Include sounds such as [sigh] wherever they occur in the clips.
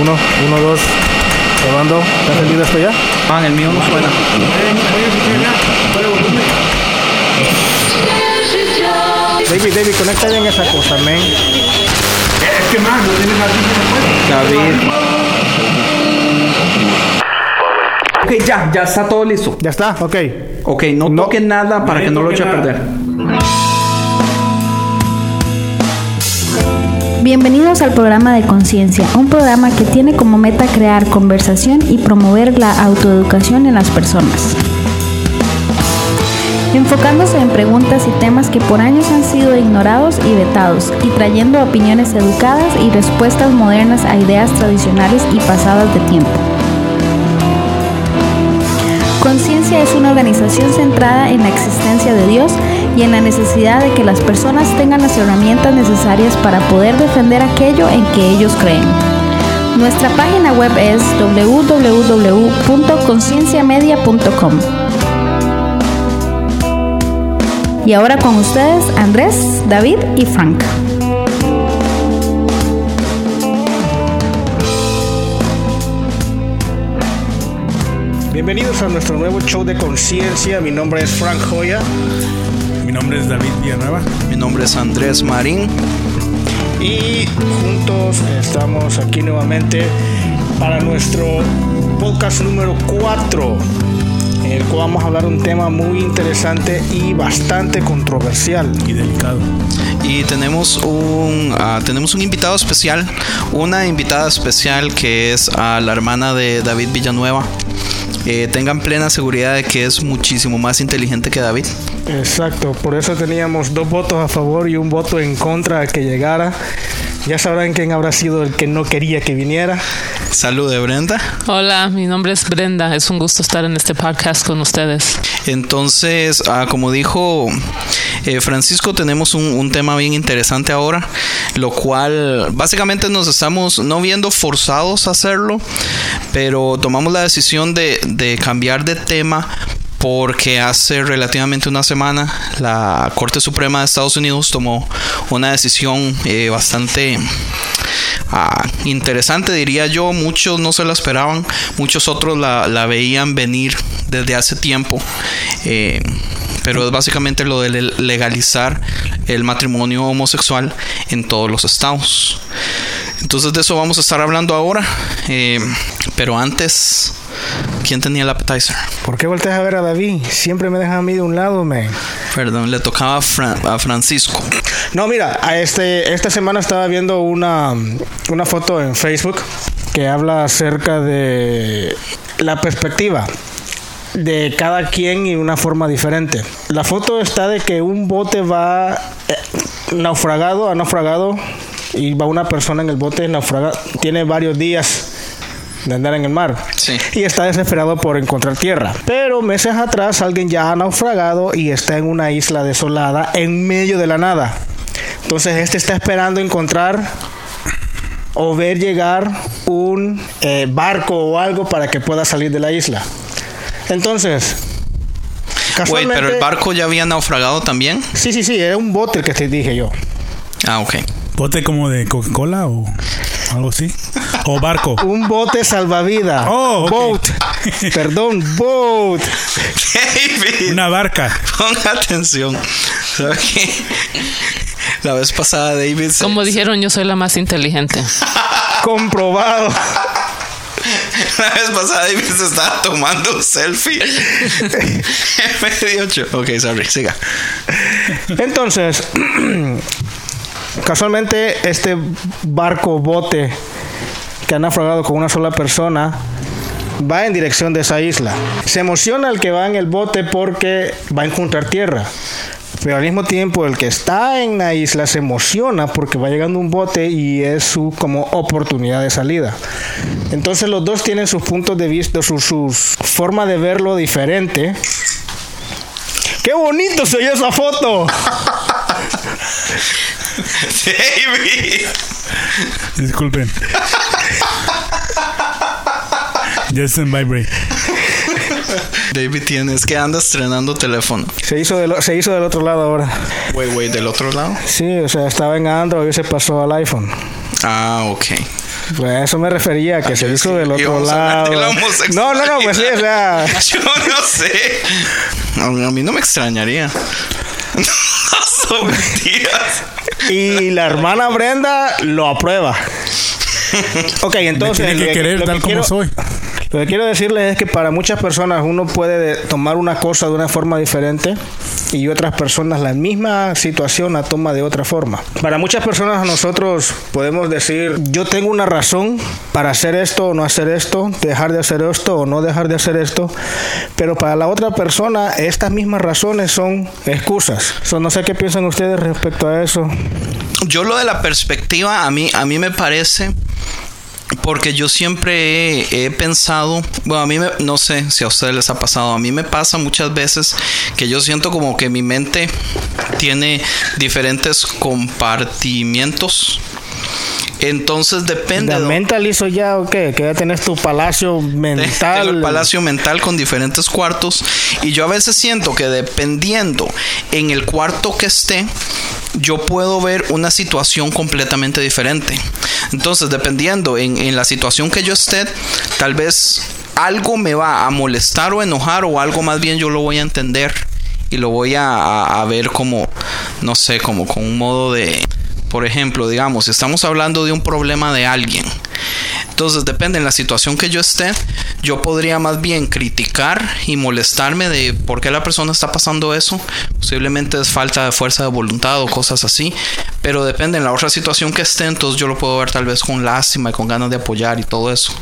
Uno, uno, dos. Probando. ¿Está encendido esto ya? Ah, el mío no suena. David, David, conecta bien esa cosa, men. Es que más, no tienes aquí David. Ok, ya, ya está todo listo. Ya está, ok. Ok, no, toquen nada para No que no lo eche a nada. perder. Bienvenidos al programa de Conciencia, un programa que tiene como meta crear conversación y promover la autoeducación en las personas. Enfocándose en preguntas y temas que por años han sido ignorados y vetados, y trayendo opiniones educadas y respuestas modernas a ideas tradicionales y pasadas de tiempo. Conciencia es una organización centrada en la existencia de Dios y en la necesidad de que las personas tengan las herramientas necesarias para poder defender aquello en que ellos creen. Nuestra página web es www.concienciamedia.com. Y ahora con ustedes Andrés, David y Frank. Bienvenidos a nuestro nuevo show de conciencia. Mi nombre es Frank Joya. Mi nombre es David Villanueva. Mi nombre es Andrés Marín. Y juntos estamos aquí nuevamente para nuestro podcast número 4, en el cual vamos a hablar un tema muy interesante y bastante controversial. Y delicado. Y tenemos un, ah, tenemos un invitado especial, una invitada especial que es a la hermana de David Villanueva. Eh, tengan plena seguridad de que es muchísimo más inteligente que David. Exacto, por eso teníamos dos votos a favor y un voto en contra a que llegara. Ya sabrán quién habrá sido el que no quería que viniera. Salud de Brenda. Hola, mi nombre es Brenda. Es un gusto estar en este podcast con ustedes. Entonces, ah, como dijo eh, Francisco, tenemos un, un tema bien interesante ahora, lo cual básicamente nos estamos no viendo forzados a hacerlo, pero tomamos la decisión de, de cambiar de tema porque hace relativamente una semana la Corte Suprema de Estados Unidos tomó una decisión eh, bastante ah, interesante, diría yo. Muchos no se la esperaban, muchos otros la, veían venir desde hace tiempo. Eh, pero es básicamente lo de le- legalizar el matrimonio homosexual en todos los estados. Entonces de eso vamos a estar hablando ahora. Eh, pero antes, ¿quién tenía el appetizer? ¿Por qué volteas a ver a David? Siempre me dejas a mí de un lado, man. Perdón, le tocaba a, Fran- a Francisco. No, mira, a este, esta semana estaba viendo una, una foto en Facebook que habla acerca de la perspectiva de cada quien y una forma diferente. La foto está de que un bote va eh, naufragado, ha naufragado y va una persona en el bote naufragado. Tiene varios días de andar en el mar. Sí. Y está desesperado por encontrar tierra. Pero meses atrás alguien ya ha naufragado y está en una isla desolada en medio de la nada. Entonces este está esperando encontrar o ver llegar un eh, barco o algo para que pueda salir de la isla. Entonces, Güey, pero el barco ya había naufragado también. Sí, sí, sí, era un bote el que te dije yo. Ah, ok. ¿Bote como de Coca-Cola o algo así? ¿O barco? [laughs] Un bote salvavidas. Oh. Boat. Perdón, boat. David, Una barca. ponga atención. La vez pasada David se- Como dijeron, yo soy la más inteligente. [laughs] Comprobado. La vez pasada David se estaba tomando un selfie. [laughs] en medio. Ok, sorry, siga. Entonces, casualmente este barco bote que ha naufragado con una sola persona va en dirección de esa isla. Se emociona el que va en el bote porque va a encontrar tierra. Pero al mismo tiempo el que está en la isla se emociona porque va llegando un bote y es su como oportunidad de salida. Entonces los dos tienen sus puntos de vista, sus, sus forma de verlo diferente. ¡Qué bonito se oye esa foto! [laughs] [laughs] David. Disculpen. Just in vibrate. David tienes que anda estrenando teléfono. Se hizo, del, se hizo del otro lado ahora. Güey, güey, del otro lado. Sí, o sea, estaba en Android y se pasó al iPhone. Ah, ok. Pues a eso me refería, que se hizo del otro lado. la No, no, no, pues sí, o sea. [laughs] Yo no sé. A mí no me extrañaría. No son mentiras. Y la hermana Brenda lo aprueba. Ok, entonces. Me tiene que querer lo tal como quiero- soy. Lo que quiero decirles es que para muchas personas uno puede de- tomar una cosa de una forma diferente y otras personas la misma situación la toma de otra forma. Para muchas personas nosotros podemos decir, yo tengo una razón para hacer esto o no hacer esto, dejar de hacer esto o no dejar de hacer esto, pero para la otra persona estas mismas razones son excusas. So, no sé qué piensan ustedes respecto a eso. Yo lo de la perspectiva, a mí, a mí me parece, porque yo siempre he, pensado, bueno, a mí me- no sé si a ustedes les ha pasado, a mí me pasa muchas veces que yo siento como que mi mente tiene diferentes compartimientos. Entonces depende ¿De de mental hizo ya o qué? Que ya tenés tu palacio mental. [laughs] Tengo el palacio mental con diferentes cuartos y yo a veces siento que dependiendo en el cuarto que esté, yo puedo ver una situación completamente diferente. Entonces, dependiendo en, en la situación que yo esté, tal vez algo me va a molestar o enojar o algo más bien yo lo voy a entender y lo voy a, a- a ver como, no sé, como con un modo de, por ejemplo, digamos, estamos hablando de un problema de alguien. Entonces, depende en la situación que yo esté, yo podría más bien criticar y molestarme de por qué la persona está pasando eso. Posiblemente es falta de fuerza de voluntad o cosas así. Pero depende en la otra situación que esté, entonces yo lo puedo ver tal vez con lástima y con ganas de apoyar y todo eso.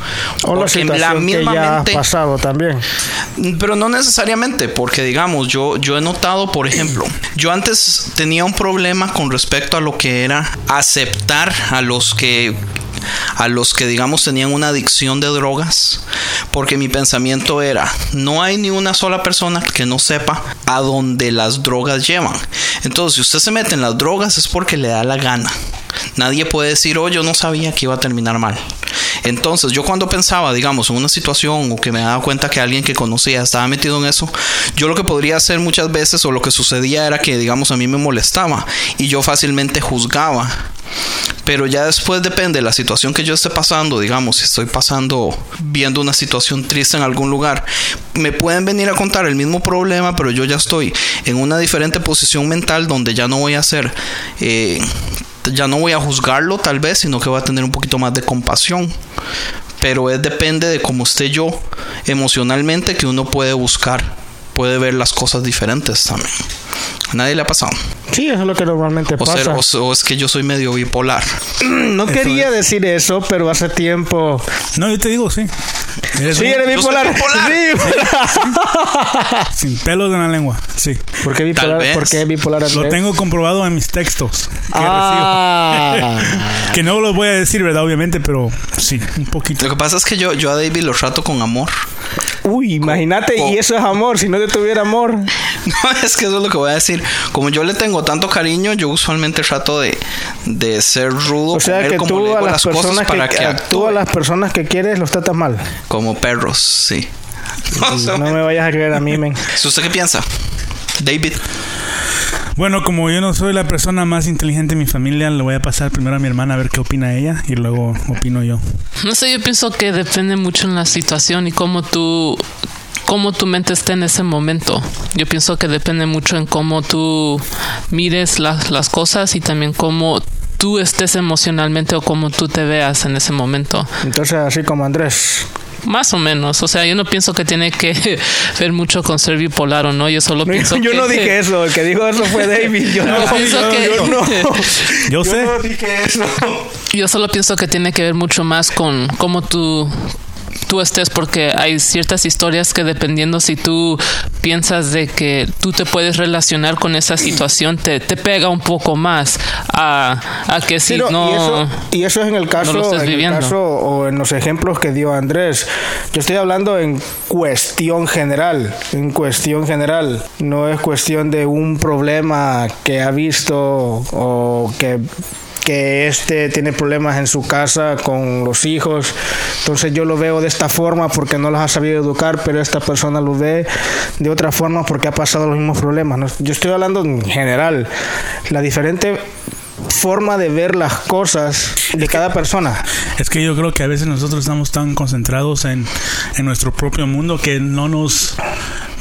O la situación que ya ha pasado también. pero no necesariamente, porque digamos, yo, yo he notado, por ejemplo, yo antes tenía un problema con respecto a lo que era aceptar a los que a los que digamos tenían una adicción de drogas, porque mi pensamiento era, no hay ni una sola persona que no sepa a dónde las drogas llevan. Entonces, si usted se mete en las drogas es porque le da la gana. Nadie puede decir, oh, yo no sabía que iba a terminar mal. Entonces, yo cuando pensaba, digamos, en una situación o que me daba cuenta que alguien que conocía estaba metido en eso, yo lo que podría hacer muchas veces o lo que sucedía era que, digamos, a mí me molestaba y yo fácilmente juzgaba. Pero ya después depende de la situación que yo esté pasando, digamos, si estoy pasando viendo una situación triste en algún lugar, me pueden venir a contar el mismo problema, pero yo ya estoy en una diferente posición mental donde ya no voy a ser eh, ya no voy a juzgarlo tal vez, sino que voy a tener un poquito más de compasión. Pero es depende de cómo esté yo emocionalmente que uno puede buscar, puede ver las cosas diferentes también. ¿A nadie le ha pasado? Sí, eso es lo que normalmente O, ser- pasa. o- o es que yo soy medio bipolar. no quería decir eso, pero hace tiempo. No, yo te digo, sí. Eres Sí, un- eres bipolar. bipolar. Sí, bipolar. Sin pelos en la lengua, sí. ¿Por qué bipolar? ¿Por qué bipolar? Lo tengo comprobado en mis textos que Ah. recibo. [laughs] Que no los voy a decir, ¿verdad? Obviamente, pero sí, un poquito. Lo que pasa es que yo, yo a David lo trato con amor. Uy, imagínate, y eso es amor. Si no te tuviera amor. [laughs] No, es que eso es lo que voy a decir. Como yo le tengo tanto cariño, yo usualmente trato de, de ser rudo O sea con él, que como tú a las las cosas personas para que, que tú actúe a las personas que quieres los tratas mal. como perros, sí. No. No me vayas a creer a mí, men. ¿Usted qué piensa? David. Bueno, como yo no soy la persona más inteligente de mi familia, le voy a pasar primero a mi hermana a ver qué opina ella y luego opino yo. No sé, yo pienso que depende mucho en la situación y cómo tú cómo tu mente está en ese momento. Yo pienso que depende mucho en cómo tú mires las, las cosas y también cómo tú estés emocionalmente o cómo tú te veas en ese momento. Entonces, así como Andrés. Más o menos. O sea, yo no pienso que tiene que [laughs] ver mucho con ser bipolar o no. Yo solo [laughs] No, pienso yo que... no dije [laughs] eso. El que dijo eso fue David. Yo no, Yo pienso que- yo no. Yo sé. no dije eso. Yo solo pienso que tiene que ver mucho más con cómo tú tú estés porque hay ciertas historias que dependiendo si tú piensas de que tú te puedes relacionar con esa [clears throat] situación te, te pega un poco más a, a que si Sí, no, no y, eso, y eso es en el caso, no en el caso o en los ejemplos que dio Andrés. Yo estoy hablando en cuestión general, en cuestión general. No es cuestión de un problema que ha visto o que que este tiene problemas en su casa con los hijos. Entonces yo lo veo de esta forma porque no los ha sabido educar, pero esta persona lo ve de otra forma porque ha pasado los mismos problemas. ¿no? Yo estoy hablando en general. La diferente forma de ver las cosas de cada persona. Es que yo creo que a veces nosotros estamos tan concentrados en, en nuestro propio mundo que no nos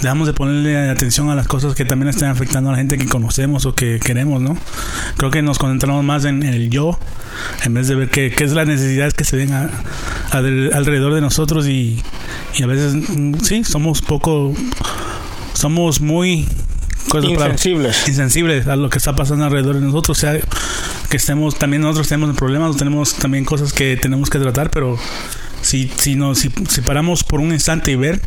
dejamos de ponerle atención a las cosas que también están afectando a la gente que conocemos o que queremos, ¿no? Creo que nos concentramos más en el yo en vez de ver qué, qué es las necesidades que se ven a- a- alrededor de nosotros y, y a veces, mm, sí, somos poco, somos muy... Insensibles. insensibles a lo que está pasando alrededor de nosotros, o sea, que estemos, también nosotros tenemos problemas, tenemos también cosas que tenemos que tratar, pero si, si nos si, si paramos por un instante y ver,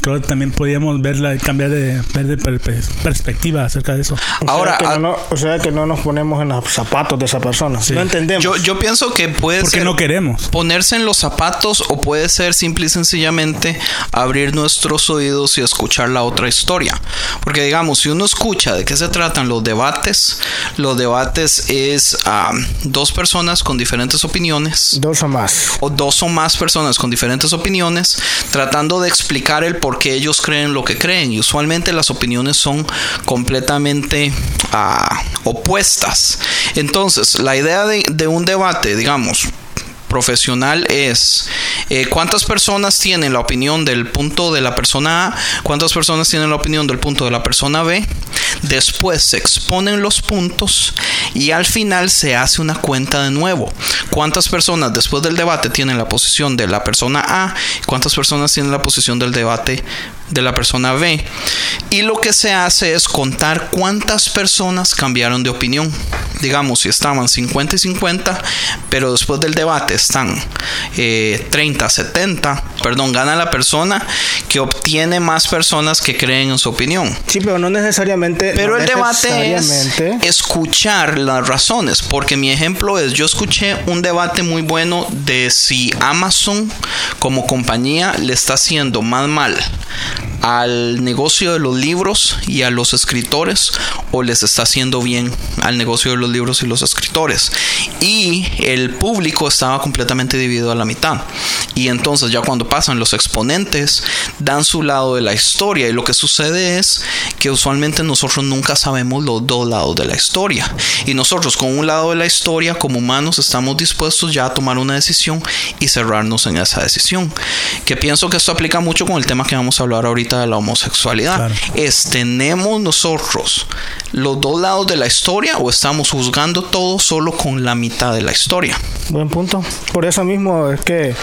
creo que también podríamos verla, cambiar de, ver de per- per- perspectiva acerca de eso. O Ahora, sea, que ah- no, no- o sea que no nos ponemos en los zapatos de esa persona. Sí. No entendemos. Yo, yo pienso que puede Porque ser no queremos. ponerse en los zapatos o puede ser simple y sencillamente abrir nuestros oídos y escuchar la otra historia. Porque digamos, si uno escucha de qué se tratan los debates, los debates es ah, dos personas con diferentes opiniones Dos o más. o dos o más personas con diferentes opiniones tratando de explicar el por qué ellos creen lo que creen. Y usualmente las opiniones son completamente ah, opuestas. Entonces la idea de, de un debate digamos profesional es eh, cuántas personas tienen la opinión del punto de la persona A, cuántas personas tienen la opinión del punto de la persona B. Después se exponen los puntos y al final se hace una cuenta de nuevo. ¿Cuántas personas después del debate tienen la posición de la persona A? ¿Cuántas personas tienen la posición del debate de la persona B? Y lo que se hace es contar cuántas personas cambiaron de opinión. Digamos, si estaban 50 y 50, pero después del debate están eh, 30, 70, perdón, gana la persona que obtiene más personas que creen en su opinión. Sí, pero no necesariamente. Pero no el debate es escuchar las razones, porque mi ejemplo es, yo escuché un debate muy bueno de si Amazon como compañía le está haciendo más mal al negocio de los libros y a los escritores o les está haciendo bien al negocio de los libros y los escritores. Y el público estaba completamente dividido a la mitad. Y entonces ya cuando pasan los exponentes dan su lado de la historia y lo que sucede es que usualmente nosotros nunca sabemos los dos lados de la historia. Y nosotros con un lado de la historia como humanos estamos dispuestos ya a tomar una decisión y cerrarnos en esa decisión. Que pienso que esto aplica mucho con el tema que vamos a hablar ahorita de la homosexualidad. Claro. Es tenemos nosotros los dos lados de la historia o estamos juzgando todo solo con la mitad de la historia. Buen punto. Por eso mismo es que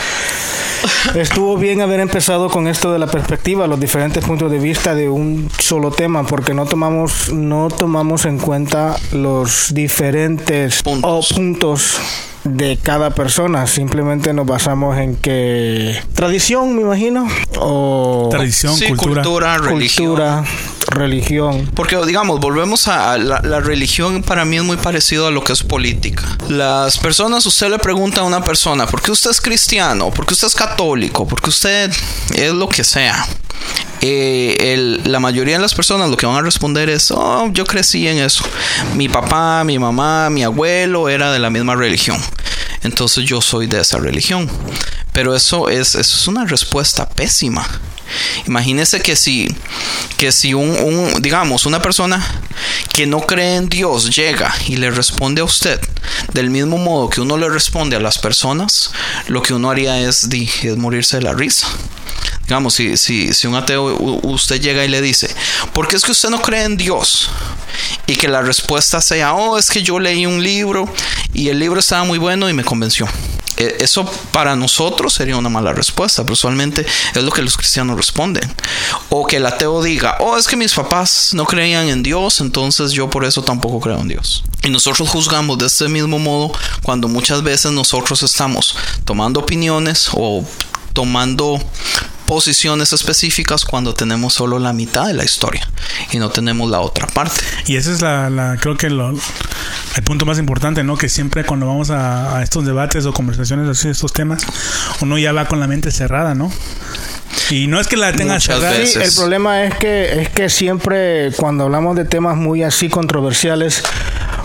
estuvo bien haber empezado con esto de la perspectiva, los diferentes puntos de vista de un solo tema, porque no tomamos, no tomamos en cuenta los diferentes Puntos. o puntos de cada persona. Simplemente nos basamos en que tradición, me imagino, o Tradición, Sí, cultura. cultura, religión. cultura, religión. Porque, digamos, volvemos la, la religión para mí es muy parecido a lo que es política. Las personas, usted le pregunta a una persona, ¿por qué usted es cristiano? ¿Por qué usted es católico? ¿Por qué usted es lo que sea? Eh, la mayoría de las personas lo que van a responder es, oh, yo crecí en eso. Mi papá, mi mamá, mi abuelo era de la misma religión. Entonces yo soy de esa religión. Pero eso es, eso es una respuesta pésima. Imagínese que si, que si un, digamos, una persona que no cree en Dios llega y le responde a usted del mismo modo que uno le responde a las personas, lo que uno haría es, es morirse de la risa. Digamos, si, si, si un ateo, usted llega y le dice, ¿por qué es que usted no cree en Dios? Y que la respuesta sea, oh, es que yo leí un libro y el libro estaba muy bueno y me convenció. E- Eso para nosotros sería una mala respuesta, pero usualmente es lo que los cristianos responden. O que el ateo diga, oh, es que mis papás no creían en Dios, entonces yo por eso tampoco creo en Dios. Y nosotros juzgamos de este mismo modo cuando muchas veces nosotros estamos tomando opiniones o tomando posiciones específicas cuando tenemos solo la mitad de la historia y no tenemos la otra parte. Y ese es la, la- creo que lo- el punto más importante, ¿no? Que siempre cuando vamos a, a estos debates o conversaciones así de estos temas, uno ya va con la mente cerrada, ¿no? Y no es que la tenga Muchas cerrada. veces. Sí, el problema es que es que siempre cuando hablamos de temas muy así controversiales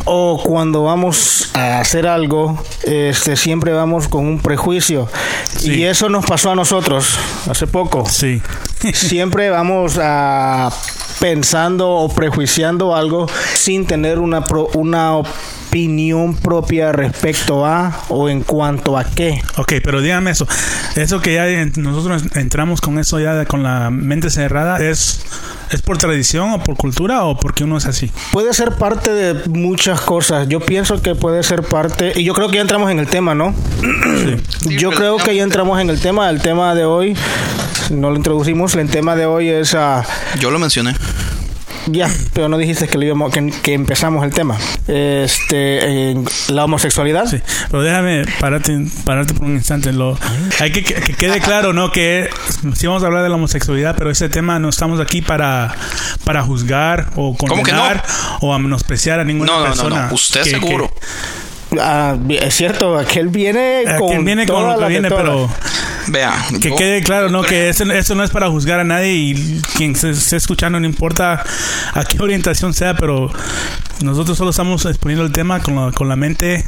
o cuando vamos a hacer algo, este siempre vamos con un prejuicio Sí. y eso nos pasó a nosotros hace poco. Sí. [laughs] Siempre vamos a pensando o prejuiciando algo sin tener una pro- una opinión propia respecto a o en cuanto a qué. Ok, pero dígame eso. Eso que ya nosotros entramos con eso ya con la mente cerrada, ¿es, ¿es por tradición o por cultura o porque uno es así? Puede ser parte de muchas cosas. Yo pienso que puede ser parte, y yo creo que ya entramos en el tema, ¿no? Sí, Yo creo que ya entramos en el tema. El tema de hoy, no lo introducimos, el tema de hoy es... ah, Yo lo mencioné. Ya, pero no dijiste que, lo íbamos, que, que empezamos el tema. Este, la homosexualidad. Sí, pero déjame pararte, pararte por un instante. Lo, hay que que que quede claro, ¿no? Que sí vamos a hablar de la homosexualidad, pero ese tema no estamos aquí para, para juzgar o no? condenar o a menospreciar a ninguna No, no, no, persona. no. Usted que- seguro. Ah, es cierto, aquel viene que- con quien viene con lo que viene, pero Vea. que yo- quede claro, ¿no? Que eso, eso no es para juzgar a nadie y quien se esté escuchando, no importa a qué orientación sea, pero nosotros solo estamos exponiendo el tema con la, con la mente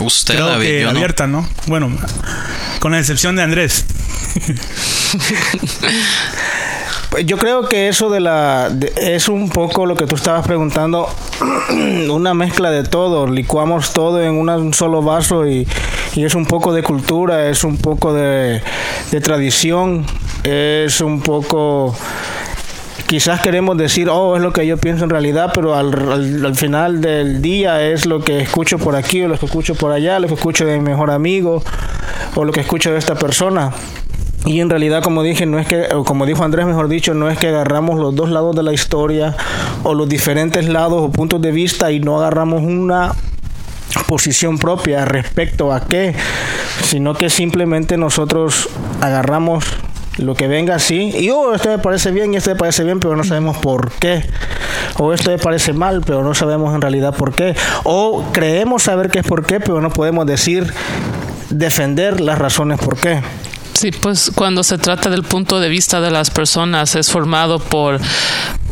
Usted, creo David, que yo no. abierta, ¿no? Bueno, con la excepción de Andrés. [laughs] Pues Yo creo que eso de la es un poco lo que tú estabas preguntando, [clears throat] una mezcla de todo, licuamos todo en un solo vaso y, y es un poco de cultura, es un poco de, de tradición, es un poco quizás queremos decir, oh, es lo que yo pienso en realidad, pero al, al- al final del día es lo que escucho por aquí, o lo que escucho por allá, lo que escucho de mi mejor amigo, o lo que escucho de esta persona. Y en realidad, como dije, no es que, o como dijo Andrés, mejor dicho, no es que agarramos los dos lados de la historia o los diferentes lados o puntos de vista y no agarramos una posición propia respecto a qué, sino que simplemente nosotros agarramos lo que venga así y oh, esto me parece bien y esto me parece bien, pero no sabemos por qué. O esto me parece mal, pero no sabemos en realidad por qué. O creemos saber qué es por qué, pero no podemos decir, defender las razones por qué. Sí, pues cuando se trata del punto de vista de las personas es formado por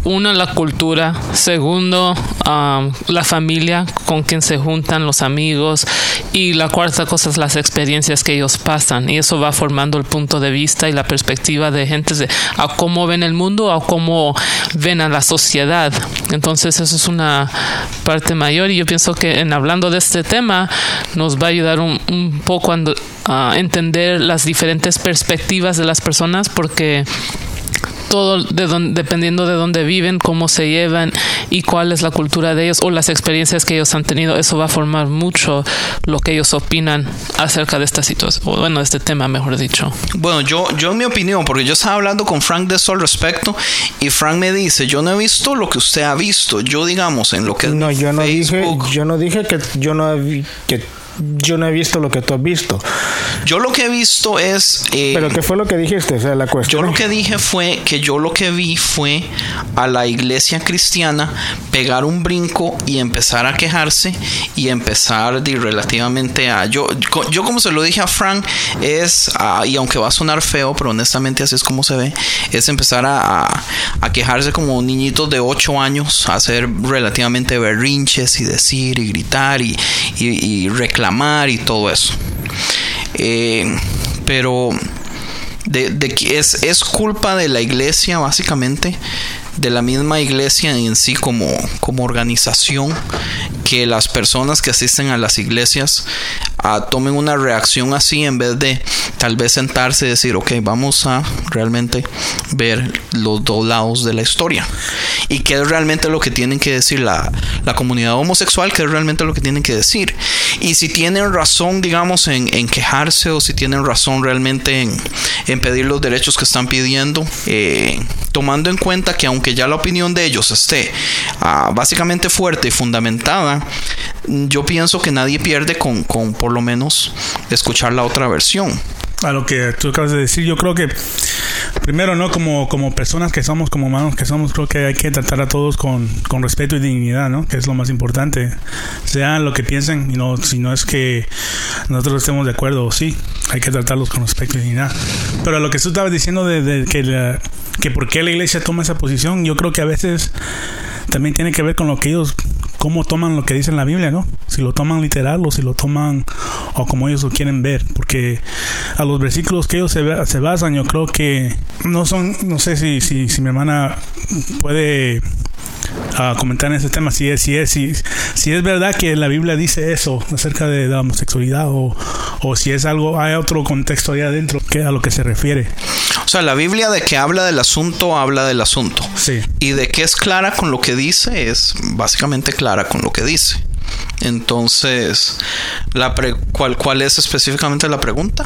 uno la cultura, segundo la familia con quien se juntan los amigos y la cuarta cosa es las experiencias que ellos pasan y eso va formando el punto de vista y la perspectiva de gente de a cómo ven el mundo, a cómo ven a la sociedad. Entonces eso es una parte mayor y yo pienso que en hablando de este tema nos va a ayudar un, un poco a entender las diferentes perspectivas de las personas porque todo de don- dependiendo de dónde viven, cómo se llevan y cuál es la cultura de ellos o las experiencias que ellos han tenido, eso va a formar mucho lo que ellos opinan acerca de esta situación, o bueno, de este tema, mejor dicho. Bueno, yo, yo en mi opinión, porque yo estaba hablando con Frank de eso al respecto, y Frank me dice, yo no he visto lo que usted ha visto. Yo, digamos, en lo que No, yo no Facebook, dije, yo no dije que yo no he, vi- que yo no he visto lo que tú has visto. yo lo que he visto es... eh, Pero qué fue lo que dijiste, o sea, la Yo cuestión. lo que dije fue que yo lo que vi fue a la iglesia cristiana pegar un brinco y empezar a quejarse y empezar de relativamente a yo yo como se lo dije a Frank es ah, y aunque va a sonar feo pero honestamente así es como se ve es empezar a, a- a quejarse como niñitos de 8 años hacer relativamente berrinches y decir y gritar y, y- y reclamar y todo eso. Eh, pero de, de es, es culpa de la iglesia básicamente de la misma iglesia en sí como, como organización que las personas que asisten a las iglesias ah, tomen una reacción así en vez de tal vez sentarse y decir ok vamos a realmente ver los dos lados de la historia y qué es realmente lo que tienen que decir la, la comunidad homosexual qué es realmente lo que tienen que decir. Y si tienen razón digamos en, en quejarse o si tienen razón realmente en, en pedir los derechos que están pidiendo eh, tomando en cuenta que aunque ya la opinión de ellos esté ah, básicamente fuerte y fundamentada yo pienso que nadie pierde con, con por lo menos escuchar la otra versión A lo que tú acabas de decir, yo creo que primero, ¿no? Como, como personas que somos, como humanos que somos, creo que hay que tratar a todos con, con respeto y dignidad, ¿no? Que es lo más importante. Sean lo que piensen, y no, si no es que nosotros estemos de acuerdo, sí, hay que tratarlos con respeto y dignidad. Pero a lo que tú estabas diciendo de, de que, la, que por qué la iglesia toma esa posición, yo creo que a veces también tiene que ver con lo que ellos cómo toman lo que dice en la Biblia, ¿no? Si lo toman literal o si lo toman o como ellos lo quieren ver, porque a los versículos que ellos se, se basan, yo creo que no son, no sé si, si, si mi hermana puede a comentar en ese tema si es, si es, si, si es verdad que la Biblia dice eso acerca de la homosexualidad o, o si es algo, hay otro contexto ahí adentro que a lo que se refiere. O sea, la Biblia de que habla del asunto, habla del asunto. Sí. Y de que es clara con lo que dice, es básicamente clara con lo que dice. Entonces, la pre- ¿cuál, ¿cuál es específicamente la pregunta?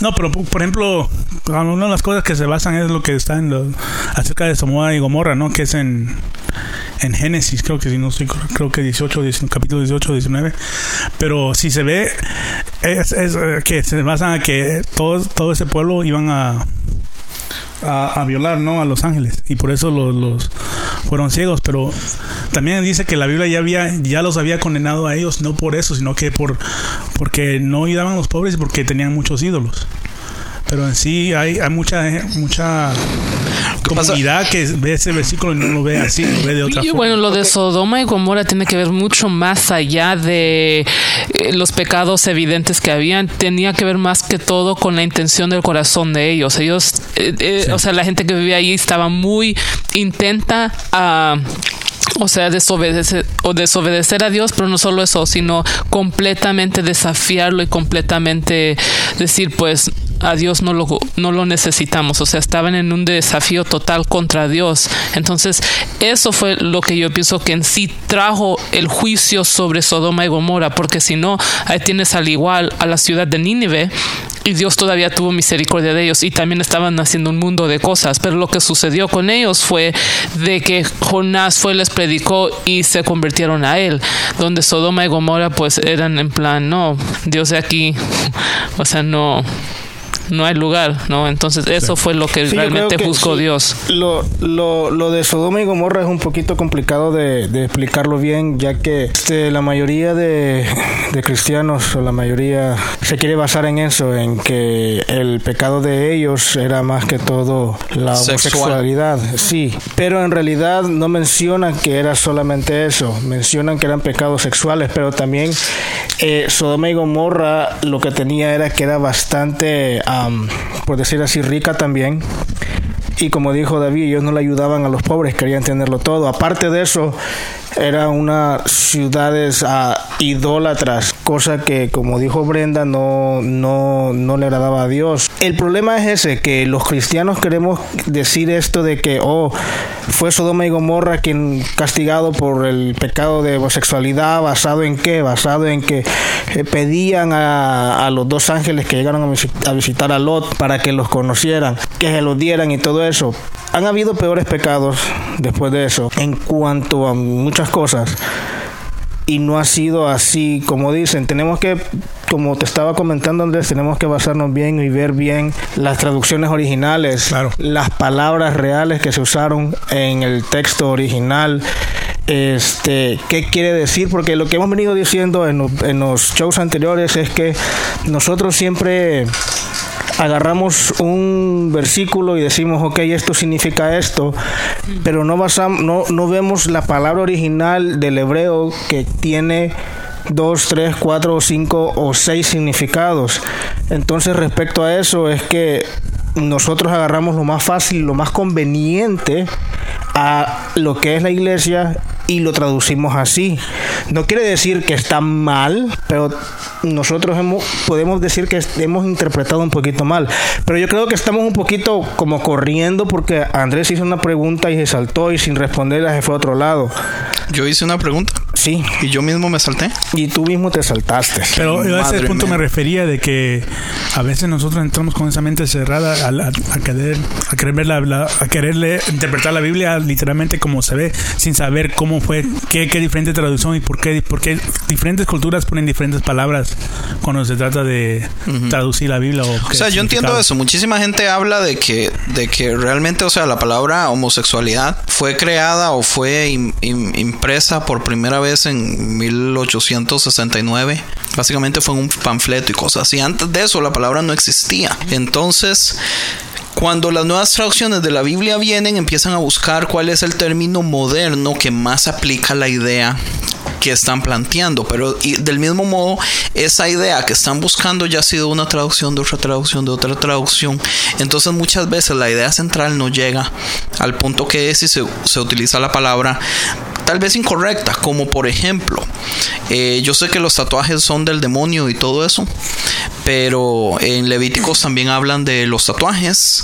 No, pero por ejemplo, una de las cosas que se basan es lo que está en lo, acerca de Somoa y Gomorra, ¿no? Que es en, en Génesis, creo que si no estoy, creo que 18, 19, capítulo 18, 19. Pero si se ve, es, es, eh, que se basan en que todo, todo ese pueblo iban a, a, a violar, ¿no? A los ángeles. Y por eso los, los fueron ciegos. Pero también dice que la Biblia ya había, ya los había condenado a ellos, no por eso, sino que por porque no ayudaban a los pobres y porque tenían muchos ídolos. Pero en sí hay, hay mucha mucha Comunidad que ve ese versículo y no lo ve así, lo ve de otra Y forma. bueno, lo de Sodoma y Gomorra tiene que ver mucho más allá de eh, los pecados evidentes que habían. Tenía que ver más que todo con la intención del corazón de ellos. Ellos, eh, eh, o sea, la gente que vivía ahí estaba muy intenta a o sea, desobedecer, o desobedecer a Dios, pero no solo eso, sino completamente desafiarlo y completamente decir, pues, a Dios no lo, no lo necesitamos. O sea, estaban en un desafío total contra Dios. Entonces, eso fue lo que yo pienso que en sí trajo el juicio sobre Sodoma y Gomorra, porque si no, ahí tienes al igual a la ciudad de Nínive, y Dios todavía tuvo misericordia de ellos y también estaban haciendo un mundo de cosas. Pero lo que sucedió con ellos fue de que Jonás fue, les predicó y se convirtieron a él. Donde Sodoma y Gomorra pues eran en plan, no, Dios de aquí, [laughs] o sea, no. No hay lugar, ¿no? Entonces eso fue lo que Sí, realmente que juzgó sí. Dios. Lo, lo, lo de Sodoma y Gomorra es un poquito complicado de, de explicarlo bien, ya que este, la mayoría de, de cristianos, o la mayoría, se quiere basar en eso, en que el pecado de ellos era más que todo la Sexual. homosexualidad. Sí, pero en realidad no mencionan que era solamente eso, mencionan que eran pecados sexuales, pero también eh, Sodoma y Gomorra lo que tenía era que era bastante, am, por decir así, rica también. Y como dijo David, ellos no le ayudaban a los pobres, querían tenerlo todo. Aparte de eso, eran unas ciudades ah, idólatras, cosa que, como dijo Brenda, no, no, no le agradaba a Dios. El problema es ese, que los cristianos queremos decir esto de que, oh, fue Sodoma y Gomorra quien castigado por el pecado de homosexualidad, basado en qué? Basado en que eh, pedían a, a los dos ángeles que llegaron a, visi- a visitar a Lot para que los conocieran, que se los dieran y todo eso. Han habido peores pecados después de eso en cuanto a muchas cosas y no ha sido así como dicen. Tenemos que, como te estaba comentando Andrés, tenemos que basarnos bien y ver bien las traducciones originales, Claro. las palabras reales que se usaron en el texto original. Este, ¿qué quiere decir? Porque lo que hemos venido diciendo en, en los shows anteriores es que nosotros siempre agarramos un versículo y decimos, ok, esto significa esto, pero no, basam- no, no vemos la palabra original del hebreo que tiene dos, tres, cuatro, cinco o seis significados. Entonces, respecto a eso, es que nosotros agarramos lo más fácil, lo más conveniente a lo que es la iglesia y lo traducimos así. No quiere decir que está mal, pero nosotros hemos, podemos decir que hemos interpretado un poquito mal. Pero yo creo que estamos un poquito como corriendo porque Andrés hizo una pregunta y se saltó y sin responderla se fue a otro lado. Yo hice una pregunta Sí, y yo mismo me salté. y tú mismo te saltaste. Pero a ese punto mía. me refería de que a veces nosotros entramos con esa mente cerrada a, querer a querer ver la, la- a quererle interpretar la Biblia literalmente como se ve sin saber cómo fue qué, qué diferente traducción y por qué por qué diferentes culturas ponen diferentes palabras cuando se trata de traducir la Biblia o, O sea, yo entiendo eso. Muchísima gente habla de que, de que realmente, o sea, la palabra homosexualidad fue creada o fue im- im- impresa por primera vez en 1869. Básicamente fue un panfleto y cosas así. Antes de eso, la palabra no existía. Entonces, Cuando las nuevas traducciones de la Biblia vienen, empiezan a buscar cuál es el término moderno que más aplica la idea que están planteando, pero del mismo modo esa idea que están buscando ya ha sido una traducción de otra traducción de otra traducción, entonces muchas veces la idea central no llega al punto que es y se, se utiliza la palabra tal vez incorrecta, como por ejemplo, eh, yo sé que los tatuajes son del demonio y todo eso, pero en Levíticos también hablan de los tatuajes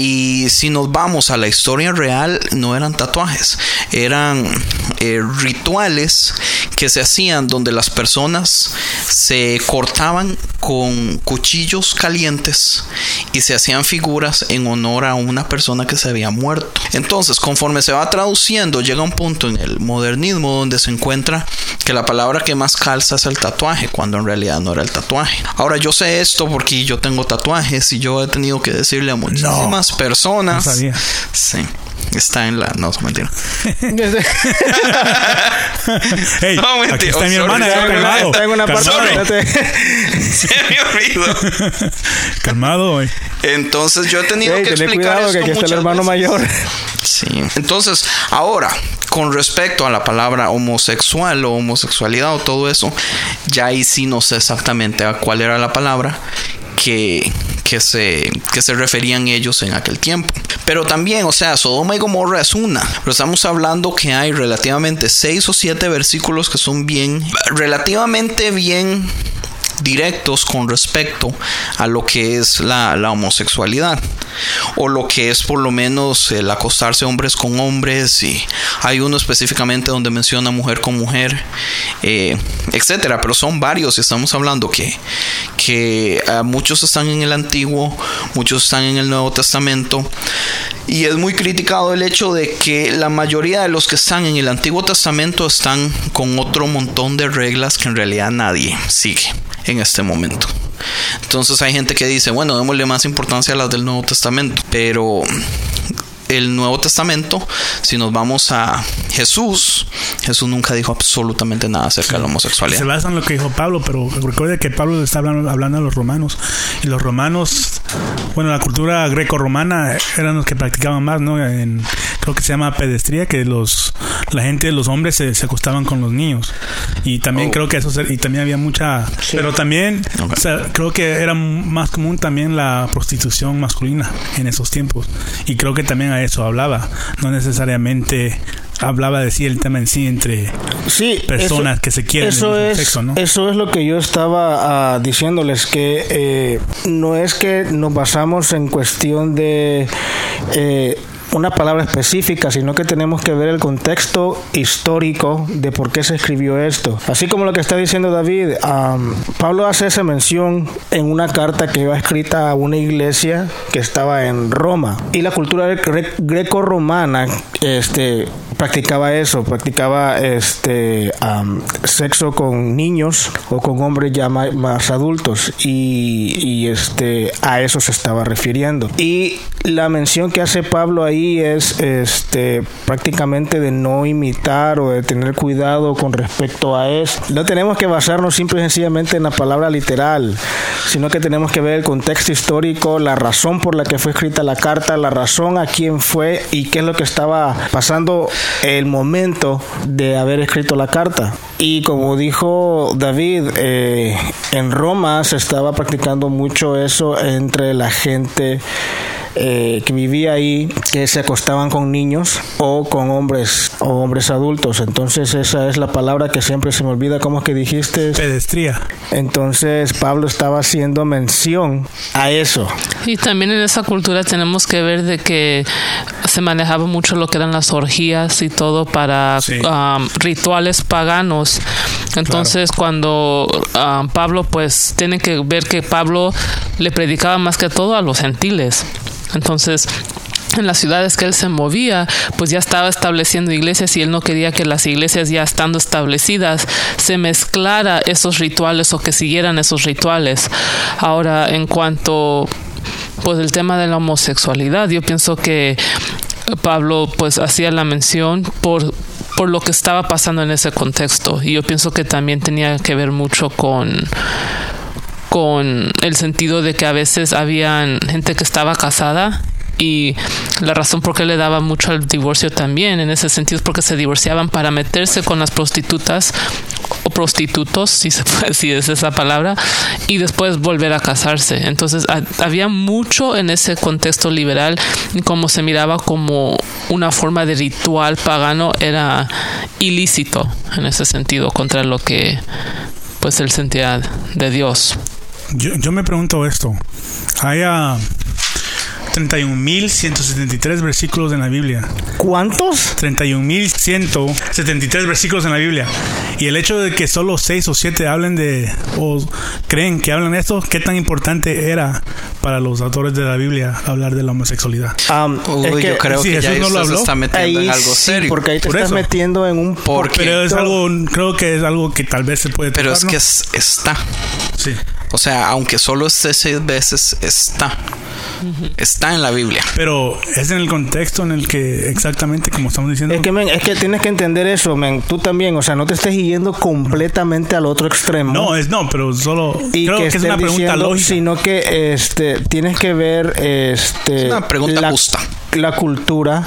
y si nos vamos a la historia real, no eran tatuajes, eran eh, rituales que se hacían donde las personas se cortaban con cuchillos calientes y se hacían figuras en honor a una persona que se había muerto. Entonces, conforme se va traduciendo, llega un punto en el modernismo donde se encuentra que la palabra que más calza es el tatuaje, cuando en realidad no era el tatuaje. Ahora yo sé esto porque yo tengo tatuajes y yo he tenido que decirle a muchísimas personas. No sabía. Sí. Está en la. No, mentira. [laughs] Hey, No, mentira. aquí está Oh, mi sorry, hermana, ya, sorry, calmado. Tengo una parte. [laughs] Se me olvidó. [laughs] calmado, güey. Entonces yo he tenido Ey, que explicar cuidado que esto aquí está el hermano veces. mayor. Sí. Entonces, ahora, con respecto a la palabra homosexual o homosexualidad o todo eso, ya ahí sí no sé exactamente a cuál era la palabra que, que, se, que se referían ellos en aquel tiempo. Pero también, o sea, Sodoma y Gomorra es una. Pero estamos hablando que hay relativamente seis o siete versículos que son bien, relativamente bien directos con respecto a lo que es la, la homosexualidad o lo que es por lo menos el acostarse hombres con hombres y hay uno específicamente donde menciona mujer con mujer eh, etcétera pero son varios y estamos hablando que que ah, muchos están en el antiguo muchos están en el nuevo testamento y es muy criticado el hecho de que la mayoría de los que están en el Antiguo Testamento están con otro montón de reglas que en realidad nadie sigue en este momento. Entonces hay gente que dice, bueno, démosle más importancia a las del Nuevo Testamento, pero el Nuevo Testamento, si nos vamos a Jesús, Jesús nunca dijo absolutamente nada acerca de la Se homosexualidad. basa en lo que dijo Pablo, pero recuerde que Pablo le está hablando, hablando a los romanos. Y los romanos, bueno, la cultura greco-romana eran los que practicaban más, ¿no? En, creo que se llama pedestría, que los la gente, los hombres se, se acostaban con los niños. Y también Oh. creo que eso, se- y también había mucha... Pero también, Ok. o sea, creo que era más común también la prostitución masculina en esos tiempos. Y creo que también a eso hablaba. No necesariamente hablaba de sí el tema en sí entre Sí, personas eso- que se quieren Eso es, sexo, ¿no? eso es lo que yo estaba ah, diciéndoles, que eh, no es que nos basamos en cuestión de eh, una palabra específica, sino que tenemos que ver el contexto histórico de por qué se escribió esto. Así como lo que está diciendo David, am, Pablo hace esa mención en una carta que iba escrita a una iglesia que estaba en Roma. Y la cultura gre- greco-romana este, practicaba eso, practicaba este am, sexo con niños o con hombres ya ma- más adultos y, y, este a eso se estaba refiriendo. Y la mención que hace Pablo ahí es este prácticamente de no imitar o de tener cuidado con respecto a eso. No tenemos que basarnos simple y sencillamente en la palabra literal, sino que tenemos que ver el contexto histórico, la razón por la que fue escrita la carta, la razón a quién fue y qué es lo que estaba pasando el momento de haber escrito la carta. Y como dijo David, eh, en Roma se estaba practicando mucho eso entre la gente eh, que vivía ahí, que se acostaban con niños o con hombres o hombres adultos. Entonces esa es la palabra que siempre se me olvida. ¿Cómo es que dijiste? pedestría. Entonces Pablo estaba haciendo mención a eso. Y también en esa cultura tenemos que ver de que se manejaba mucho lo que eran las orgías y todo para Sí. um, rituales paganos. Entonces cuando um, Pablo pues tiene que ver que Pablo le predicaba más que todo a los gentiles. Entonces en las ciudades que él se movía, pues ya estaba estableciendo iglesias y él no quería que las iglesias ya estando establecidas se mezclara esos rituales o que siguieran esos rituales. Ahora, en cuanto pues el tema de la homosexualidad, yo pienso que Pablo pues hacía la mención por por lo que estaba pasando en ese contexto. Y yo pienso que también tenía que ver mucho con con el sentido de que a veces habían gente que estaba casada y la razón por qué le daba mucho al divorcio también en ese sentido es porque se divorciaban para meterse con las prostitutas o prostitutos, si se [laughs] puede decir es esa palabra, y después volver a casarse. Entonces ha- había mucho en ese contexto liberal como se miraba como una forma de ritual pagano era ilícito en ese sentido contra lo que pues él sentía de Dios. Yo, me pregunto esto. Hay ah, 31.173 versículos en la Biblia. ¿Cuántos? 31.173 versículos en la Biblia. Y el hecho de que solo 6 o 7 hablen de, o creen que hablan de esto, ¿qué tan importante era para los autores de la Biblia hablar de la homosexualidad? Uy, es que yo creo si que ya Jesús no usted lo habló, está metiendo ahí en algo sí, serio. porque ahí te Por estás eso. metiendo en un Porque- Pero es algo, creo que es algo que tal vez se puede Pero es que ¿no? es- está. Sí. O sea, aunque solo esté seis veces, está. Está en la Biblia. Pero es en el contexto en el que exactamente, como estamos diciendo, Es que, men, es que tienes que entender eso, men. Tú también, o sea, no te estés yendo completamente al otro extremo. no, es no, pero solo y creo que, que, es una pregunta diciendo, lógica. sino que este tienes que ver este Es una pregunta la, justa. La cultura,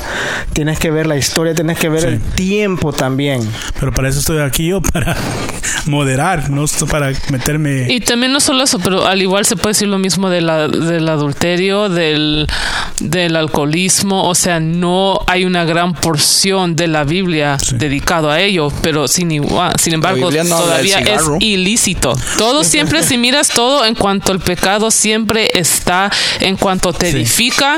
tienes que ver la historia, tienes que ver Sí. el tiempo también. Pero para eso estoy aquí yo, para [laughs] moderar, no para meterme... Y también no solo eso, pero al igual se puede decir lo mismo de la- del adulterio, del, del alcoholismo. O sea, no hay una gran porción de la Biblia Sí. dedicado a ello, pero sin, igual, sin embargo no todavía es ilícito. Todo [laughs] siempre, si miras todo en cuanto al pecado, siempre está en cuanto te Sí. edifica,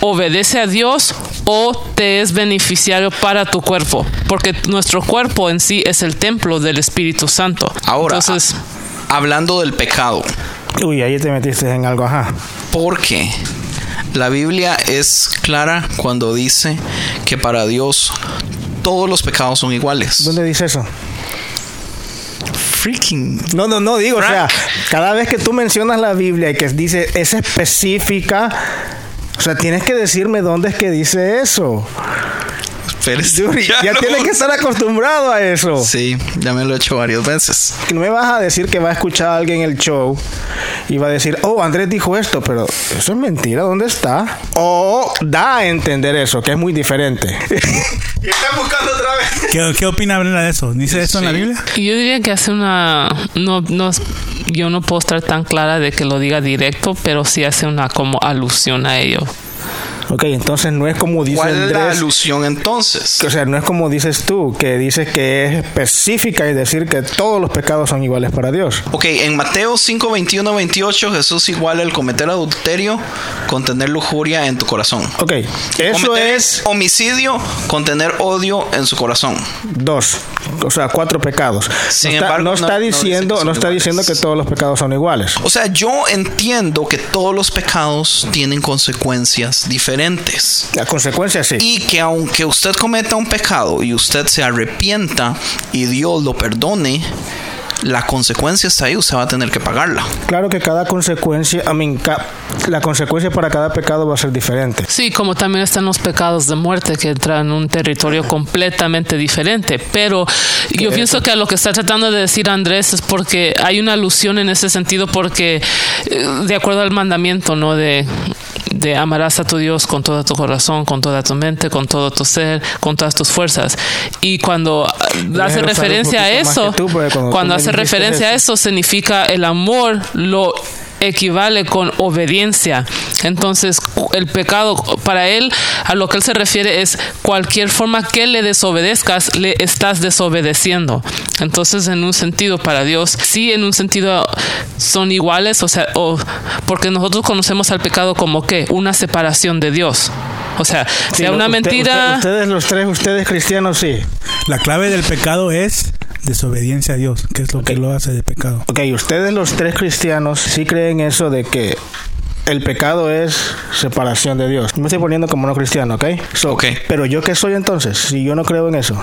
obedece a Dios o te es beneficiario para tu cuerpo. Porque nuestro cuerpo en sí es el templo del Espíritu Santo. Ahora, Entonces, hablando del pecado, Uy, ahí te metiste en algo, ajá. porque la Biblia es clara cuando dice que para Dios todos los pecados son iguales. ¿Dónde dice eso? Freaking. No, no, no, digo, o sea, Frank. cada vez que tú mencionas la Biblia y que dice es específica, o sea, tienes que decirme dónde es que dice eso. [laughs] Yuri, ya lo- tienes que estar acostumbrado a eso. Sí, ya me lo he hecho varias veces. No me vas a decir que va a escuchar a alguien el show y va a decir, oh, Andrés dijo esto, pero eso es mentira, ¿dónde está? O da a entender eso, que es muy diferente. [laughs] y está buscando otra vez. ¿Qué, qué opina Brenda de eso? ¿Dice eso en la Sí. Biblia? Yo diría que hace una no no yo no puedo estar tan clara de que lo diga directo, pero sí hace una como alusión a ello. Ok, entonces no es como dice ¿Cuál es la Andrés. alusión entonces? O sea, no es como dices tú, que dices que es específica y decir que todos los pecados son iguales para Dios. Ok, en Mateo 5, 21, 28, Jesús iguala el cometer adulterio con tener lujuria en tu corazón. Ok, eso Cometer es homicidio con tener odio en su corazón. dos, o sea, cuatro pecados. Sin no está, embargo, no no- está no dice que diciendo, son no está iguales. diciendo que todos los pecados son iguales. O sea, yo entiendo que todos los pecados tienen consecuencias diferentes. La consecuencia sí. Y que aunque usted cometa un pecado y usted se arrepienta y Dios lo perdone, la consecuencia está ahí, usted va a tener que pagarla. Claro que cada consecuencia, I mean, ca- la consecuencia para cada pecado va a ser diferente. Sí, como también están los pecados de muerte que entran en un territorio completamente diferente. Pero yo pienso que a lo que está tratando de decir Andrés es porque hay una alusión en ese sentido porque eh, de acuerdo al mandamiento, ¿no? De, de amarás a tu Dios con todo tu corazón, con toda tu mente, con todo tu ser, con todas tus fuerzas. Y cuando hace un referencia a eso, tú, cuando hace referencia a eso, significa el amor, lo equivale con obediencia. Entonces, el pecado para él, a lo que él se refiere es cualquier forma que le desobedezcas, le estás desobedeciendo. Entonces, en un sentido para Dios, sí, en un sentido son iguales, o sea, o, porque nosotros conocemos al pecado como que una separación de Dios. O sea, Sí, sea una usted- mentira. usted- ustedes los tres, ustedes cristianos, sí. La clave del pecado es desobediencia a Dios, que es lo que lo hace de pecado. Ok, ustedes los tres cristianos sí creen eso de que el pecado es separación de Dios. Me estoy poniendo como no cristiano, ¿ok? So, Ok. Pero yo qué soy entonces, si yo no creo en eso.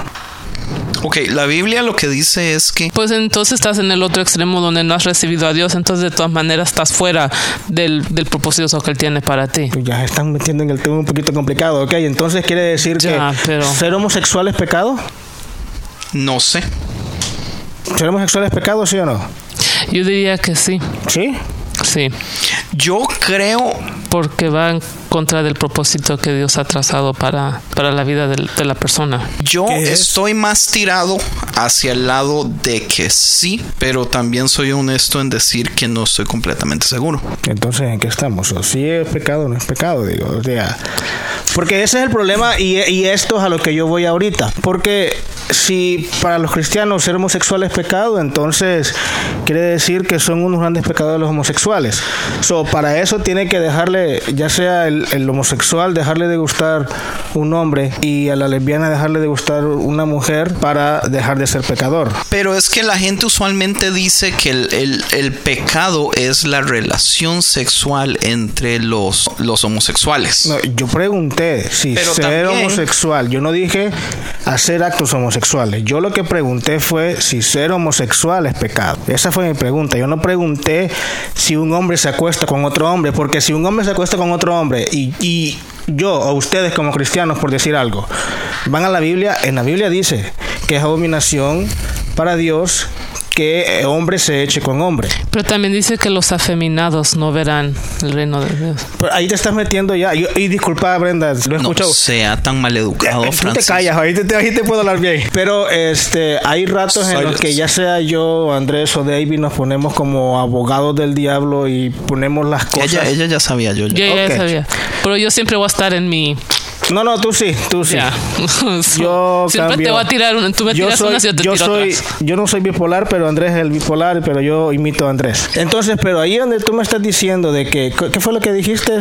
Ok, la Biblia lo que dice es que Pues entonces estás en el otro extremo donde no has recibido a Dios, entonces de todas maneras estás fuera del, del propósito que Él tiene para ti. Pues Ya se están metiendo en el tema un poquito complicado, ¿ok? Entonces quiere decir Ya, que pero- ser homosexual es pecado. no sé. ¿Ser homosexual es pecado, sí o no? Yo diría que sí, ¿Sí? Sí, Yo creo porque va en contra del propósito que Dios ha trazado para, para la vida del- de, la persona. Yo ¿Qué es? estoy más tirado hacia el lado de que sí, pero también soy honesto en decir que no estoy completamente seguro. Entonces, ¿en qué estamos? ¿O sí es pecado o no es pecado? Digo, o sea, porque ese es el problema y, y esto es a lo que yo voy ahorita. Porque si para los cristianos ser homosexual es pecado, entonces quiere decir que son unos grandes pecadores los homosexuales. So, para eso tiene que dejarle, ya sea el, el homosexual, dejarle de gustar un hombre y a la lesbiana dejarle de gustar una mujer para dejar de ser pecador. Pero es que la gente usualmente dice que el, el- el pecado es la relación sexual entre los, los homosexuales. No, yo pregunté si Pero ser también- homosexual. Yo no dije hacer actos homosexuales. Yo lo que pregunté fue si ser homosexual es pecado. Esa fue mi pregunta. Yo no pregunté si un hombre se acuesta con otro hombre, porque si un hombre se acuesta con otro hombre y, y yo o ustedes como cristianos, por decir algo, van a la Biblia, en la Biblia dice que es abominación para Dios que eh, hombre se eche con hombre. Pero también dice que los afeminados no verán el reino de Dios. Pero ahí te estás metiendo ya. Yo- y disculpa, Brenda, lo he no escuchado. sea tan maleducado, Eh, Tú te Francisco. callas, ahí te, ahí te puedo hablar bien. Pero este, hay ratos en los que ya sea yo, Andrés o David nos ponemos como abogados del diablo y ponemos las cosas. Ella, ella ya sabía, yo ya. Yo ya Ok. sabía. Pero yo siempre voy a estar en mi. No, no, tú sí, tú sí. Ya. [laughs] Yo siempre cambio. te voy a tirar una. Tú me yo tiras soy, unas y yo te yo tiro soy, yo no soy bipolar, pero Andrés es el bipolar, pero yo imito a Andrés. Entonces, pero ahí donde tú me estás diciendo de que, ¿qué fue lo que dijiste?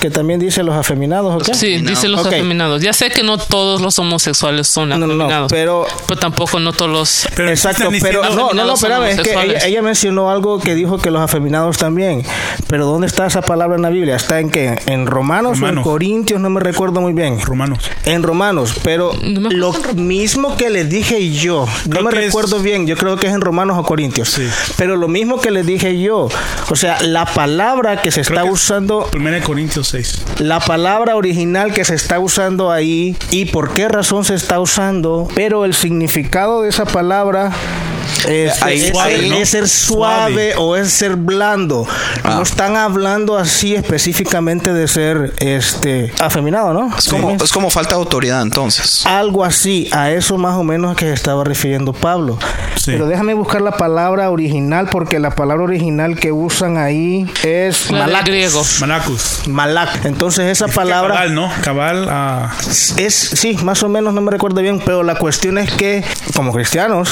Que también dice los afeminados, ¿o qué? Sí, dicen los Ok. afeminados. Ya sé que no todos los homosexuales son No, no, no, afeminados. pero pero tampoco no todos los. Pero Exacto, pero no, no, no, espérame, es que ella, mencionó algo que dijo que los afeminados también. Pero ¿dónde está esa palabra en la Biblia? ¿Está en qué? ¿En Romanos, o en. Corintios? No me recuerdo muy bien. Romanos. En Romanos, pero No lo mismo que les dije yo, no me es- recuerdo bien, yo creo que es en Romanos o Corintios, Sí. pero lo mismo que les dije yo, o sea, la palabra que se Creo está que usando, 1 Corintios 6. la palabra original que se está usando ahí y por qué razón se está usando, pero el significado de esa palabra es, Ahí- es- es ser suave, Suave. o es ser blando. Ah. No están hablando así específicamente de ser este afeminado, ¿no? Es como, Sí. es como falta de autoridad entonces. Algo así, a eso más o menos que se estaba refiriendo Pablo. Sí. Pero déjame buscar la palabra original porque la palabra original que usan ahí es griego. Malacus. Malak. Entonces esa palabra Cabal, ¿no? Cabal ah, es, sí, más o menos no me recuerdo bien, pero la cuestión es que como cristianos,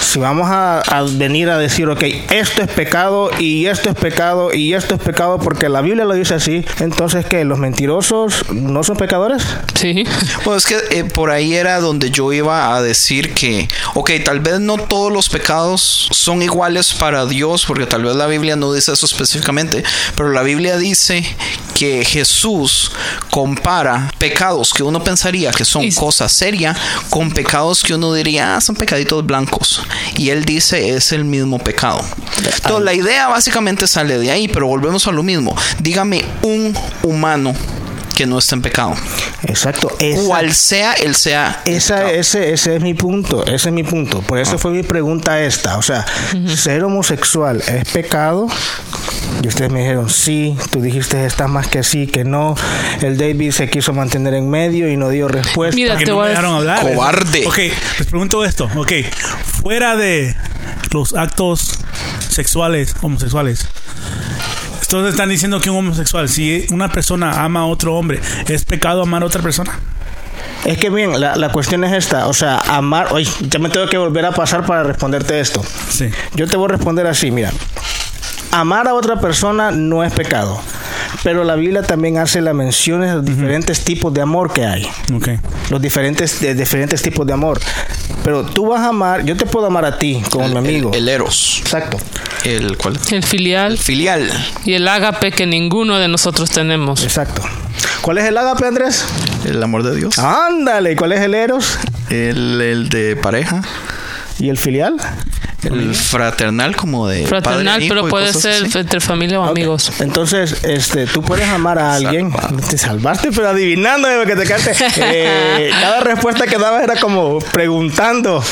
si vamos a, a venir a decir, ok, esto es pecado y esto es pecado y esto es pecado porque la Biblia lo dice así, entonces que los mentirosos no son pecadores. Sí. Bueno, es que eh, por ahí era donde yo iba a decir que, ok, tal vez no todos los pecados son iguales para Dios, porque tal vez la Biblia no dice eso específicamente, pero la Biblia dice que Jesús compara pecados que uno pensaría que son Y- cosa seria con pecados que uno diría, ah, son pecaditos blancos. Y él dice, es el mismo pecado. Entonces, la idea básicamente sale de ahí, pero volvemos a lo mismo. Dígame un humano que no está en pecado. Exacto. Esa- Cual sea el sea. Esa, ese, ese es mi punto, ese es mi punto. Por eso fue mi pregunta esta. O sea, ¿ser homosexual es pecado? Y ustedes me dijeron, sí, tú dijiste estás más que sí, que no. El David se quiso mantener en medio y no dio respuesta. Mira, que te no voy me a dejaron hablar. Cobarde. Ok, les pregunto esto. Ok, fuera de los actos sexuales, homosexuales. Entonces están diciendo que un homosexual, si una persona ama a otro hombre, ¿es pecado amar a otra persona? Es que bien, la, la cuestión es esta. O sea, amar... Oye, ya me tengo que volver a pasar para responderte esto. Sí. Yo te voy a responder así, mira. Amar a otra persona no es pecado. Pero la Biblia también hace las menciones de los diferentes tipos de amor que hay. Ok. los diferentes de diferentes tipos de amor. Pero tú vas a amar, yo te puedo amar a ti como mi amigo. El, el eros. Exacto. El, ¿cuál? El filial El filial. y el ágape que ninguno de nosotros tenemos. Exacto. ¿Cuál es el ágape, Andrés? El amor de Dios. Ándale, ¿y ¿cuál es el eros? El, el de pareja. ¿Y el filial? El fraternal como de Fraternal, e hijo pero y puede cosas ser así. entre familia o amigos. Entonces, este, tú puedes amar a alguien. Te salvaste, pero adivinando porque te quedaste. [laughs] Eh, cada respuesta que dabas era como preguntando.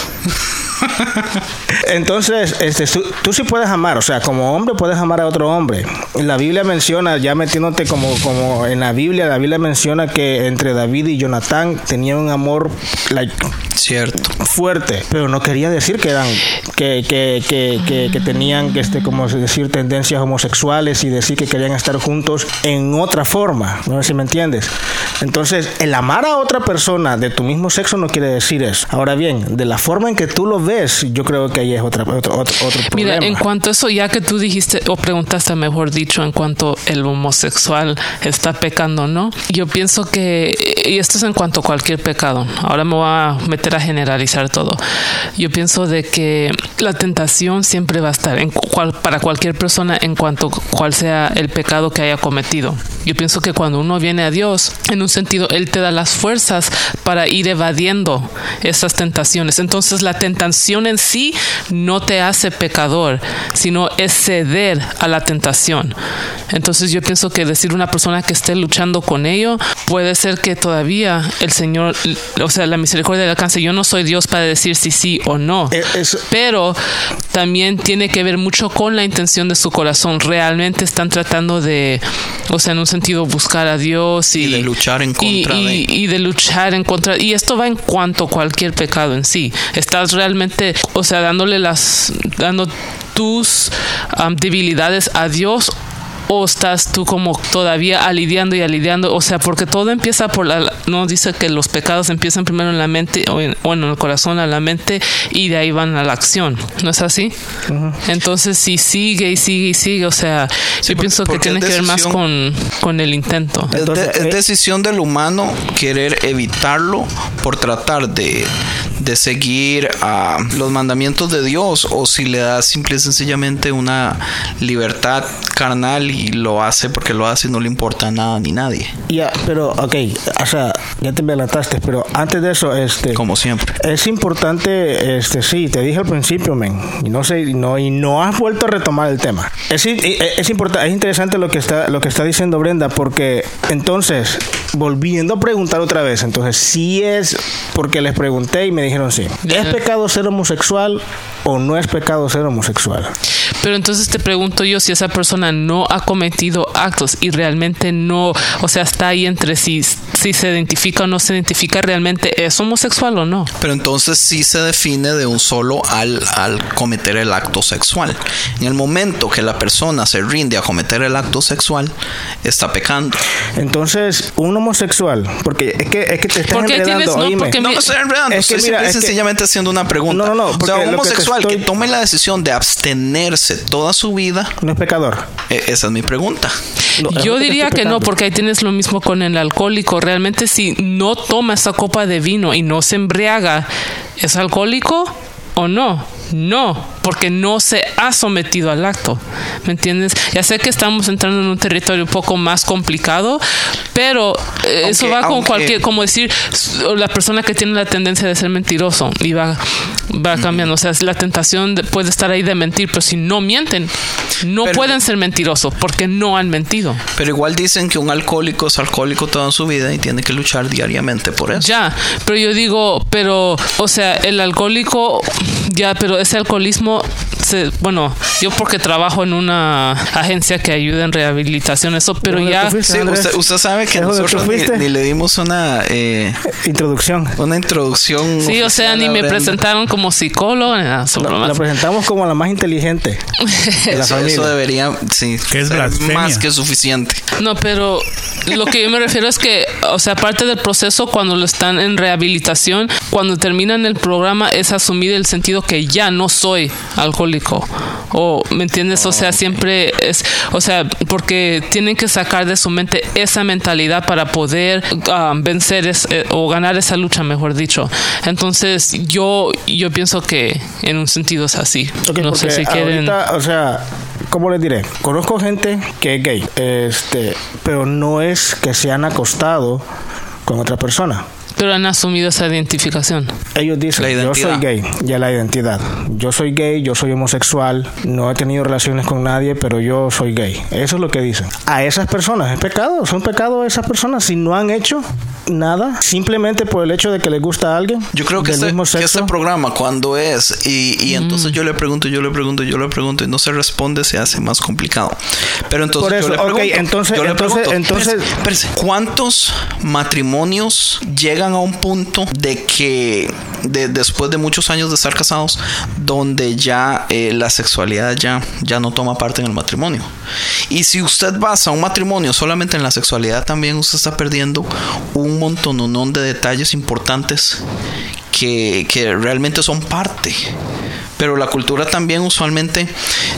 [laughs] Entonces, este, tú, tú sí puedes amar, o sea, como hombre puedes amar a otro hombre. La Biblia menciona, ya metiéndote como, como en la Biblia, la Biblia menciona que entre David y Jonatán tenían un amor like, Cierto. fuerte, pero no quería decir que eran que, que, que, que, que tenían este como decir tendencias homosexuales y decir que querían estar juntos en otra forma, no sé si me entiendes. Entonces, el amar a otra persona de tu mismo sexo no quiere decir eso. Ahora bien, de la forma en que tú lo ves, yo creo que ahí es otra, otro, otro, otro Mira, problema. en cuanto a eso, ya que tú dijiste o preguntaste, mejor dicho, en cuanto el homosexual está pecando, ¿no? Yo pienso que, y esto es en cuanto a cualquier pecado, ahora me voy a meter a generalizar todo. Yo pienso de que la tentación siempre va a estar en cual, para cualquier persona en cuanto cual sea el pecado que haya cometido. Yo pienso que cuando uno viene a Dios, en un sentido, Él te da las fuerzas para ir evadiendo esas tentaciones. Entonces la tentación en sí no te hace pecador, sino es ceder a la tentación. Entonces yo pienso que decir una persona que esté luchando con ello puede ser que todavía el Señor, o sea, la misericordia le alcance. Yo no soy Dios para decir si sí o no, Eh, eso- pero también tiene que ver mucho con la intención de su corazón. Realmente están tratando de, o sea, en un sentido, buscar a Dios y, Y de luchar en y- contra y- de- y de luchar en contra. Y esto va en cuanto a cualquier pecado en sí. Estás realmente, o sea, dándole las, dando tus am, debilidades a Dios o estás tú como todavía alidiando y alidiando, o sea, porque todo empieza por la, no dice que los pecados empiezan primero en la mente o en, bueno, en el corazón, a la mente y de ahí van a la acción, ¿no es así? Entonces si sigue y sigue y sigue, o sea, Sí, yo pienso que tiene que ver más con, con el intento. Es, de- Entonces, es eh, decisión del humano querer evitarlo por tratar de, de seguir a los mandamientos de Dios o si le da simple y sencillamente una libertad carnal y lo hace porque lo hace y no le importa nada ni nadie, Ya, pero, ok, o sea, ya te me adelantaste, pero antes de eso, este... como siempre. Es importante, este, sí, te dije al principio, men, y no sé, no, y no has vuelto a retomar el tema. Es, es, es importante, es interesante lo que está, lo que está diciendo Brenda, porque entonces, volviendo a preguntar otra vez, entonces, sí es, porque les pregunté y me dijeron sí. ¿Es pecado ser homosexual o no es pecado ser homosexual? Pero entonces te pregunto yo si esa persona no ha cometido actos y realmente no, o sea, está ahí entre si, si se identifica o no se identifica, realmente es homosexual o no. Pero entonces sí se define de un solo al, al cometer el acto sexual. En el momento que la persona se rinde a cometer el acto sexual, está pecando. Entonces, un homosexual, porque es que, es que te estás ¿Por qué enredando, tienes- no, oíme. porque No me estoy enredando, es que estoy mira, simple y es que- sencillamente haciendo una pregunta. No, no, no, o sea, porque un que homosexual que, estoy- tome la decisión de abstenerse toda su vida, no es pecador. eh, esa es mi pregunta. Es Yo diría que no, porque ahí tienes lo mismo con el alcohólico. Realmente si no toma esa copa de vino y no se embriaga, ¿es alcohólico o no? No, porque no se ha sometido al acto. ¿Me entiendes? Ya sé que estamos entrando en un territorio un poco más complicado, pero eh, eso Aunque- va con aunque- cualquier, como decir, la persona que tiene la tendencia de ser mentiroso y va, va cambiando. O sea, la tentación de- puede estar ahí de mentir, pero si no mienten, no Pero- pueden ser mentirosos porque no han mentido. Pero igual dicen que un alcohólico es alcohólico toda su vida y tiene que luchar diariamente por eso. Ya, pero yo digo, pero, o sea, el alcohólico, ya, pero ese alcoholismo, se, bueno, yo porque trabajo en una agencia que ayuda en rehabilitación, eso, pero ¿Dónde ya, fuiste? Sí, usted, usted sabe que ¿Es donde tú nosotros ni, ni le dimos una eh, Introducción. una introducción. sí, o sea, ni me Brenda. presentaron como solo La, la presentamos como la más inteligente de la Eso, familia. eso debería, sí, Que es ser más que suficiente. No, pero lo que yo me refiero es que, o sea, parte del proceso cuando lo están en rehabilitación, cuando terminan el programa es asumir el sentido que ya no soy alcohólico. O, ¿me entiendes? O sea, siempre es, o sea, porque tienen que sacar de su mente esa mentalidad para poder ah, vencer es- eh, o ganar esa lucha, mejor dicho. Entonces, yo, yo pienso que en un sentido es así. Ok, no sé si quieren. ahorita, o sea, ¿cómo les diré? Conozco gente que es gay, este, pero no es que se han acostado con otra persona. Pero han asumido esa identificación. Ellos dicen, La yo soy gay, ya la identidad. Yo soy gay, yo soy homosexual, no he tenido relaciones con nadie, pero yo soy gay. Eso es lo que dicen. A esas personas es pecado, son pecado esas personas si no han hecho nada, simplemente por el hecho de que les gusta a alguien Yo creo que del este, mismo que sexo. este programa, cuando es, y, y entonces yo le pregunto, yo le pregunto, yo le pregunto, y no se responde, se hace más complicado. Pero entonces Por eso, yo le ok, pregunto, entonces- yo le entonces- pregunto, entonces- espérese, espérese, ¿cuántos matrimonios llegan a un punto de que de- después de muchos años de estar casados, donde ya eh, la sexualidad ya, ya no toma parte en el matrimonio? Y si usted basa un matrimonio solamente en la sexualidad, también usted está perdiendo un montón de detalles importantes que realmente son parte. Pero la cultura también usualmente,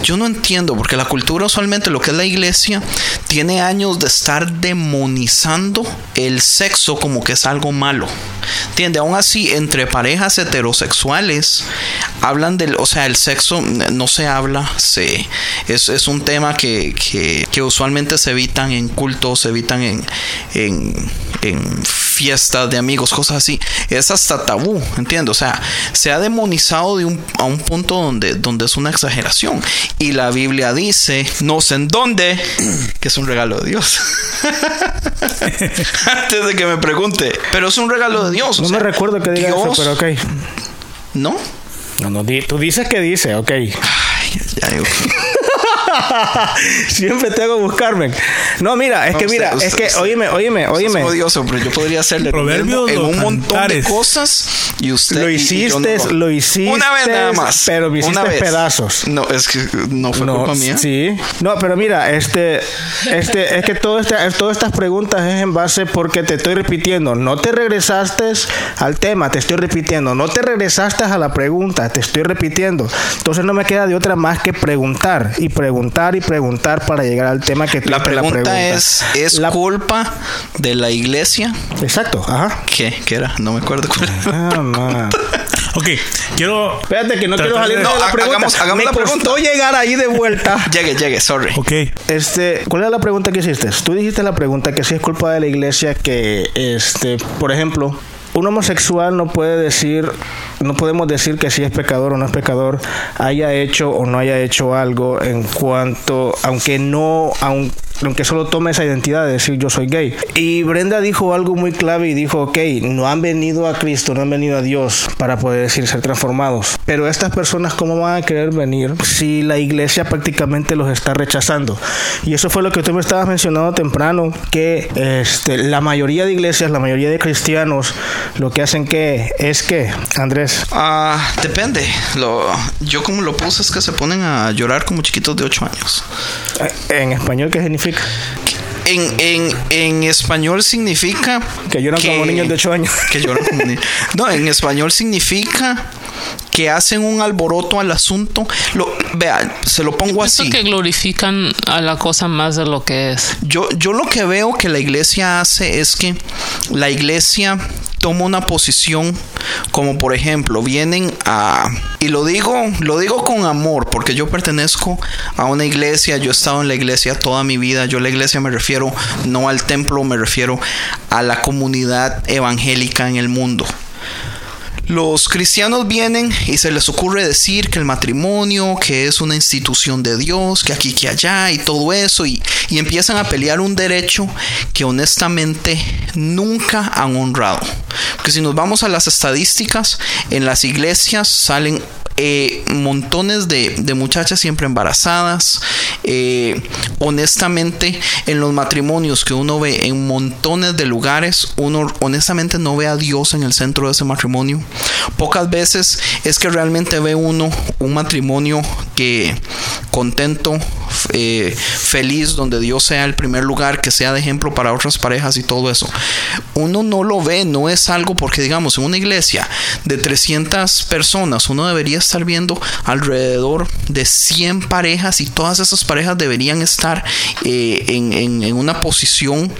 yo no entiendo, porque la cultura usualmente, lo que es la iglesia, tiene años de estar demonizando el sexo como que es algo malo. ¿Entiende? Aún así, entre parejas heterosexuales, hablan del, o sea, el sexo no se habla, se, es, es un tema que, que, que usualmente se evitan en cultos, se evitan en, en, en fiestas de amigos, cosas así. Es hasta tabú, ¿entiendes? O sea, se ha demonizado de un, a un punto donde, donde es una exageración. Y la Biblia dice, no sé en dónde, que es un regalo de Dios. [laughs] Antes de que me pregunte, pero es un regalo de Dios. o No sea, me recuerdo que diga Dios- eso, pero ok. ¿No? No, no, tú dices que dice, ok. Ay, ya, yo- [laughs] Siempre te hago buscarme. No, mira, es No, que usted- mira, usted- es que, usted- oíme, oíme, oíme. Es odioso, pero yo podría hacerle mismo en un montón de cantares. cosas y usted Lo hiciste, no lo hiciste, una vez nada más, pero me Una hiciste vez. pedazos. No, es que no fue No, culpa mía. sí. No, pero mira, este, este, es que todo este, todas estas preguntas es en base porque te estoy repitiendo. No te regresaste al tema, te estoy repitiendo. No te regresaste a la pregunta, te estoy repitiendo. Entonces no me queda de otra más que preguntar y preguntar y preguntar para llegar al tema que tú La hiciste pregunta, es, ¿es La- culpa de la iglesia? Exacto, ajá. ¿Qué? ¿Qué era? No me acuerdo cuál era. Ah, [laughs] man. Ok, quiero. Espérate que no quiero salir de- No, la pregunta. hagamos- hagamos me la costó pregunta. llegar ahí de vuelta. [laughs] Llegue, llegue, sorry. Ok, Este, ¿cuál era la pregunta que hiciste? Tú dijiste la pregunta que si es culpa de la iglesia que, este, por ejemplo, un homosexual no puede decir, no podemos decir que si es pecador o no es pecador, haya hecho o no haya hecho algo en cuanto, aunque no, aun- aunque solo tome esa identidad de decir yo soy gay. Y Brenda dijo algo muy clave y dijo, ok, no han venido a Cristo, no han venido a Dios para poder decir ser transformados. Pero estas personas, ¿cómo van a querer venir si la iglesia prácticamente los está rechazando? Y eso fue lo que tú me estabas mencionando temprano, que este, la mayoría de iglesias, la mayoría de cristianos, lo que hacen que es que, Andrés, Ah, depende. Lo, yo como lo puse es que se ponen a llorar como chiquitos de 8 años. eh, en español, ¿qué significa? En, en, en español significa... Que lloran como niños de 8 años. Que lloran como niños. No, en español significa que hacen un alboroto al asunto. Lo, vea, se lo pongo Pienso así. que glorifican a la cosa más de lo que es. Yo, yo lo que veo que la iglesia hace es que la iglesia toma una posición como por ejemplo vienen a y lo digo lo digo con amor porque yo pertenezco a una iglesia yo he estado en la iglesia toda mi vida yo a la iglesia me refiero no al templo me refiero a la comunidad evangélica en el mundo los cristianos vienen y se les ocurre decir que el matrimonio, que es una institución de Dios, que aquí, que allá y todo eso, y, y empiezan a pelear un derecho que honestamente nunca han honrado. Porque si nos vamos a las estadísticas, en las iglesias salen eh, montones de, de muchachas siempre embarazadas. Eh, honestamente, en los matrimonios que uno ve en montones de lugares, uno honestamente no ve a Dios en el centro de ese matrimonio. Pocas veces es que realmente ve uno un matrimonio que contento, eh, feliz, donde Dios sea el primer lugar, que sea de ejemplo para otras parejas y todo eso. Uno no lo ve, no es algo porque digamos en una iglesia de 300 personas, uno debería estar viendo alrededor de 100 parejas y todas esas parejas deberían estar eh, en, una posición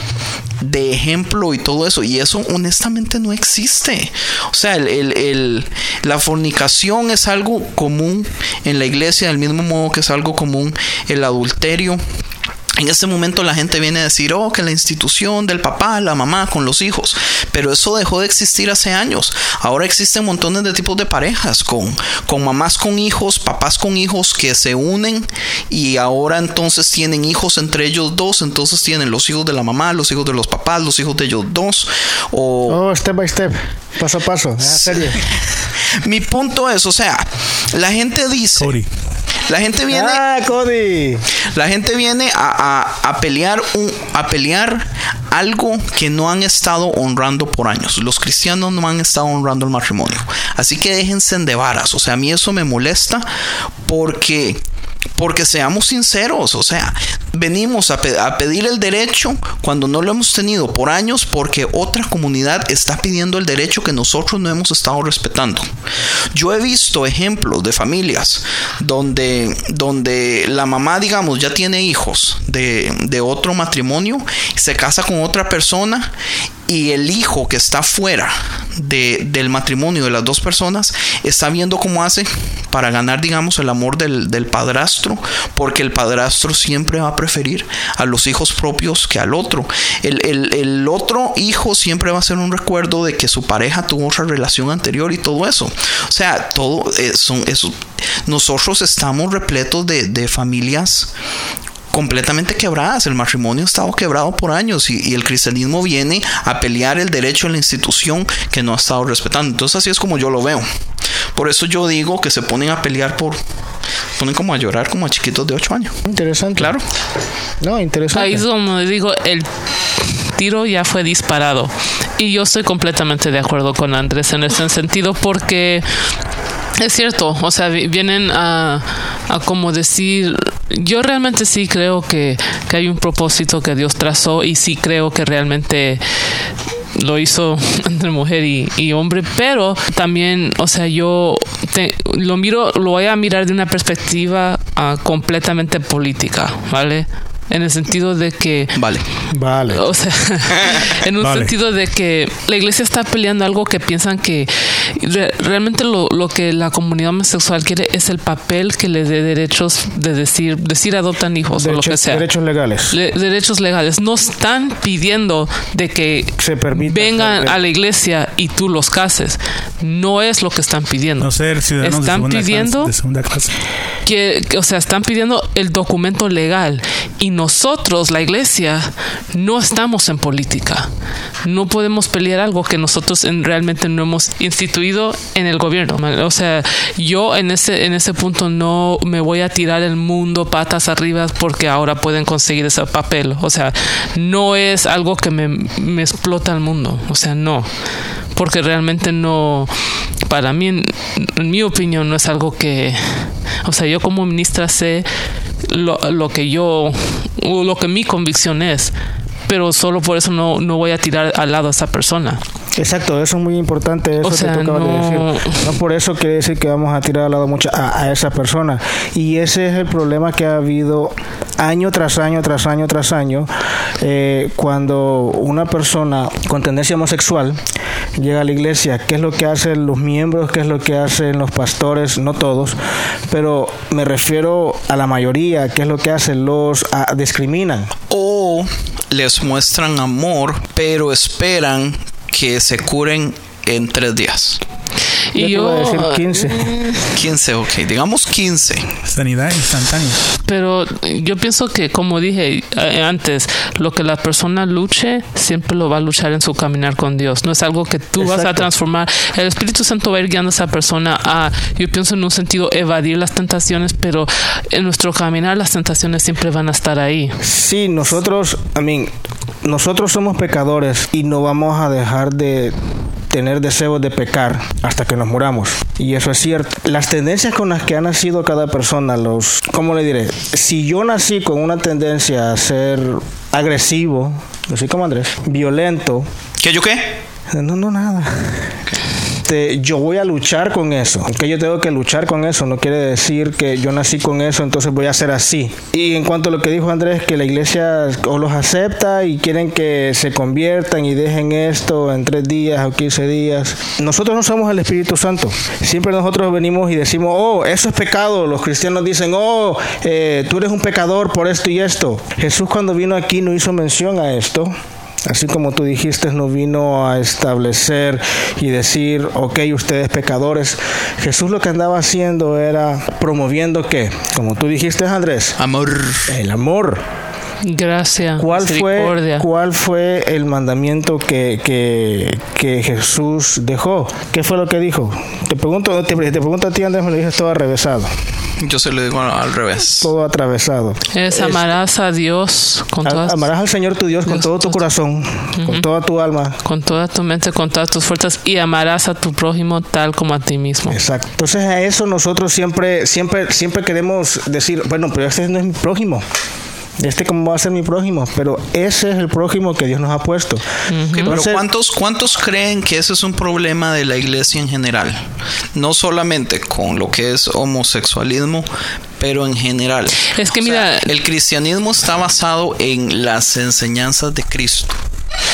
de ejemplo y todo eso. Y eso honestamente no existe. O sea, el- la fornicación es algo común en la iglesia, del mismo modo que es algo común el adulterio. En este momento la gente viene a decir, oh, que la institución del papá, la mamá con los hijos, pero eso dejó de existir hace años. Ahora existen montones de tipos de parejas, con, con mamás con hijos, papás con hijos que se unen y ahora entonces tienen hijos entre ellos dos, entonces tienen los hijos de la mamá, los hijos de los papás, los hijos de ellos dos. O... Oh, step by step, paso a paso, en serio. [laughs] Mi punto es, o sea, la gente dice... Cody. La gente viene. Ah, Cody. La gente viene a, a- a pelear un, a pelear algo que no han estado honrando por años. Los cristianos no han estado honrando el matrimonio. Así que déjense de varas. O sea, a mí eso me molesta porque porque seamos sinceros, o sea, venimos a, pe- a pedir el derecho cuando no lo hemos tenido por años porque otra comunidad está pidiendo el derecho que nosotros no hemos estado respetando. Yo he visto ejemplos de familias donde, donde la mamá, digamos, ya tiene hijos de, de otro matrimonio, se casa con otra persona y el hijo que está fuera de- del matrimonio de las dos personas está viendo cómo hace para ganar, digamos, el amor del padrastro, porque el padrastro siempre va a preferir a los hijos propios que al otro. El, el- el otro hijo siempre va a ser un recuerdo de que su pareja tuvo otra relación anterior y todo eso. O sea, todo eh, son eso. Nosotros estamos repletos de, de familias completamente quebradas. El matrimonio ha estado quebrado por años y, y el cristianismo viene a pelear el derecho a la institución que no ha estado respetando. Entonces así es como yo lo veo. Por eso yo digo que se ponen a pelear por... Ponen como a llorar como a chiquitos de 8 años. Interesante. Claro. No, interesante. Ahí es donde digo, el tiro ya fue disparado. Y yo estoy completamente de acuerdo con Andrés en ese sentido porque es cierto, o sea, vi- vienen a, a como decir, yo realmente sí creo que, que hay un propósito que Dios trazó y sí creo que realmente lo hizo [laughs] entre mujer y, y hombre, pero también, o sea, yo te- lo miro, lo voy a mirar de una perspectiva ah, completamente política, ¿vale? En el sentido de que Vale. Vale. o sea, [laughs] en un Vale. sentido de que la iglesia está peleando algo que piensan que re- realmente lo, lo que la comunidad homosexual quiere es el papel que le dé derechos de decir, decir adoptan hijos o lo que Derechos, sea. derechos legales. Le- derechos legales. No están pidiendo de que Se permita vengan a la iglesia y tú los cases. No es lo que están pidiendo. No ser ciudadanos de Están segunda, pidiendo clase, de segunda clase. que, que, o sea, están pidiendo el documento legal y nosotros, la iglesia, no estamos en política. No podemos pelear algo que nosotros en- realmente no hemos instituido en el gobierno. O sea, yo en ese en ese punto no me voy a tirar el mundo patas arriba porque ahora pueden conseguir ese papel. O sea, no es algo que me, explota el mundo. O sea, no porque realmente no, para mí, en, en mi opinión, no es algo que, o sea, yo como ministra sé lo, lo que yo, o lo que mi convicción es, pero solo por eso no, no voy a tirar al lado a esa persona. Exacto, eso es muy importante, eso O sea, que tú acabas de no- decir. No por eso quiere decir que vamos a tirar al lado mucho a, a esa persona. Y ese es el problema que ha habido año tras año, tras año, tras año, eh, cuando una persona con tendencia homosexual llega a la iglesia, ¿qué es lo que hacen los miembros? ¿Qué es lo que hacen los pastores? No todos, pero me refiero a la mayoría, ¿qué es lo que hacen? Los ah, discriminan. O les muestran amor, pero esperan que se curen en tres días. [laughs] Yo te voy a decir 15. 15, [laughs] ok, digamos 15. Sanidad instantánea. Pero yo pienso que, como dije eh, antes, lo que la persona luche, siempre lo va a luchar en su caminar con Dios. No es algo que tú vas a Exacto. transformar. El Espíritu Santo va a ir guiando a esa persona a, yo pienso en un sentido, evadir las tentaciones, pero en nuestro caminar las tentaciones siempre van a estar ahí. Sí, nosotros, I mean, nosotros somos pecadores y no vamos a dejar de tener deseos de pecar hasta que nos muramos. Y eso es cierto. Las tendencias con las que ha nacido cada persona, los, ¿cómo le diré? Si yo nací con una tendencia a ser agresivo, así como Andrés, violento, ¿Qué yo qué? no, no, nada. Este, yo voy a luchar con eso. Que yo tengo que luchar con eso. No quiere decir que yo nací con eso, entonces voy a ser así. Y en cuanto a lo que dijo Andrés, que la iglesia o los acepta y quieren que se conviertan y dejen esto en tres días o quince días. Nosotros no somos el Espíritu Santo. Siempre nosotros venimos y decimos, oh, eso es pecado. Los cristianos dicen, oh, eh, tú eres un pecador por esto y esto. Jesús cuando vino aquí no hizo mención a esto. Así como tú dijiste, no vino a establecer y decir, ok, ustedes pecadores. Jesús lo que andaba haciendo era promoviendo qué? Como tú dijiste, Andrés. Amor. El amor. Gracias. ¿Cuál fue, ¿Cuál fue el mandamiento que, que, que, Jesús dejó? ¿Qué fue lo que dijo? Te pregunto, te, te pregunto a ti, Andrés, me lo dices todo revésado. Yo se lo digo al revés. Todo atravesado. Es amarás a Dios con todas Amarás al Señor tu Dios, con todo tu corazón, con toda tu alma. Con toda tu mente, con todas tus fuerzas y amarás a tu prójimo tal como a ti mismo. Exacto. Entonces a eso nosotros siempre, siempre, siempre queremos decir, bueno, pero este no es mi prójimo este como va a ser mi prójimo, pero ese es el prójimo que Dios nos ha puesto. pero ¿cuántos, ¿cuántos creen que ese es un problema de la iglesia en general? No solamente con lo que es homosexualismo, pero en general. Es que mira, el cristianismo está basado en las enseñanzas de Cristo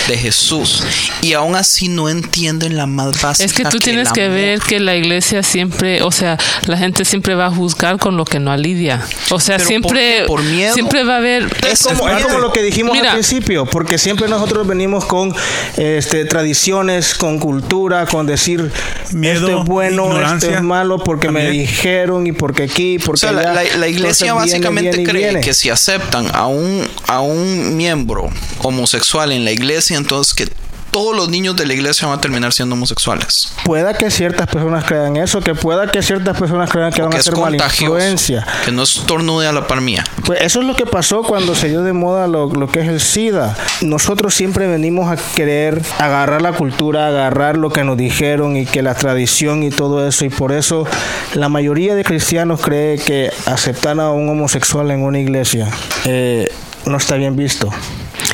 de Jesús y aún así no entienden la más básica. Es que tú tienes que ver que la iglesia siempre, o sea, la gente siempre va a juzgar con lo que no alidia. O sea, siempre por, miedo. siempre va a haber es como, lo que dijimos al principio, porque siempre nosotros venimos con este tradiciones, con cultura, con decir miedo, esto es bueno, esto es malo porque me dijeron y porque aquí, porque La, iglesia básicamente cree que si aceptan a un a un miembro homosexual en la iglesia, entonces que todos los niños de la iglesia van a terminar siendo homosexuales. Pueda que ciertas personas crean eso, que pueda que ciertas personas crean que van a ser mala influencia. Que no estornude a la par mía. Pues eso es lo que pasó cuando se dio de moda lo, lo, que es el SIDA. Nosotros siempre venimos a querer agarrar la cultura, agarrar lo que nos dijeron y que la tradición y todo eso. Y por eso la mayoría de cristianos cree que aceptar a un homosexual en una iglesia eh, no está bien visto.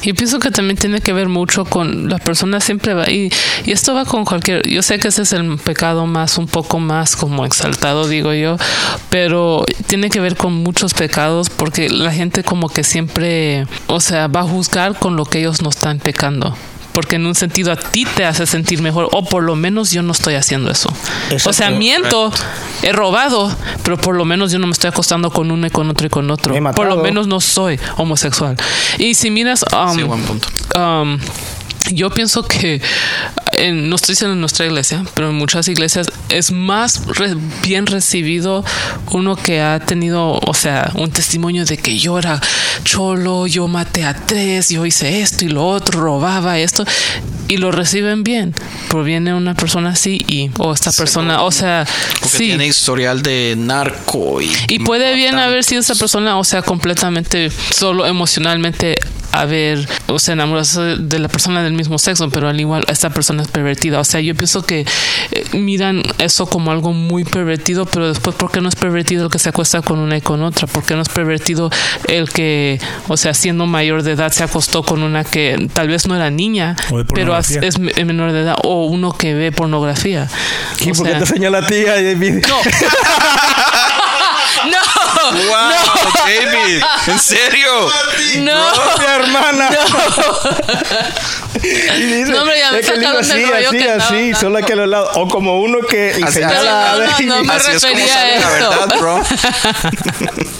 Y pienso que también tiene que ver mucho con la persona siempre va y, y esto va con cualquier, yo sé que ese es el pecado más, un poco más como exaltado, digo yo, pero tiene que ver con muchos pecados porque la gente como que siempre, o sea, va a juzgar con lo que ellos no están pecando porque en un sentido a ti te hace sentir mejor o por lo menos yo no estoy haciendo eso. O sea, miento, he robado, pero por lo menos yo no me estoy acostando con uno y con otro y con otro. Por lo menos no soy homosexual. Y si miras... Um, buen punto. Um, yo pienso que no estoy diciendo en nuestra iglesia, pero en muchas iglesias es más bien recibido uno que ha tenido, o sea, un testimonio de que yo era cholo, yo maté a tres, yo hice esto y lo otro, robaba esto, y lo reciben bien. Proviene una persona así y, o esta persona, o sea, sí. tiene historial de narco y. Y puede bien haber sido esa persona, o sea, completamente solo emocionalmente haber, o sea, enamorarse de la persona del mismo sexo, pero al igual esta persona es pervertida. O sea, yo pienso que eh, miran eso como algo muy pervertido, pero después, ¿por qué no es pervertido el que se acuesta con una y con otra? ¿Por qué no es pervertido el que, o sea, siendo mayor de edad se acostó con una que tal vez no era niña, pero es, menor de edad, o uno que ve pornografía? ¿Y por qué te señala a ti? No. [laughs] [laughs] No. Wow, David. ¿En serio? No. Mi hermana. No. y dice, no, hombre, ya me es que el así, así, que así, no, solo que los lados. O como uno que señala no, no, no, me así refería es a esto. la verdad, bro. [laughs]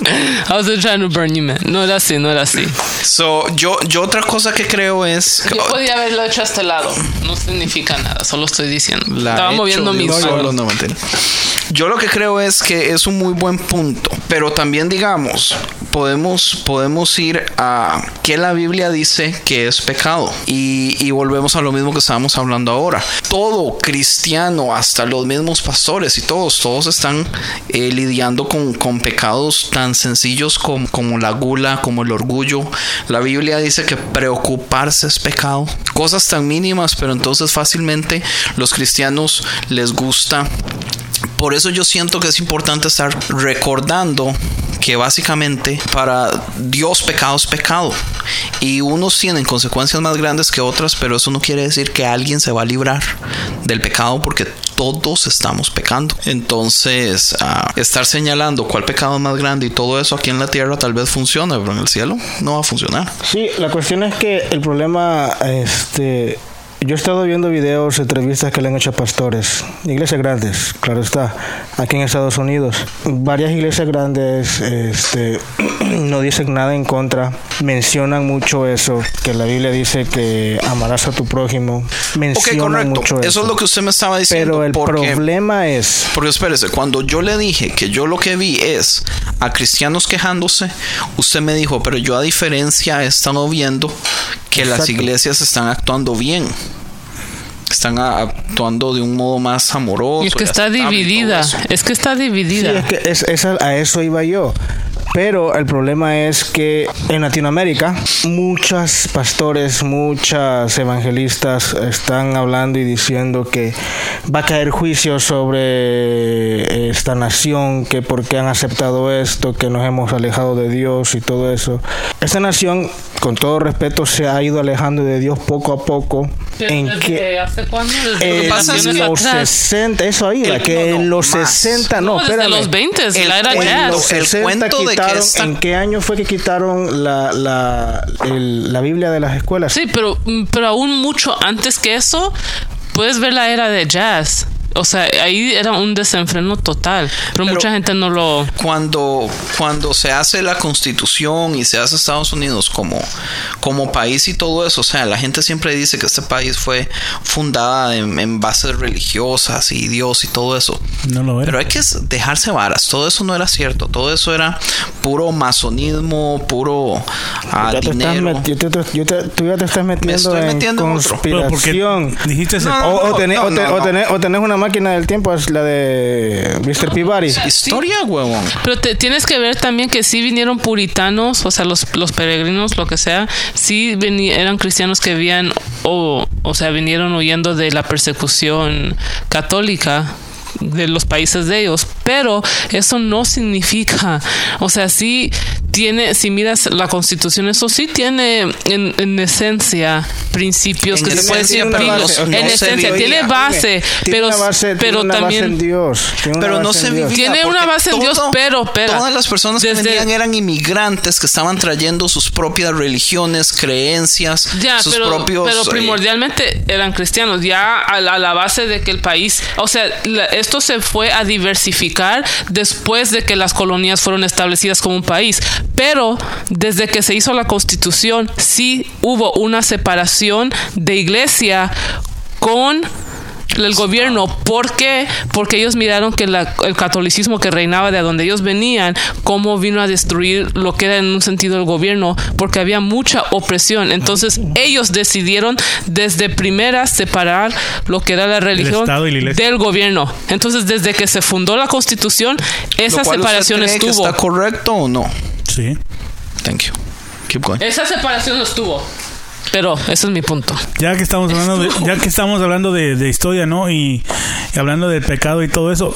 I was trying to burn you, man. No era así, no era así. So, yo, yo otra cosa que creo es... Yo podía haberlo hecho a este lado. No significa nada, solo estoy diciendo. La Estaba moviendo mis manos. No, yo lo que creo es que es un muy buen punto, pero también digamos, podemos, podemos ir a qué la Biblia dice que es pecado y, y volvemos a lo mismo que estábamos hablando ahora. Todo cristiano, hasta los mismos pastores y todos, todos están eh, lidiando con, con, pecados tan sencillos como, como la gula, como el orgullo. La Biblia dice que preocuparse es pecado. Cosas tan mínimas, pero entonces fácilmente los cristianos les gusta por eso yo siento que es importante estar recordando que básicamente para Dios pecado es pecado y unos tienen consecuencias más grandes que otras, pero eso no quiere decir que alguien se va a librar del pecado porque todos estamos pecando. Entonces, ah, estar señalando cuál pecado es más grande y todo eso aquí en la tierra tal vez funcione, pero en el cielo no va a funcionar. Sí, la cuestión es que el problema, este, yo he estado viendo videos, entrevistas que le han hecho a pastores, iglesias grandes, claro está, aquí en Estados Unidos. Varias iglesias grandes este, [clears throat] no dicen nada en contra, mencionan mucho eso, que la Biblia dice que amarás a tu prójimo, mencionan correcto. mucho Eso eso. es lo que usted me estaba diciendo. Pero el porque- problema es, Porque espérese, cuando yo le dije que yo lo que vi es a cristianos quejándose, usted me dijo, pero yo a diferencia he estado viendo que las iglesias están actuando bien. Están a- actuando de un modo más amoroso. Y es que y está dividida. Es que está Sí, dividida. es que es- a eso iba yo. Pero el problema es que en Latinoamérica muchos pastores, muchas evangelistas están hablando y diciendo que va a caer juicio sobre esta nación, que porque han aceptado esto, que nos hemos alejado de Dios y todo eso. Esta nación, con todo respeto, se ha ido alejando de Dios poco a poco. ¿En qué? ¿Hace cuándo? que En pasa es que- los atrás. 60, eso El- que no, no, en los más. 60, no, No, desde espérame. los 20, El- la era el- En los jazz. el 60 cuento de que quitaron, ¿En qué año fue que quitaron la, la, el- la Biblia de las escuelas? Sí, pero, pero aún mucho antes que eso, puedes ver la era de jazz. O sea, ahí era un desenfreno total. Pero, Pero- mucha gente no lo. cuando, cuando se hace la constitución y se hace Estados Unidos como, como país y todo eso, o sea, la gente siempre dice que este país fue fundada en, en bases religiosas y Dios y todo eso. No lo era. Pero hay que dejarse varas, todo eso no era cierto, todo eso era puro masonismo, puro ah, Ya te estás dinero. meti- yo te- yo te- tú ya te estás metiendo estoy en metiendo en otro. Pero porque conspiración. dijiste ese- No, no, O, o tenés, tenés- tenés una máquina del tiempo, es la de Mr. Peabody. Historia, huevón. Pero te, tienes que ver también que sí vinieron puritanos, o sea, los, los peregrinos, lo que sea, sí veni- eran cristianos que habían, o, o sea, vinieron huyendo de la persecución católica de los países de ellos, pero eso no significa, o sea, sí tiene, si miras la constitución, eso sí tiene en, en esencia principios En que se pueden decir, en no esencia, tiene base, Tiene pero, base, tiene pero una base también... en Dios. tiene una Pero no base se en Dios. vivía. Tiene una base en Dios, pero, pero, Todas las personas que venían eran inmigrantes que estaban trayendo sus propias religiones, creencias, Ya, sus pero, propios. pero eh, primordialmente eran cristianos, ya a la, a la base de que el país, o sea, la- esto se fue a diversificar después de que las colonias fueron establecidas como un país, pero desde que se hizo la constitución sí hubo una separación de iglesia con el gobierno. ¿Por qué? Porque ellos miraron que la- el catolicismo que reinaba de donde ellos venían, cómo vino a destruir lo que era en un sentido el gobierno, porque había mucha opresión. Entonces ellos decidieron desde primera separar lo que era la religión la del gobierno. Entonces desde que se fundó la constitución, esa separación que estuvo. ¿Está correcto o no? Sí. Thank you. Keep going. Esa separación no estuvo. Pero ese es mi punto. Ya que estamos hablando de, ya que estamos hablando de, de historia, ¿no? Y, y hablando del pecado y todo eso,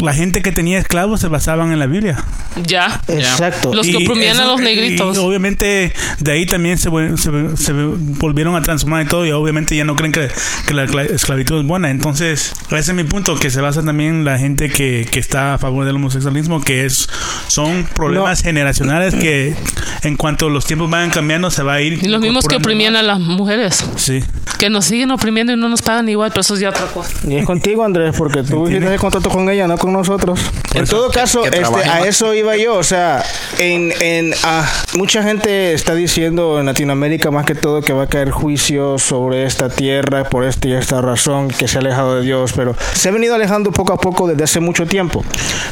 la gente que tenía esclavos se basaban en la Biblia. Ya. Exacto. Los que oprimían a los negritos. Y obviamente de ahí también se, se- se volvieron a transformar y todo. Y obviamente ya no creen que, que la cla- esclavitud es buena. Entonces, ese es mi punto, que se basa también la gente que, que está a favor del homosexualismo, que es son problemas generacionales que en cuanto los tiempos vayan cambiando se va a ir. Y los mismos que oprimían más. a las mujeres. Sí. Que nos siguen oprimiendo y no nos pagan igual, pero eso es ya otra cosa. Y es contigo, Andrés, porque tú hiciste el contrato con ella, no con nosotros. En todo caso, que este, a eso iba yo. O sea, en, en ah, mucha gente está diciendo en Latinoamérica más que todo que va a caer juicio sobre esta tierra por esta y esta razón, que se ha alejado de Dios, pero se ha venido alejando poco a poco desde hace mucho tiempo.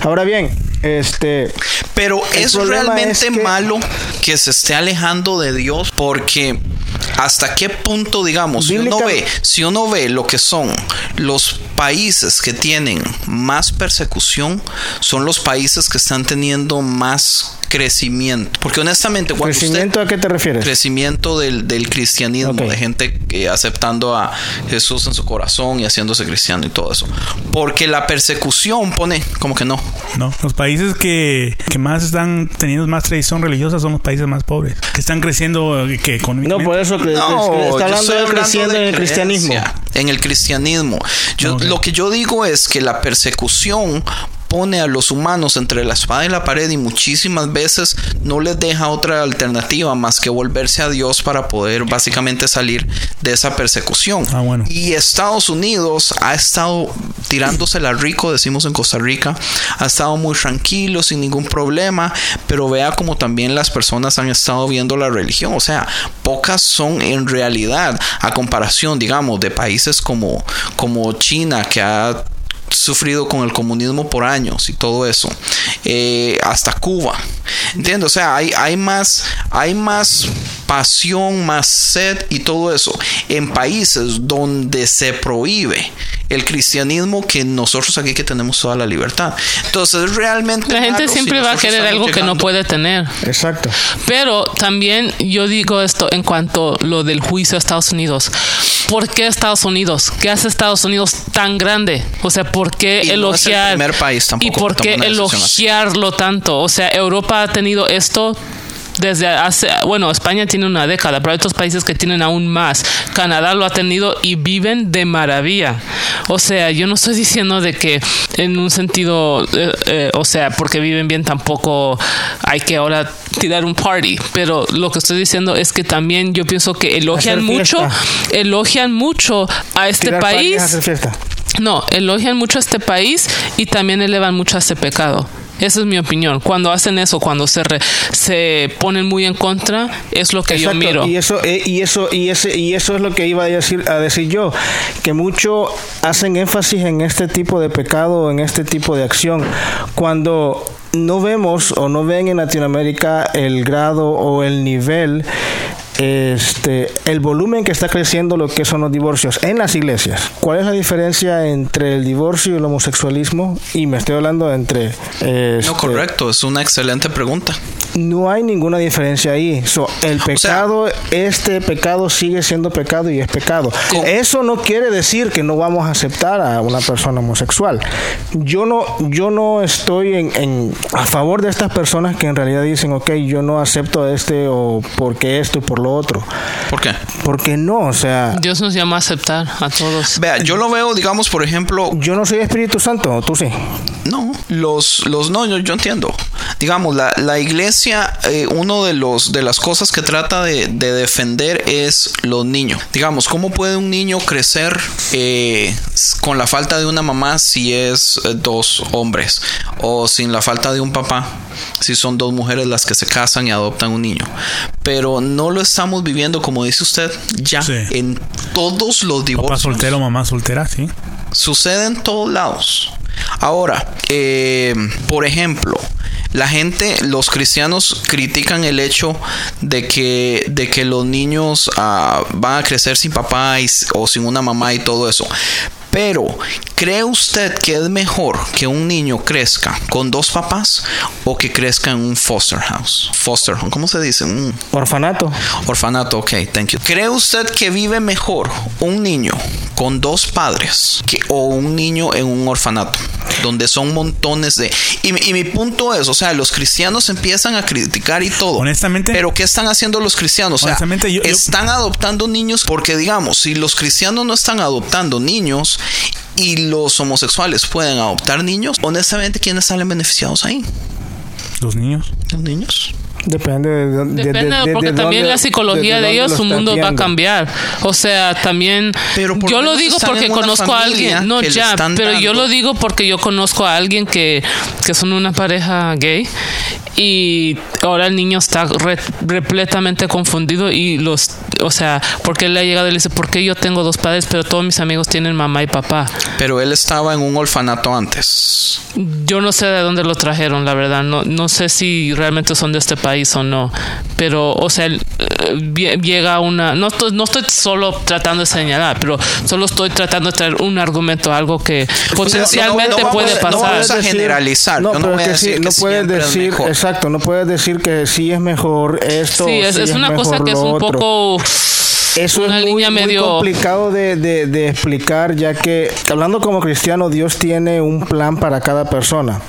Ahora bien, este, Pero es realmente es que- malo que se esté alejando de Dios porque hasta qué punto, digamos, si uno ve, si uno ve lo que son los países que tienen más persecución, son los países que están teniendo más crecimiento. Porque honestamente, cuando usted- ¿crecimiento a qué te refieres? crecimiento del, del cristianismo, de gente que aceptando a Jesús en su corazón y haciéndose cristiano y todo eso. Porque la persecución pone como que no. No, los países que, que más están teniendo más tradición religiosa son los países más pobres, que están creciendo eh, que No, económicamente. por eso que, No, está hablando de creciendo de en el cristianismo. en el cristianismo. Yo. Lo que yo digo es que la persecución pone a los humanos entre la espada y la pared y muchísimas veces no les deja otra alternativa más que volverse a Dios para poder básicamente salir de esa persecución. Ah, bueno. Y Estados Unidos ha estado tirándosela rico, decimos en Costa Rica, ha estado muy tranquilo, sin ningún problema, pero vea como también las personas han estado viendo la religión, o sea, pocas son en realidad, a comparación, digamos, de países como, como China, que ha sufrido con el comunismo por años y todo eso eh, hasta Cuba entiendo o sea hay, hay más hay más pasión más sed y todo eso en países donde se prohíbe el cristianismo que nosotros aquí que tenemos toda la libertad entonces realmente La gente si siempre va a querer algo que no puede tener. Exacto. Pero también yo digo esto en cuanto a lo del juicio a Estados Unidos. ¿Por qué Estados Unidos? ¿Qué hace Estados Unidos tan grande? O sea, ¿por qué Y no es el elogiar? primer país tampoco ¿Y por qué así. elogiarlo tanto? O sea, Europa ha tenido esto desde hace, bueno, España tiene una década, pero hay otros países que tienen aún más. Canadá lo ha tenido y viven de maravilla. O sea, yo no estoy diciendo de que en un sentido, eh, eh, o sea, porque viven bien tampoco hay que ahora tirar un party, pero lo que estoy diciendo es que también yo pienso que elogian mucho, elogian mucho a este Tirar país. No, elogian mucho a este país y también elevan mucho a este pecado. Esa es mi opinión. Cuando hacen eso, cuando se re- se ponen muy en contra, es lo que yo miro. Y eso, eh, y eso, y ese, y eso es lo que iba a decir, a decir yo, que mucho hacen énfasis en este tipo de pecado, en este tipo de acción, cuando no vemos o no ven en Latinoamérica el grado o el nivel este el volumen que está creciendo lo que son los divorcios en las iglesias. ¿Cuál es la diferencia entre el divorcio y el homosexualismo? Y me estoy hablando entre este, no correcto es una excelente pregunta no hay ninguna diferencia ahí. So, el pecado, este pecado sigue siendo pecado y es pecado. Con- Eso no quiere decir que no vamos a aceptar a una persona homosexual. Yo no, yo no estoy en, en- a favor de estas personas que en realidad dicen, ok, yo no acepto a este o porque esto y por lo otro. ¿por qué? Porque no, o sea, Dios nos llama a aceptar a todos. vea yo lo veo digamos por ejemplo yo no soy Espíritu Santo, tú sí. No, los, los no, yo, yo entiendo. Digamos, la, la iglesia, eh, uno de los de las cosas que trata de, de defender es los niños. Digamos, ¿cómo puede un niño crecer eh, con la falta de una mamá si es eh, dos hombres? O sin la falta de un papá si son dos mujeres las que se casan y adoptan un niño. Pero no lo estamos viviendo, como dice usted, ya Sí. en todos los Papá divorcios soltero, mamá soltera, sí. sucede en todos lados. Ahora, eh, por ejemplo, la gente, los cristianos critican el hecho de que, de que los niños ah, van a crecer sin papá o sin una mamá y todo eso. Pero, ¿cree usted que es mejor que un niño crezca con dos papás o que crezca en un foster house? Foster home, ¿cómo se dice? Un Orfanato. Orfanato, ok, thank you. ¿Cree usted que vive mejor un niño con dos padres que, o un niño en un orfanato? Donde son montones de... Y, mi- y mi punto es, o sea, los cristianos empiezan a criticar y todo. Honestamente- Pero ¿qué están haciendo los cristianos? O sea, Honestamente, yo- yo- están adoptando niños porque, digamos, si los cristianos no están adoptando niños y los homosexuales pueden adoptar niños, honestamente, ¿quiénes salen beneficiados ahí? Los niños. Los niños. Depende de, de- de- Depende, de- de porque también dónde- la psicología de ellos, dónde su mundo va a cambiar. O sea, también Pero por yo lo digo porque conozco a alguien. No, ya, pero yo dando. lo digo porque yo conozco a alguien que, que son una pareja gay y ahora el niño está re- repletamente confundido y los, o sea, porque él le ha llegado y le dice, ¿por qué yo tengo dos padres pero todos mis amigos tienen mamá y papá? Pero él estaba en un orfanato antes. Yo no sé de dónde lo trajeron, la verdad. No, no sé si realmente son de este país o no. Pero, o sea, eh, llega una... No estoy, no estoy solo tratando de señalar, pero solo estoy tratando de traer un argumento, algo que potencialmente no puede no pasar. vamos a generalizar. No, no pero es que sí, decir que no puedes decir, exacto, no puedes decir que sí es mejor esto. Sí, o es, sí es una mejor cosa que es un otro. Eso una es muy, línea muy medio- complicado de, de- de explicar, ya que hablando como cristiano, Dios tiene un plan para cada persona.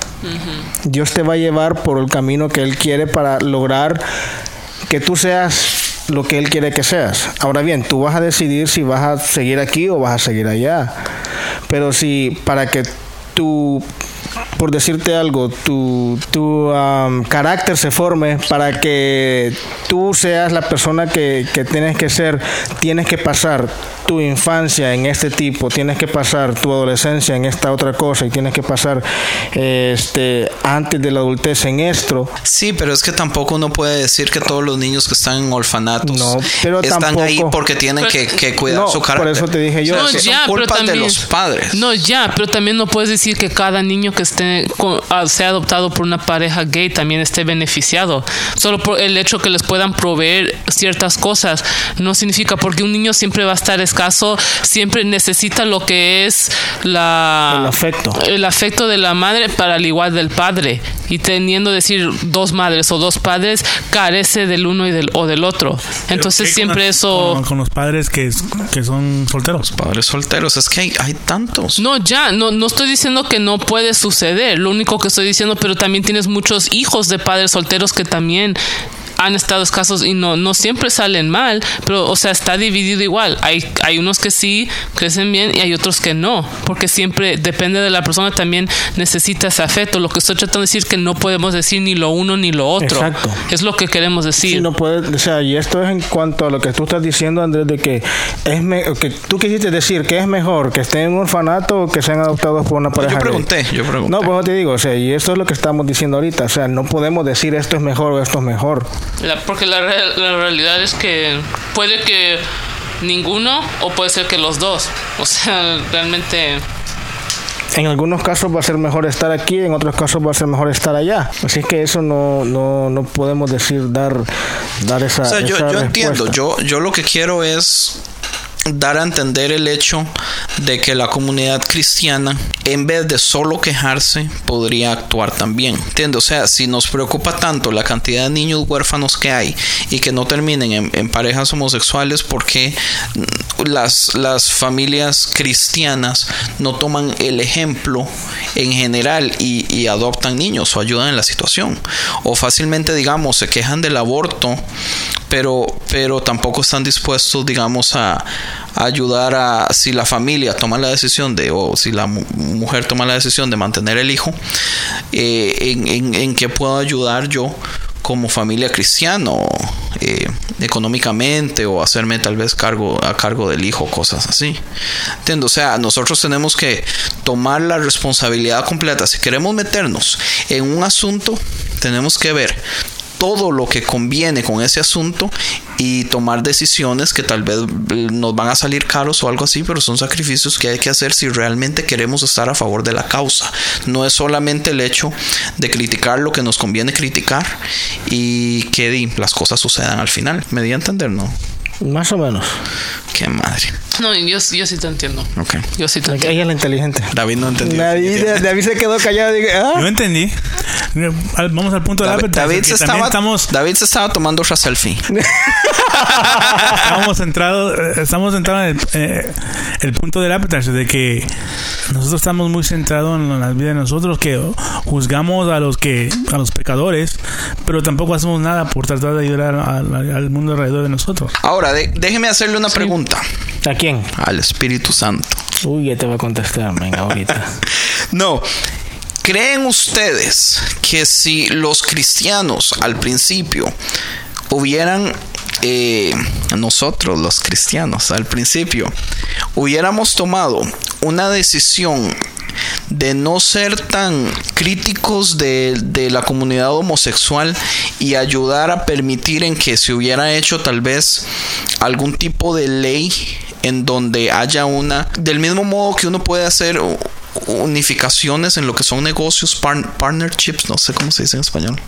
Dios te va a llevar por el camino que Él quiere para lograr que tú seas lo que Él quiere que seas. Ahora bien, tú vas a decidir si vas a seguir aquí o vas a seguir allá. Pero si para que tu, por decirte algo, tu, tu am, carácter se forme, para que tú seas la persona que, que tienes que ser, tienes que pasar tu infancia en este tipo, tienes que pasar tu adolescencia en esta otra cosa y tienes que pasar este antes de la adultez en esto. Sí, pero es que tampoco uno puede decir que todos los niños que están en orfanatos No, pero están tampoco- ahí porque tienen que, que cuidar No, su carácter. por eso te dije yo. No, que son ya, pero culpas de también- los padres. No, ya, pero también no puedes decir que cada niño que esté ah, sea adoptado por una pareja gay también esté beneficiado. Solo por el hecho que les puedan proveer ciertas cosas no significa porque un niño siempre va a estar escaso, siempre necesita lo que es la El afecto. el afecto de la madre para el igual del padre y teniendo decir dos madres o dos padres carece del uno y del o del otro. Entonces ¿Qué con siempre las- eso Con, con los padres que, que son solteros. Padres solteros, es que hay, hay tantos. No, ya, no, no estoy diciendo que no puede suceder. Lo único que estoy diciendo, pero también tienes muchos hijos de padres solteros que también han estado escasos y no, no siempre salen mal, pero o sea, está dividido igual. Hay, hay unos que sí crecen bien y hay otros que no, porque siempre depende de la persona, también necesita ese afecto. Lo que estoy tratando de decir es que no podemos decir ni lo uno ni lo otro. Exacto. Es lo que queremos decir. Sí, no puede, o sea, y esto es en cuanto a lo que tú estás diciendo, Andrés, de que es me- que tú quisiste decir que es mejor que estén en un orfanato o que sean adoptados por una pareja. yo gay. pregunté, yo pregunté. No, pues no te digo, o sea, y esto es lo que estamos diciendo ahorita, o sea, no podemos decir esto es mejor o esto es mejor. La- porque la, re- la realidad es que puede que ninguno o puede ser que los dos. O sea, realmente... En algunos casos va a ser mejor estar aquí, en otros casos va a ser mejor estar allá. Así que eso no, no, no podemos decir, dar, dar esa. O sea, yo, esa yo entiendo, yo, yo lo que quiero es dar a entender el hecho de que la comunidad cristiana, en vez de solo quejarse, podría actuar también. ¿Entiendes? O sea, si nos preocupa tanto la cantidad de niños huérfanos que hay y que no terminen en, en parejas homosexuales, ¿por qué las, las familias cristianas no toman el ejemplo en general y, y adoptan niños o ayudan en la situación? O fácilmente, digamos, se quejan del aborto pero, pero tampoco están dispuestos, digamos, a, ayudar a si la familia toma la decisión de, o si la mu- mujer toma la decisión de mantener el hijo, eh, en, en, en qué puedo ayudar yo como familia cristiana, eh, económicamente, o hacerme tal vez cargo a cargo del hijo, cosas así. Entiendo, o sea, nosotros tenemos que tomar la responsabilidad completa. Si queremos meternos en un asunto, tenemos que ver todo lo que conviene con ese asunto y tomar decisiones que tal vez eh, nos van a salir caros o algo así, pero son sacrificios que hay que hacer si realmente queremos estar a favor de la causa. No es solamente el hecho de criticar lo que nos conviene criticar y que las cosas sucedan al final. ¿Me di a entender? No. Más o menos. Qué madre. No, yo, yo sí te entiendo. Ok. Yo sí te entiendo. Ella es la inteligente. David no entendió. David, David se quedó callado y dije, ah. Yo entendí. Vamos al punto del David, David se estaba, estamos, David se estaba tomando otra selfie. [laughs] estamos centrados, eh, estamos centrados en el, eh, el punto del appetizer, de que nosotros estamos muy centrados en la vida de nosotros, que juzgamos a los que a los pecadores, pero tampoco hacemos nada por tratar de ayudar al, al mundo alrededor de nosotros. Ahora, de- déjeme hacerle una pregunta ¿A quién? al Espíritu Santo. Uy, ya te va a contestar, venga, ahorita. [laughs] No. ¿Creen ustedes que si los cristianos al principio hubieran, eh, nosotros los cristianos al principio, hubiéramos tomado una decisión de no ser tan críticos de, de la comunidad homosexual y ayudar a permitir en que se hubiera hecho tal vez algún tipo de ley en donde haya una, del mismo modo que uno puede hacer unificaciones en lo que son negocios, par- partnerships, no sé cómo se dice en español.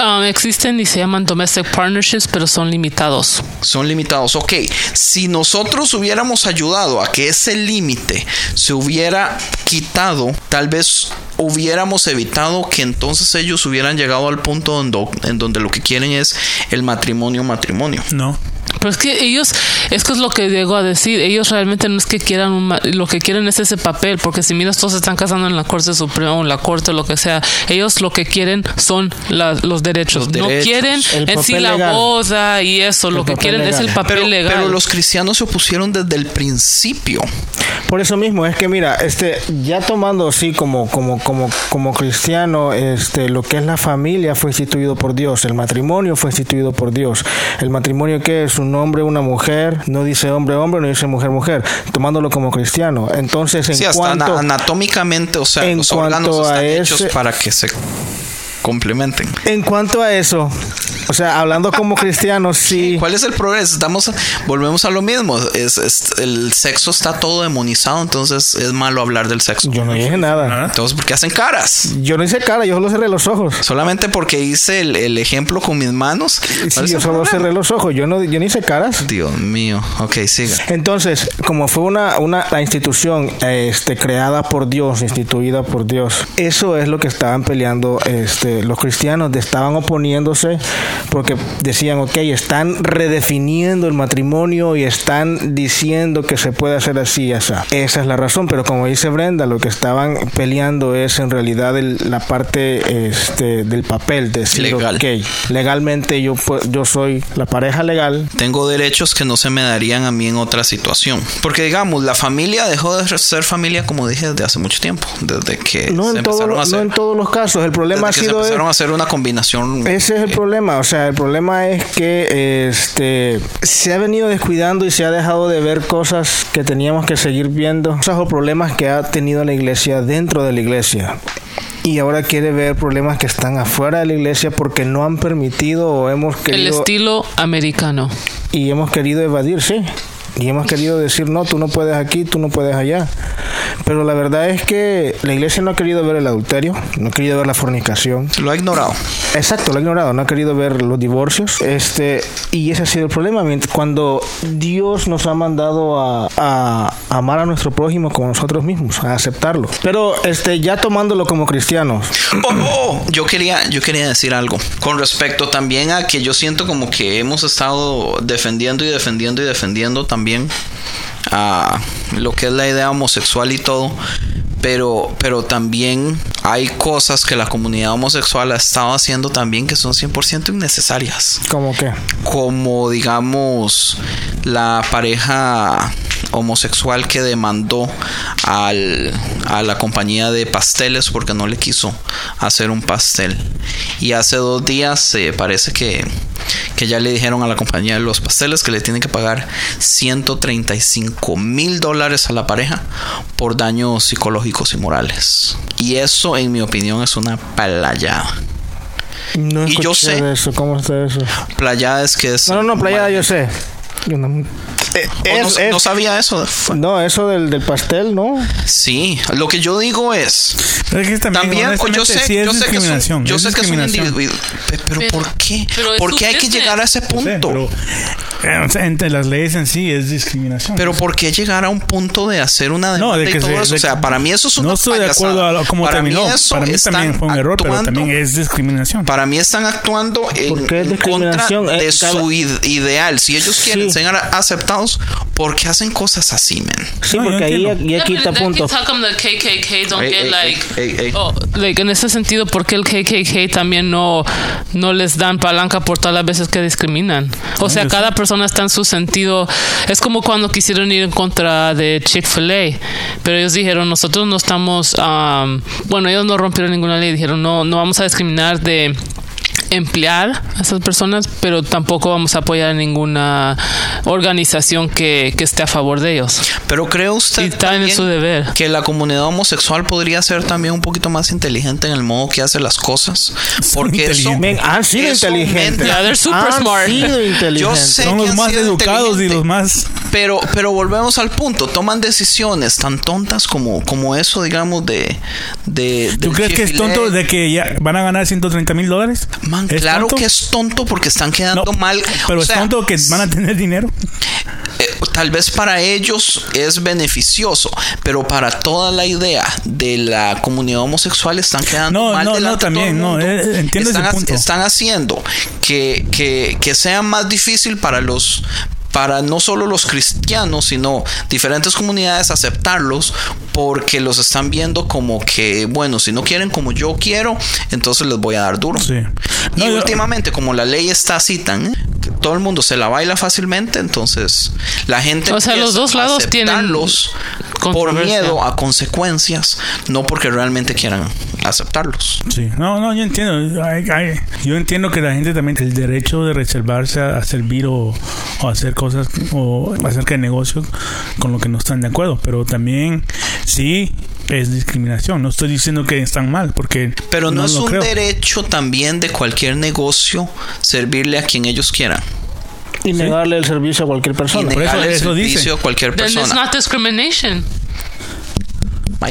Um, existen y se llaman domestic partnerships, pero son limitados. son limitados. Ok, si nosotros hubiéramos ayudado a que ese límite se hubiera quitado, tal vez hubiéramos evitado que entonces ellos hubieran llegado al punto donde, en donde lo que quieren es el matrimonio, matrimonio. No. Pero es que ellos, es que es lo que llego a decir, ellos realmente no es que quieran, un lo que quieren es ese papel, porque si miras, todos se están casando en la Corte Suprema o en la Corte, lo que sea, ellos lo que quieren son la- los derechos. Los No derechos. quieren El en sí papel la legal. boda y eso, lo que quieren es legal. el papel Pero, legal. pero los cristianos se opusieron desde el principio. Por eso mismo, es que mira, este, ya tomando así como, como, como, como cristiano, este, lo que es la familia fue instituido por Dios, el matrimonio fue instituido por Dios. El matrimonio que es un hombre, una mujer, no dice hombre, hombre, no dice mujer, mujer, tomándolo como cristiano. Entonces, en Sí, hasta cuanto, anatómicamente, o sea, en los cuanto órganos a están hechos para que se complementen. en cuanto a eso, o sea, hablando como [laughs] cristiano, sí. ¿Cuál es el progreso? Estamos, volvemos a lo mismo. Es, es- el sexo está todo demonizado, entonces es malo hablar del sexo. Yo no dije nada. Entonces, ¿por qué hacen caras? Yo no hice cara, yo solo cerré los ojos. Solamente porque hice el, el ejemplo con mis manos. ¿Cuál Sí, yo solo problema? cerré los ojos, yo no, yo no hice caras. Dios mío. Ok, siga. Entonces, como fue una, una la institución este, creada por Dios, instituida por Dios, eso es lo que estaban peleando este, los cristianos, estaban oponiéndose porque decían, ok, están redefiniendo el matrimonio y están diciendo que se puede hacer así y así. Esa es la razón, pero como dice Brenda, lo que estaban peleando es en realidad el- la parte este, del papel, de decir, Legal. ok, legalmente yo, yo soy la pareja legal, Tengo derechos que no se me darían a mí en otra situación. Porque digamos, la familia dejó de ser familia, como dije, desde hace mucho tiempo. Desde que No se en, todo- no en todos los casos. El problema ha sido. Empezaron a hacer una combinación. Ese es el problema. O sea, el problema es que este se ha venido descuidando y se ha dejado de ver cosas que teníamos que seguir viendo. Cosas o problemas que ha tenido la iglesia dentro de la iglesia. Y ahora quiere ver problemas que están afuera de la iglesia porque no han permitido o hemos el querido estilo americano. y hemos querido evadir, sí. Y hemos querido decir, no, tú no puedes aquí, tú no puedes allá. Pero la verdad es que la iglesia no ha querido ver el adulterio, no ha querido ver la fornicación. Lo ha ignorado. Exacto, lo ha ignorado, no ha querido ver los divorcios. Este, y ese ha sido el problema. Cuando Dios nos ha mandado a, a amar a nuestro prójimo como nosotros mismos, a aceptarlo. Pero este, ya tomándolo como cristianos, Oh, oh, yo quería, yo quería decir algo con respecto también a que yo siento como que hemos estado defendiendo y defendiendo y defendiendo también a lo que es la idea homosexual y todo. Pero, pero también hay cosas que la comunidad homosexual ha estado haciendo también que son 100% innecesarias. como que Como digamos la pareja homosexual que demandó al, a la compañía de pasteles porque no le quiso hacer un pastel. Y hace dos días eh, parece que, que ya le dijeron a la compañía de los pasteles que le tienen que pagar 135 mil dólares a la pareja por daños y morales. Y eso, en mi opinión, es una playada. no Y yo sé- de eso. ¿Cómo está eso? Playada es que es. No, no, no, playa, yo sé. Eh, es- no, es- no sabía eso. no, eso del, del pastel, ¿no? Sí, lo que yo digo es. Pero es que también, También, yo sé, sí es yo sé que es un, discriminación. yo sé que es un individuo. Pe- Pero, Pero- ¿por qué? pero ¿Por qué hay que llegar a ese punto? eh, sea, entre las leyes en sí es discriminación. Pero ¿por qué llegar a un punto de hacer una demanda no, de y que todo se- eso? de O sea, para mí eso es una No estoy de acuerdo payasada. a lo- cómo para terminó. Mí eso para mí también fue un error, pero actuando- también es discriminación. Para mí están actuando en, ¿Por qué es en contra discriminación? de Eh, su id- ideal. Si ellos quieren Sí. ser aceptados, ¿por qué hacen cosas así, men? Sí, porque ahí, entiendo. y aquí Yeah, está but punto. that's how come the KKK don't Ey, get ey, like, en ese sentido, ¿por qué el KKK también no, no les dan palanca por todas las veces que discriminan? O sea, cada persona está en su sentido. Es como cuando quisieron ir en contra de Chick-fil-A, pero ellos dijeron, nosotros no estamos, um, bueno, ellos no rompieron ninguna ley, dijeron, no, no vamos a discriminar de emplear a esas personas, pero tampoco vamos a apoyar a ninguna organización que, que esté a favor de ellos. Pero cree usted Y está en también su deber. que la comunidad homosexual podría ser también un poquito más inteligente en el modo que hace las cosas, porque eso, inteligentes. Men, han sido eso inteligentes. Yeah, they're super han smart. sido inteligentes. Yo sé Son los más educados y los más... Pero, pero volvemos al punto, toman decisiones tan tontas como, como eso, digamos, de... de ¿Tú crees que es tonto de que ya van a ganar 130 mil dólares? Man, ¿Es claro tonto? que es tonto porque están quedando No, mal. Pero O es sea, tonto que van a tener dinero. eh, tal vez para ellos es beneficioso, pero para toda la idea de la comunidad homosexual están quedando No, mal no, no, también, no, eh, entiendo están, punto. están haciendo que, que, que sea más difícil para los para no solo los cristianos, sino diferentes comunidades aceptarlos porque los están viendo como que, bueno, si no quieren como yo quiero, entonces les voy a dar duro. Sí. Y yo- últimamente, como la ley está así tan, que todo el mundo se la baila fácilmente, entonces la gente O sea, los dos lados tienen aceptarlos por miedo a consecuencias, no porque realmente quieran aceptarlos. Sí, no, no, yo entiendo. Yo entiendo que la gente también el derecho de reservarse a, a servir o, o hacer cosas o acerca de negocios con lo que no están de acuerdo, pero también sí es discriminación. No estoy diciendo que están mal, porque Pero no, es lo un creo. derecho también de cualquier negocio servirle a quien ellos quieran. Y negarle el servicio a cualquier Y persona. Por eso- el eso dice. servicio a cualquier Then it's persona. not discrimination.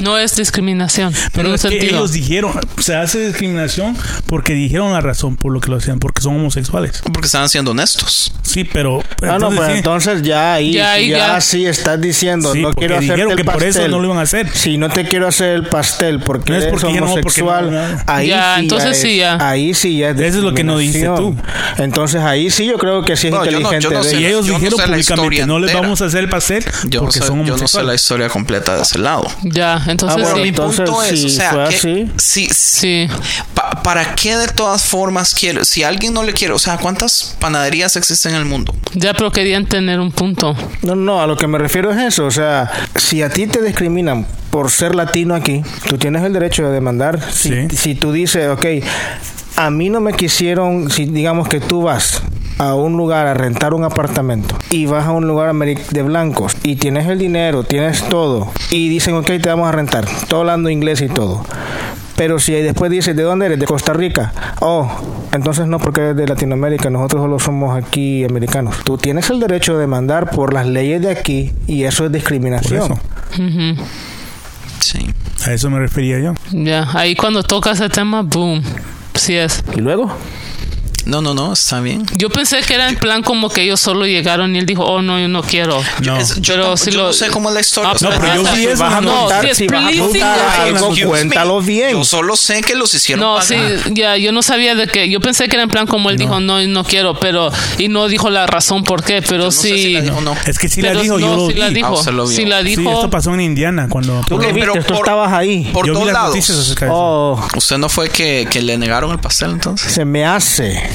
No es discriminación. Pero es que ellos dijeron, se hace discriminación porque dijeron la razón por lo que lo hacían, porque son homosexuales. Porque están siendo honestos. Sí, pero Ah, no, pues sí. entonces ya ahí, Ya ya, ahí, ya. sí estás diciendo, Sí, no porque quiero dijeron el que por pastel. eso no lo iban a hacer. Si no te quiero hacer el pastel porque No es eres porque ya no, porque homosexual, no, no. ahí Ya, sí entonces es- sí, ya. Ahí sí ya es Eso es lo que no dijiste discriminación. Entonces ahí sí yo creo que sí es No, yo no- inteligente. yo no de sé Y ellos. dijeron públicamente, no les vamos a hacer el pastel Yo no, porque sé, son yo no sé homosexuales. la historia completa de ese lado. Ya, entonces Ah, bueno, sí. Mi Entonces, punto es, si o sea, Sí. pa- ¿para qué de todas formas quiere? Si alguien no le quiere, o sea, ¿cuántas panaderías existen en el mundo? Ya, pero querían tener un punto. No, no, a lo que me refiero es eso. O sea, si a ti te discriminan por ser latino aquí, tú tienes el derecho de demandar. Si, Sí. si tú dices, ok, a mí no me quisieron, si digamos que tú vas a un lugar a rentar un apartamento y vas a un lugar de blancos y tienes el dinero, tienes todo y dicen, ok, te vamos a rentar, todo hablando inglés y todo. Pero si después dices, ¿de dónde eres? De Costa Rica. Oh, entonces no, porque eres de Latinoamérica, nosotros solo somos aquí americanos. Tú tienes el derecho de demandar por las leyes de aquí y eso es Por discriminación. eso. Sí. A eso me refería yo. Ya, ahí cuando toca ese tema, boom. Sí es. ¿Y luego? No, no, no, está bien. Yo pensé que era en plan como que ellos solo llegaron y él dijo, oh no, yo no quiero. No. Yo Pero si yo lo- no sé cómo es la historia. Ah, no, pero yo vas a no, contar, si vas a contar no. algo, cuéntalo bien. Yo solo sé que los hicieron No, pagar. sí, ya, yo no sabía de que, yo pensé que era en plan como él dijo, no, no quiero, pero, y no dijo la razón por qué, pero No sí. si la dijo no. Es que sí la pero dijo, no, yo lo sí la dijo, Ah, sí la Sí, dijo. esto pasó en Indiana cuando... ¿Tú Ok, lo pero viste? Tú por- estabas ahí. Por yo todos lados. Oh, ¿Usted no fue que, que le negaron el pastel entonces? se me hace.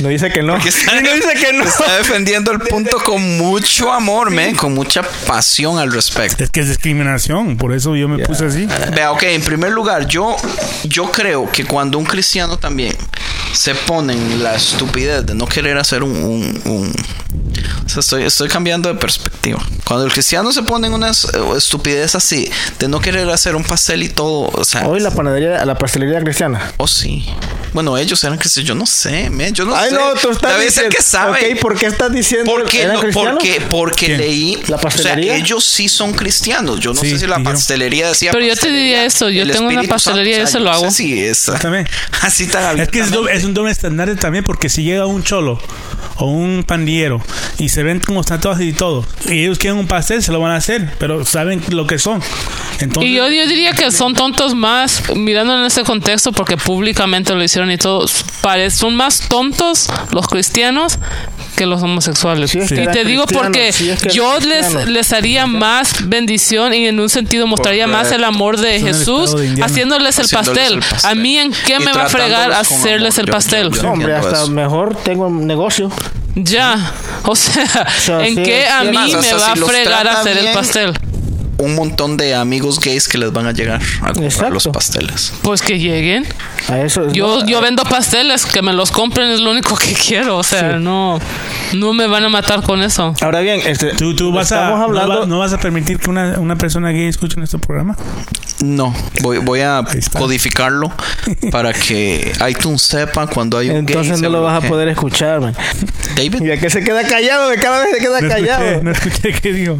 No dice que no. [laughs] Está, no dice que no. está defendiendo el punto con mucho amor, men, con mucha pasión al respecto. Es que es discriminación, por eso yo me puse así. Vea, ok, en primer lugar, yo, yo creo que cuando un cristiano también se pone en la estupidez de no querer hacer un... un- un- o sea, estoy, estoy cambiando de perspectiva. Cuando el cristiano se pone en una es- estupidez así, de no querer hacer un pastel y todo, o sea... Hoy la panadería, la pastelería cristiana. Oh, sí. Bueno, ellos eran cristianos, yo no sé, men, yo no Ay, sé. no, tú estás diciendo. que sabe. Ok, ¿por qué estás diciendo Porque, no, porque, porque ¿Quién? leí. ¿La pastelería? O sea, ellos sí son cristianos. Yo no Sí, sé si la pastelería decía. Pero yo te diría esto, yo tengo una pastelería y eso lo hago. si es También. [laughs] así tan Es que es, doble- es un doble estándar también porque si llega un cholo o un pandillero y se ven como tatuajes y todo y ellos quieren un pastel se lo van a hacer pero saben lo que son entonces Y yo, yo diría que son tontos más, mirando en ese contexto, porque públicamente lo hicieron y todo, son más tontos los cristianos que los homosexuales. Sí, es que y te digo porque sí, es que yo les, les haría más bendición y en un sentido mostraría más el amor de Jesús de el Haciéndoles pastel. el pastel. A mí en qué Y me va a fregar hacerles amor. el Yo- pastel. yo- hombre, hasta eso. mejor tengo un negocio. Ya, [laughs] o sea, sea, ¿en sí, qué a mí me va a si fregar hacer el pastel? Un montón de amigos gays que les van a llegar a comprar Exacto. los pasteles. Pues que lleguen. A eso Yo, yo vendo pasteles, que me los compren es lo único que [laughs] quiero. O sea, no, no me van a matar con eso. Ahora bien, este, tú, tú vas a no, hablando va- no vas a permitir que una, una persona gay escuche nuestro programa No, voy, voy a codificarlo [laughs] para que iTunes sepa cuando hay un gay. entonces no lo vas a poder escuchar, man. David, Y a que se queda callado, de cada vez se queda no callado. escuché, no escuché qué digo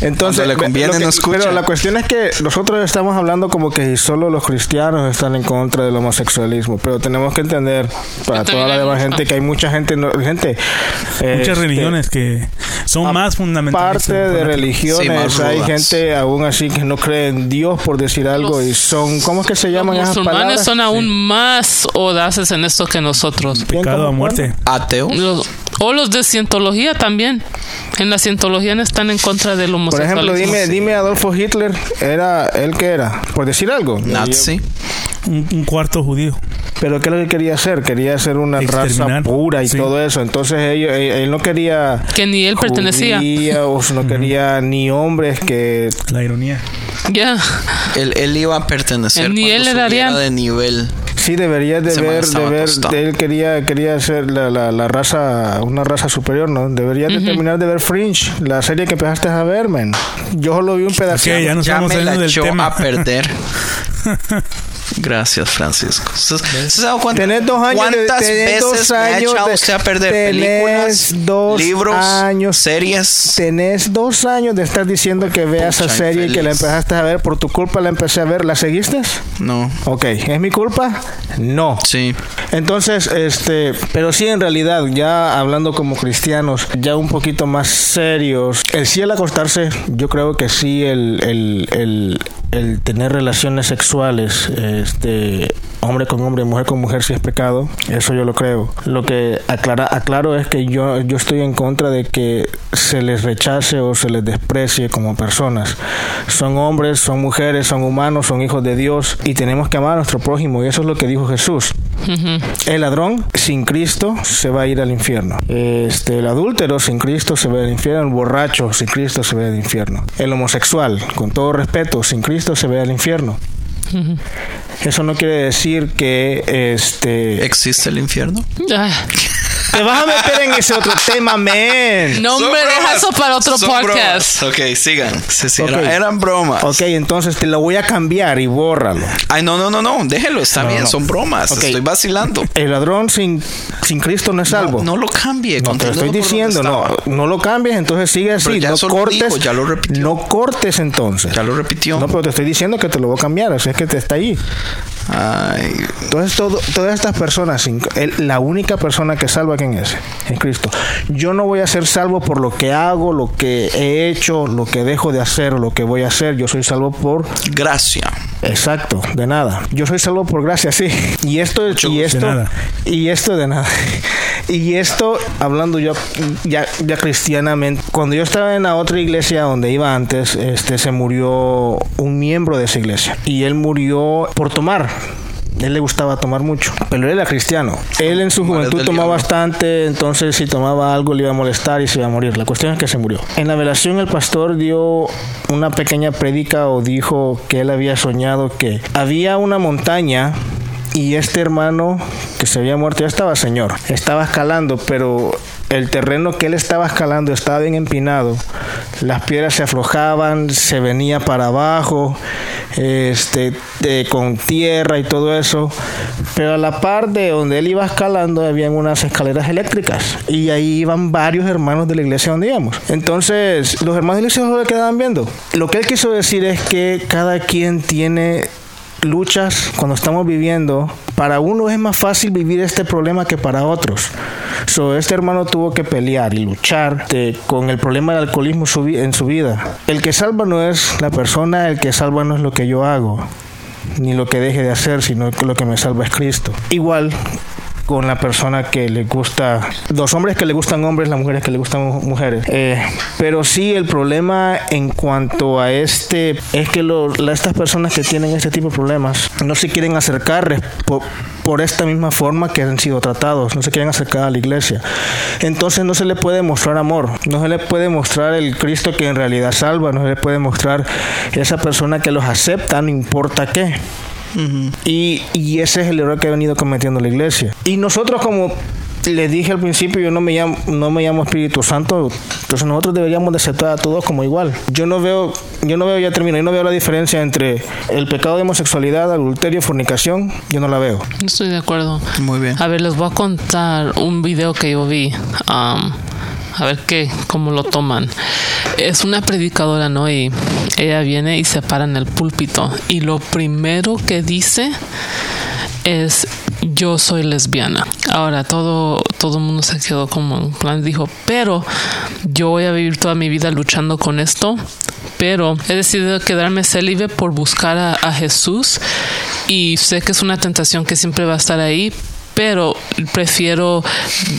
Entonces, Cuando le que- no escucha. Pero la cuestión es que nosotros estamos hablando como que solo los cristianos están en contra del homosexualismo, pero tenemos que entender para Que toda la demás gente que hay mucha gente, no- gente Muchas este, religiones que son más fundamentalistas. Parte de religiones, Sí, hay gente aún así que no cree en Dios por decir algo y son, ¿cómo es que se llaman Los esas musulmanes palabras? son aún más audaces en esto que nosotros. Pecado ¿cómo a muerte. Ateo. Los- o los de cientología también. En la cientología no están en contra del Por homosexualismo. ejemplo, dime, dime Adolfo Hitler, era él que era, por decir algo. Nazi. Un, un cuarto judío. Pero ¿qué es lo que quería hacer? Quería hacer una raza pura y Sí. todo eso. Entonces ellos, él, él no quería Que ni él pertenecía. judíos, no quería ni hombres que La ironía. Ya. [laughs] Él, él iba a pertenecer Ni él le subiera daría- de nivel. Sí debería de ver, de ver, él quería quería ser la, la, la raza, una raza superior, ¿no? Debería de terminar de ver Fringe, la serie que empezaste a ver, man. Yo solo vi un pedacito. Ok, ya no Ya estamos me la saliendo del echó tema. a perder. [laughs] Gracias, Francisco. ¿Se, se ha dado cuenta? Tenés dos años de- ¿Cuántas tenés veces dos me ha años echado de- usted a perder tenés películas, dos libros, años. series? Tenés dos años de estar diciendo que veas esa serie y que la empezaste a ver. Por tu culpa la empecé a ver. ¿La seguiste? No. Ok. ¿Es mi culpa? No. Sí. Entonces, este, pero sí en realidad, ya hablando como cristianos, ya un poquito más serios, el sí al acostarse, yo creo que sí el, el, el, el tener relaciones sexuales, este, hombre con hombre, mujer con mujer, si es pecado, eso yo lo creo. Lo que aclara, aclaro es que yo, yo estoy en contra de que se les rechace o se les desprecie como personas. Son hombres, son mujeres, son humanos, son hijos de Dios y tenemos que amar a nuestro prójimo y eso es lo que dijo Jesús. El ladrón sin Cristo se va a ir al infierno. Este, el adúltero sin Cristo se va al infierno. El borracho sin Cristo se va al infierno. El homosexual, con todo respeto, sin Cristo se va al infierno. Eso no quiere decir que este ¿Existe el infierno? [laughs] Te vas a meter en ese otro tema, man. No, hombre, deja eso para otro Son podcast. bromas. Ok, sigan. Sí, sí, Ok. era- eran bromas. Ok, entonces te lo voy a cambiar y bórralo. Ay, no, no, no, no. Déjelo, está bien. no. Son bromas. Estoy vacilando. El ladrón sin, sin Cristo no es salvo. No, no lo cambie. No, te lo estoy diciendo, no, no lo cambies, entonces sigue así, Pero ya no cortes, dijo, ya lo repitió. no cortes entonces. Ya lo repitió. No, pero te estoy diciendo que te lo voy a cambiar, así es que te está ahí. Ay, Entonces, todo, todas estas personas, sin- el- la única persona que salva, ¿quién es? Es Cristo. Yo no voy a ser salvo por lo que hago, lo que he hecho, lo que dejo de hacer, lo que voy a hacer. Yo soy salvo por gracia. Exacto, de nada. Yo soy salvo por gracia, sí. Y esto, y gusto. esto, De nada. y esto de nada. [laughs] Y esto, hablando yo ya, ya cristianamente, cuando yo estaba en la otra iglesia donde iba antes, este, se murió un miembro de esa iglesia y él murió por tomar. Él le gustaba tomar mucho, pero él era cristiano. Él en su juventud tomaba bastante, entonces si tomaba algo le iba a molestar y se iba a morir. La cuestión es que se murió. En la velación el pastor dio una pequeña prédica o dijo que él había soñado que había una montaña y este hermano que se había muerto ya estaba señor, estaba escalando, pero el terreno que él estaba escalando estaba bien empinado. Las piedras se aflojaban, se venía para abajo, este, de- con tierra y todo eso. Pero a la par de donde él iba escalando, habían unas escaleras eléctricas. Y ahí iban varios hermanos de la iglesia donde íbamos. Entonces, los hermanos de la iglesia quedaban viendo. Lo que él quiso decir es que cada quien tiene luchas cuando estamos viviendo, para uno es más fácil vivir este problema que para otros. So, este hermano tuvo que pelear y luchar con el problema del alcoholismo en su vida. El que salva no es la persona, el que salva no es lo que yo hago, ni lo que deje de hacer, sino que lo que me salva es Cristo. Igual con la persona que le gusta, los hombres que le gustan hombres, las mujeres que le gustan mu- mujeres. Eh, pero sí, el problema en cuanto a este es que lo- la- estas personas que tienen este tipo de problemas no se quieren acercar res- po- por, esta misma forma que han sido tratados, no se quieren acercar a la iglesia. Entonces no se le puede mostrar amor, no se le puede mostrar el Cristo que en realidad salva, no se le puede mostrar esa persona que los acepta, no importa qué. Y, y ese es el error que ha venido cometiendo la iglesia. Y nosotros como les dije al principio, yo no me llamo, no me llamo Espíritu Santo, entonces nosotros deberíamos de aceptar a todos como igual. Yo no veo, yo no veo, ya termino, yo no veo la diferencia entre el pecado de homosexualidad, adulterio, fornicación, yo no la veo. Estoy de acuerdo. Muy bien. A ver, les voy a contar un video que yo vi. um, a ver qué, cómo lo toman. Es una predicadora, ¿no? Y ella viene y se para en el púlpito y lo primero que dice es yo soy lesbiana. Ahora todo todo el mundo se quedó como en plan dijo, pero yo voy a vivir toda mi vida luchando con esto, pero he decidido quedarme célibe por buscar a, a Jesús y sé que es una tentación que siempre va a estar ahí, pero prefiero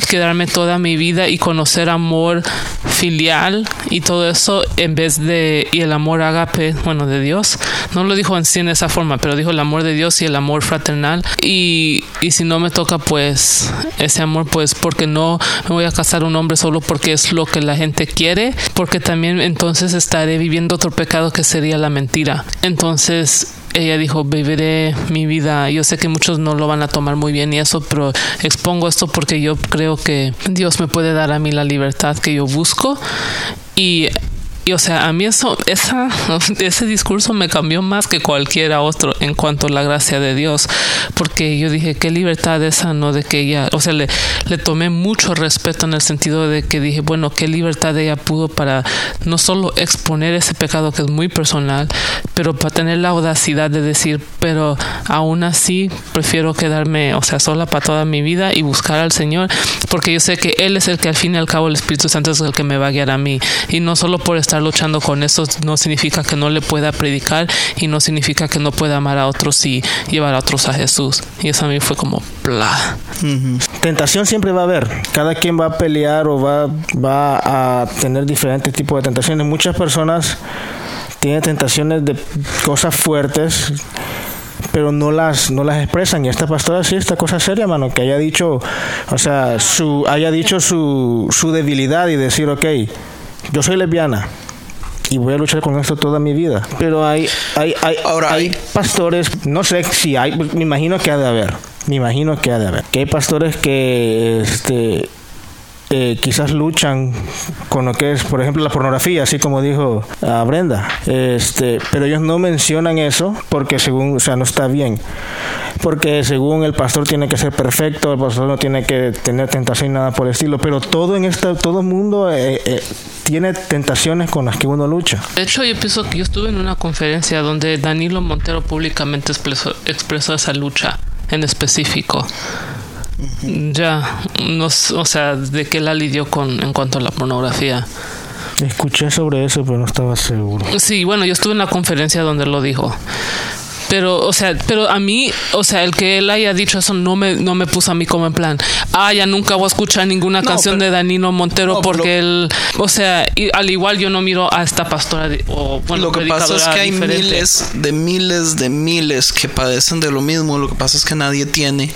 quedarme toda mi vida y conocer amor filial y todo eso en vez de y el amor agape, bueno, de Dios. No lo dijo en sí en esa forma, pero dijo el amor de Dios y el amor fraternal. Y, y si no me toca, pues ese amor, pues porque no me voy a casar un hombre solo porque es lo que la gente quiere, porque también entonces estaré viviendo otro pecado que sería la mentira. Entonces ella dijo, viviré mi vida. Yo sé que muchos no lo van a tomar muy bien y eso, pero expongo esto porque yo creo que Dios me puede dar a mí la libertad que yo busco y y o sea, a mí eso, esa, [laughs] ese discurso me cambió más que cualquiera otro en cuanto a la gracia de Dios, porque yo dije, qué libertad esa, ¿no? De que ella, o sea, le, tomé mucho respeto en el sentido de que dije, bueno, qué libertad ella pudo para no solo exponer ese pecado que es muy personal, pero para tener la audacidad de decir, pero aún así prefiero quedarme, o sea, sola para toda mi vida y buscar al Señor, porque yo sé que Él es el que al fin y al cabo el Espíritu Santo es el que me va a guiar a mí, y no solo por estar luchando con eso no significa que no le pueda predicar y no significa que no pueda amar a otros y llevar a otros a Jesús. Y eso a mí fue como bla. Tentación siempre va a haber. Cada quien va a pelear o va, va a tener diferentes tipos de tentaciones. Muchas personas tienen tentaciones de cosas fuertes pero no las no las expresan y esta pastora sí esta cosa seria mano que haya dicho o sea su haya dicho su, su debilidad y decir ok yo soy lesbiana y voy a luchar con esto toda mi vida. Pero hay, hay, hay, Ahora, hay hay- pastores, no sé si hay, me imagino que ha de haber, me imagino que ha de haber. Que hay pastores que este, eh, quizás luchan con lo que es, por ejemplo, la pornografía, así como dijo ah, Brenda. Este, pero ellos no mencionan eso porque según, o sea, no está bien. Porque según el pastor tiene que ser perfecto, el pastor no tiene que tener tentación nada por el estilo. Pero todo en este, todo mundo eh, eh, tiene tentaciones con las que uno lucha. De hecho, yo pienso que yo estuve en una conferencia donde Danilo Montero públicamente expresó, expresó esa lucha en específico. Ya, no, o sea, de que la lidió con en cuanto a la pornografía. Escuché sobre eso, pero no estaba seguro. Sí, bueno, yo estuve en la conferencia donde lo dijo. Pero, o sea, pero a mí, o sea, el que él haya dicho eso no me, no me puso a mí como en plan, ah, ya nunca voy a escuchar ninguna No, canción pero- de Danilo Montero No, porque él, o sea, y al igual yo no miro a esta pastora de- o, bueno, lo que pasa es que hay diferente. miles de miles de miles que padecen de lo mismo. Lo que pasa es que nadie tiene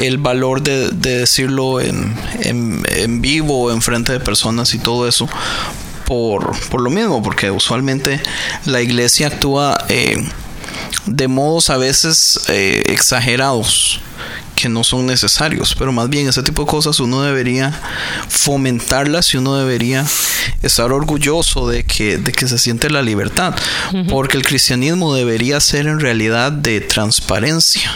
el valor de, de decirlo en, en, en vivo o en frente de personas y todo eso. Por, por lo mismo, porque usualmente la iglesia actúa eh, de modos a veces eh, exagerados que no son necesarios, pero más bien ese tipo de cosas uno debería fomentarlas y uno debería estar orgulloso de que, de que se siente la libertad, porque el cristianismo debería ser en realidad de transparencia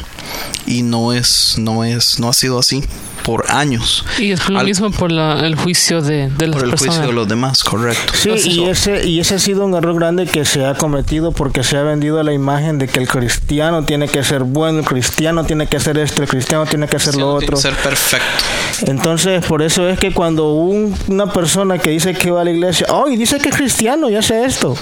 y no es, no es, no ha sido así por años. Y es lo Al- mismo por la- el juicio de, de las por el personas. juicio de los demás, correcto. Sí, Entonces, y ese, y ese ha sido un error grande que se ha cometido porque se ha vendido la imagen de que el cristiano tiene que ser bueno, el cristiano tiene que hacer esto, el cristiano tiene que hacer lo Tiene que otro. ser perfecto. Entonces, por eso es que cuando un- una persona que dice que va a la iglesia, oh, y dice que es cristiano y hace esto.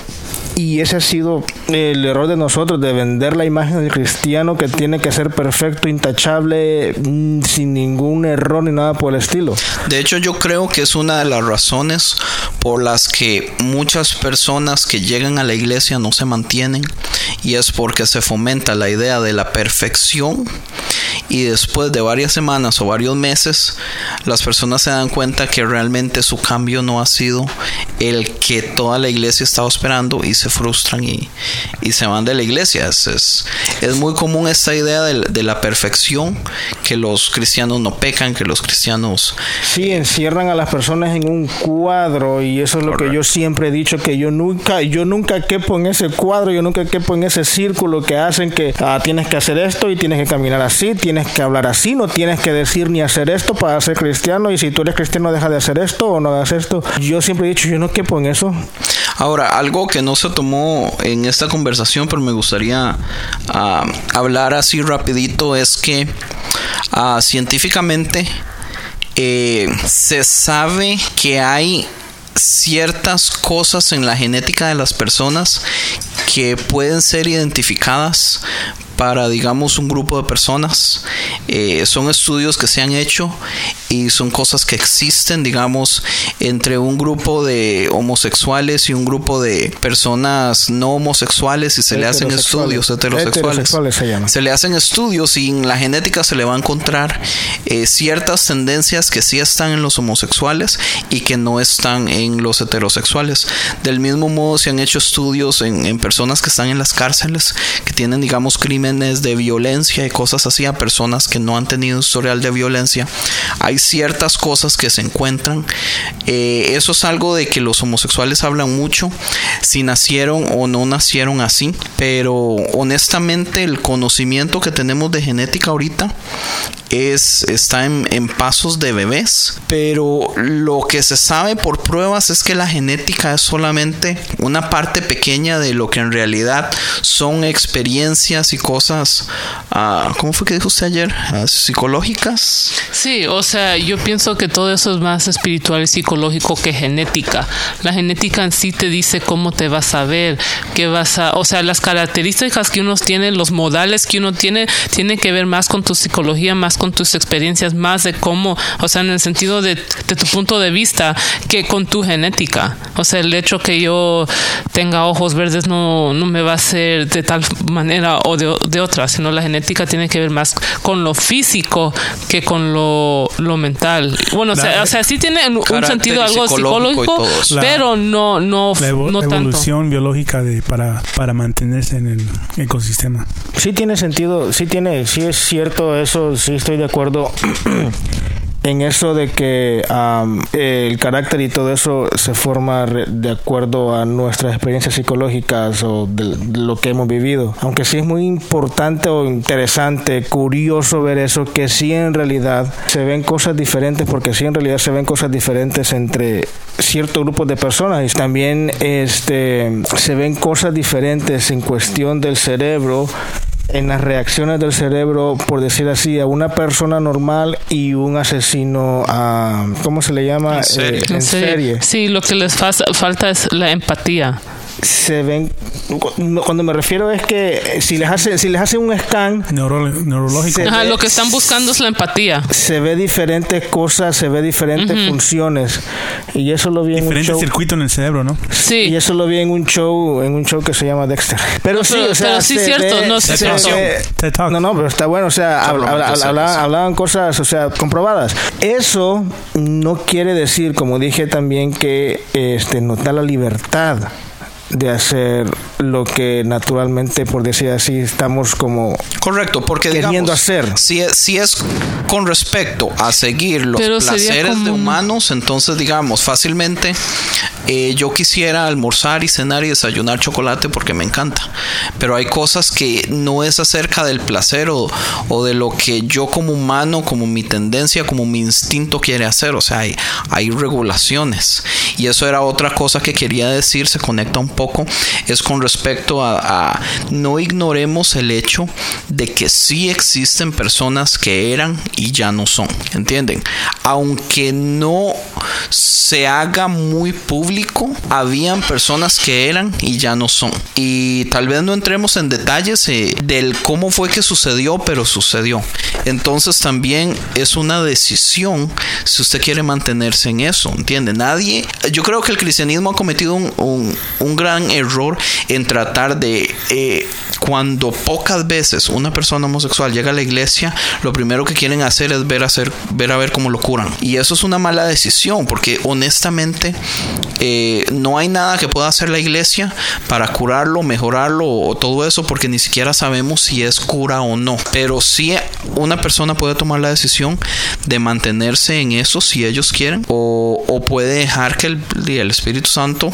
Y ese ha sido el error de nosotros, de vender la imagen del cristiano que tiene que ser perfecto, intachable, mm, sin ningún error ni nada por el estilo. De hecho, yo creo que es una de las razones por las que muchas personas que llegan a la iglesia no se mantienen y es porque se fomenta la idea de la perfección y después de varias semanas o varios meses las personas se dan cuenta que realmente su cambio no ha sido el que toda la iglesia estaba esperando y se frustran y, y se van de la iglesia. Es, es, es muy común esta idea de, de, la perfección, que los cristianos no pecan, que los cristianos... Sí, encierran a las personas en un cuadro y eso es lo Correcto. que yo siempre he dicho, que yo nunca, yo nunca quepo en ese cuadro, yo nunca quepo en ese círculo que hacen que ah, tienes que hacer esto y tienes que caminar así, tienes que hablar así, no tienes que decir ni hacer esto para ser cristiano y si tú eres cristiano deja de hacer esto o no hagas esto. Yo siempre he dicho, yo no quepo en eso. Ahora, algo que no se tomó en esta conversación, pero me gustaría uh, hablar así rapidito, es que uh, científicamente eh, se sabe que hay ciertas cosas en la genética de las personas que pueden ser identificadas para digamos un grupo de personas. Eh, son estudios que se han hecho y son cosas que existen digamos entre un grupo de homosexuales y un grupo de personas no homosexuales y se le hacen estudios heterosexuales, heterosexuales se, llama. se, le hacen estudios y en la genética se le va a encontrar eh, ciertas tendencias que sí están en los homosexuales y que no están en los heterosexuales. Del mismo modo se han hecho estudios en, en personas que están en las cárceles que tienen digamos crímenes de violencia y cosas así a personas que no han tenido historial de violencia. Hay ciertas cosas que se encuentran. Eh, eso es algo de que los homosexuales hablan mucho, si nacieron o no nacieron así. Pero honestamente el conocimiento que tenemos de genética ahorita es, está en, pasos de bebés. Pero lo que se sabe por pruebas es que la genética es solamente una parte pequeña de lo que en realidad son experiencias y cosas, uh, ¿cómo fue que dijo usted ayer? Uh, ¿Psicológicas? Sí, o sea, yo pienso que todo eso es más espiritual y psicológico que genética. La genética en sí te dice cómo te vas a ver, qué vas a, o sea, las características que uno tiene, los modales que uno tiene, tiene que ver más con tu psicología, más con tus experiencias, más de cómo, o sea, en el sentido de, de tu punto de vista, que con tu genética. O sea, el hecho que yo tenga ojos verdes no, no me va a hacer de tal manera o de, de otra, sino la genética tiene que ver más con lo físico que con lo, lo mental. Bueno, o sea, o sea, sí tiene un, un sentido algo psicológico, pero no, no, la evo no tanto. evolución biológica de, para, para mantenerse en el ecosistema. Sí tiene sentido, sí tiene, sí es cierto eso, sí estoy de acuerdo. [clears throat] en eso de que um, el carácter y todo eso se forma de acuerdo a nuestras experiencias psicológicas o de, lo que hemos vivido. Aunque sí es muy importante o interesante, curioso ver eso, que sí en realidad se ven cosas diferentes, porque sí en realidad se ven cosas diferentes entre ciertos grupos de personas y también este, se ven cosas diferentes en cuestión del cerebro en las reacciones del cerebro, por decir así, a una persona normal y un asesino, a, ¿cómo se le llama? En serie. Eh, en serie. Sí, lo que les fa falta es la empatía se ven cuando me refiero es que si les hacen si les hacen un scan Neuro, neurológico. Ajá, ve, lo que están buscando es la empatía. se ve diferentes cosas se ve diferentes uh -huh. funciones. Y eso lo vi en diferente un show. circuito en el cerebro no sí. Y eso lo vi en un show en un show que se llama Dexter. Pero no, sí pero, o sea pero sí se cierto ve, no se se ve, no no pero está bueno o sea habla, habla, habla, hablaban cosas o sea comprobadas. Eso no quiere decir como dije también que este nos da la libertad de hacer lo que naturalmente, por decir así, estamos como correcto, porque queriendo digamos, hacer. Si es, si es con respecto a seguir los Pero placeres como... de humanos, entonces digamos fácilmente eh, yo quisiera almorzar y cenar y desayunar chocolate porque me encanta, pero hay cosas que no es acerca del placer o, o de lo que yo como humano, como mi tendencia, como mi instinto quiere hacer, o sea, hay, hay regulaciones. Y eso era otra cosa que quería decir, se conecta un poco, es con respecto a, no ignoremos el hecho de que sí existen personas que eran y ya no son, ¿entienden? Aunque no se haga muy público, habían personas que eran y ya no son. Y tal vez no entremos en detalles eh, del cómo fue que sucedió, pero sucedió. Entonces también es una decisión si usted quiere mantenerse en eso, ¿entiende? Nadie, yo creo que el cristianismo ha cometido un, un gran error en tratar de, eh, cuando pocas veces una persona homosexual llega a la iglesia, lo primero que quieren hacer es ver, ver a ver cómo lo curan. Y eso es una mala decisión, porque honestamente eh, no hay nada que pueda hacer la iglesia para curarlo, mejorarlo o todo eso, porque ni siquiera sabemos si es cura o no. Pero sí una persona puede tomar la decisión de mantenerse en eso si ellos quieren, o, o puede dejar que el, el Espíritu Santo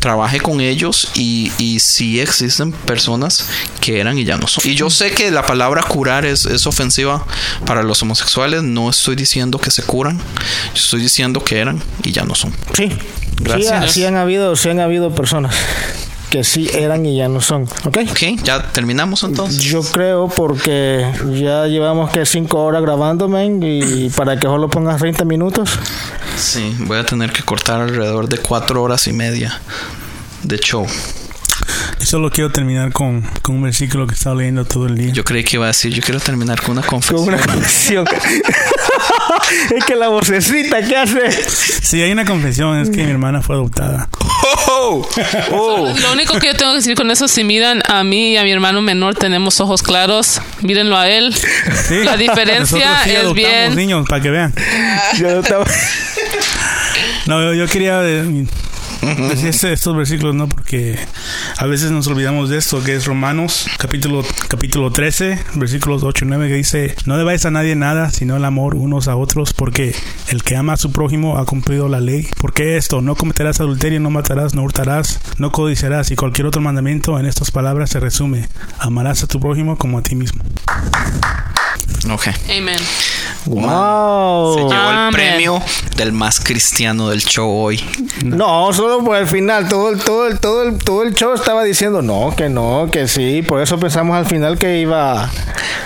trabaje con ellos y, y si existen personas que eran y ya no son. Y yo sé que la palabra curar es, es ofensiva para los homosexuales, no estoy diciendo que se curan, estoy diciendo que eran y ya no son. Sí. Gracias. Sí, sí han habido, sí han habido personas que sí eran y ya no son. ¿Ok? Ok, ya terminamos entonces. Yo creo porque ya llevamos que cinco horas grabando, men, y para que solo pongas 30 minutos. Sí, voy a tener que cortar alrededor de cuatro horas y media de show. Yo solo quiero terminar con, con un versículo que he estado leyendo todo el día. Yo creí que iba a decir, yo quiero terminar con una Con confesión. una canción. [laughs] es que la vocecita que hace. Sí, hay una confesión, es que mi hermana fue adoptada. Oh, oh. [laughs] Lo único que yo tengo que decir con eso, si miran a mí y a mi hermano menor, tenemos ojos claros, mírenlo a él. Sí. La diferencia sí es adoptamos bien. niños, para que vean. Yo estaba- No, yo, yo quería eh, decir este- estos versículos, ¿no? Porque a veces nos olvidamos de esto, que es Romanos, capítulo, capítulo 13, versículos 8 y 9, que dice, no debáis a nadie nada, sino el amor unos a otros, porque el que ama a su prójimo ha cumplido la ley. porque esto? No cometerás adulterio, no matarás, no hurtarás, no codiciarás, y cualquier otro mandamiento en estas palabras se resume, amarás a tu prójimo como a ti mismo. Ok. Amen. Wow. Se llevó el Amén. premio del más cristiano del show hoy. No, solo por el final, todo el, todo el, todo el, todo el show estaba diciendo no, que no, que sí. Por eso pensamos al final que iba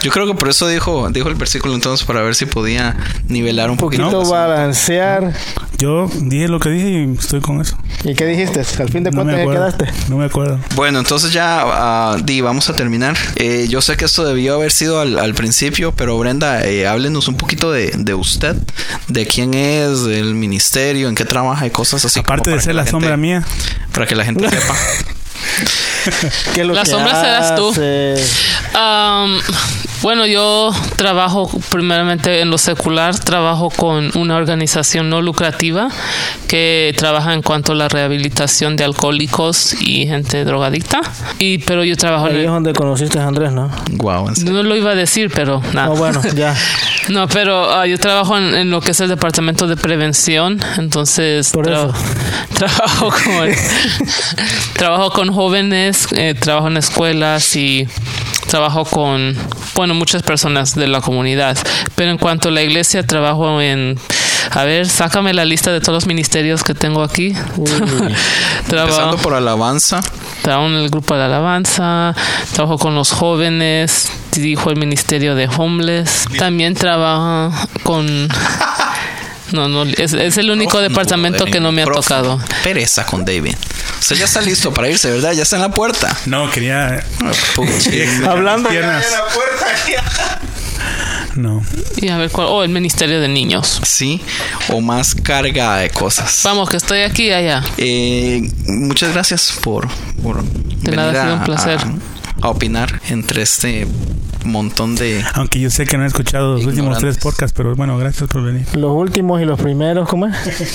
Yo creo que por eso dijo, dijo el versículo entonces para ver si podía nivelar un un poquito. poquito balancear. Yo dije lo que dije y estoy con eso. ¿Y qué dijiste? Al fin de No cuentas quedaste. No me acuerdo. Bueno, entonces ya, ah, Di, vamos a terminar. Eh, yo sé que esto debió haber sido al, al principio, pero Brenda, eh, háblenos un poquito de, de usted, de quién es, del ministerio, en qué trabaja y cosas así. como Aparte de ser la gente- sombra mía. Para que la gente sepa. [laughs] ¿Qué es lo La que sombra serás tú. Um, bueno, yo trabajo primeramente en lo secular, trabajo con una organización no lucrativa que trabaja en cuanto a la rehabilitación de alcohólicos y gente drogadicta. Y pero yo trabajo en Ahí es el- donde conociste a Andrés, ¿no? En serio. no lo iba a decir, pero nada. Oh, bueno, ya. [laughs] No, pero ah, yo trabajo en, en lo que es el departamento de prevención, entonces Por tra- eso. [laughs] trabajo con [laughs] trabajo con jóvenes, eh, trabajo en escuelas y trabajo con bueno muchas personas de la comunidad. Pero en cuanto a la iglesia, trabajo en a ver, sácame la lista de todos los ministerios que tengo aquí. [laughs] trabajo, Empezando por alabanza. trabajo en el grupo de alabanza, trabajo con los jóvenes, dirijo el ministerio de homeless, también trabajo con... [laughs] No, no, es, es el único departamento eh, que no me ha tocado. Pereza con David. O sea, ya está listo para irse, ¿verdad? Ya está en la puerta. No, quería. Puchi. [laughs] Hablando ya Piernas. de la puerta. No. Y a ver cuál... Oh, el ministerio de niños. Sí, o más carga de cosas. Vamos, que estoy aquí y allá. Eh, muchas gracias por, por De nada, ha sido un placer. A, a opinar entre este montón de... Aunque yo sé que no he escuchado los últimos Ignorantes. tres podcasts, pero bueno, gracias por venir. Los últimos y los primeros, ¿cómo es? [laughs]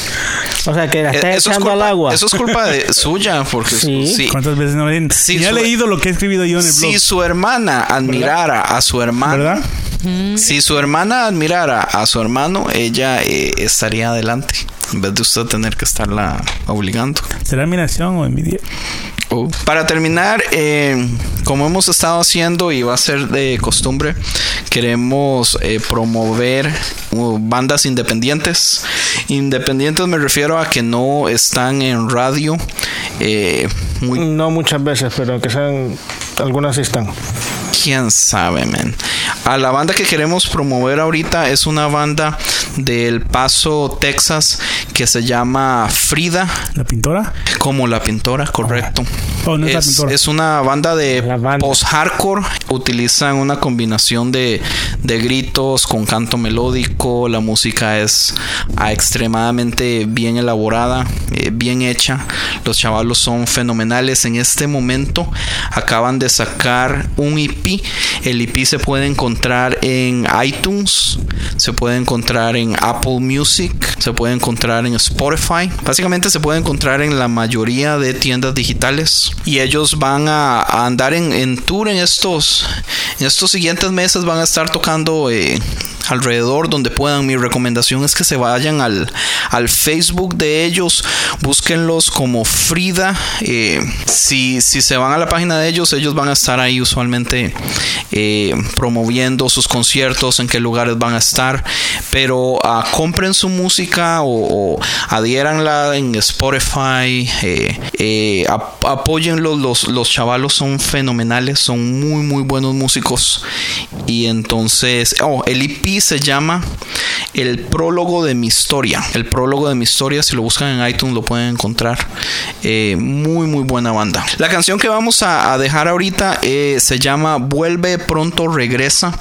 O sea, que la Eh, estás Eso es, echando culpa, al agua. eso es culpa de [laughs] suya, porque Sí. sí. ¿Cuántas veces no ven? Sí, Ni he leído lo que he escrito yo en el blog. Si su hermana admirara a su hermano, ¿Verdad? si su hermana admirara a su hermano, ella eh, estaría adelante. En vez de usted tener que estarla obligando. ¿Será admiración o envidia? Para terminar, eh, como hemos estado haciendo y va a ser de costumbre, queremos eh, promover uh, bandas independientes. Independientes me refiero a que no están en radio. eh, muy, No muchas veces, pero que sean... Algunas sí están. quién sabe, man. A la banda que queremos promover ahorita es una banda del Paso, Texas, que se llama Frida, ¿La pintora? como la pintora, correcto. Oh, no es una banda de banda. post-hardcore. Utilizan una combinación de, de gritos con canto melódico. La música es ah, extremadamente bien elaborada, eh, bien hecha. Los chavalos son fenomenales. En este momento acaban de sacar un EP. El EP se puede encontrar en iTunes, se puede encontrar en Apple Music, se puede encontrar en Spotify. Básicamente se puede encontrar en la mayoría de tiendas digitales. Y ellos van a, andar en, tour en estos, en estos siguientes meses. Van a estar tocando eh, alrededor donde puedan. Mi recomendación es que se vayan al, al Facebook de ellos. Búsquenlos como Frida. Eh, si, si se van a la página de ellos, ellos van a estar ahí usualmente eh, promoviendo sus conciertos, en qué lugares van a estar. Pero ah, compren su música o, o en Spotify. Apóyenlos. Los, los chavalos son fenomenales, son muy, muy buenos músicos. Y entonces, oh, el EP se llama El prólogo de mi historia. El prólogo de mi historia, si lo buscan en iTunes, lo pueden encontrar. Eh, muy, muy buena banda. La canción que vamos a, dejar ahorita eh, se llama Vuelve pronto regresa.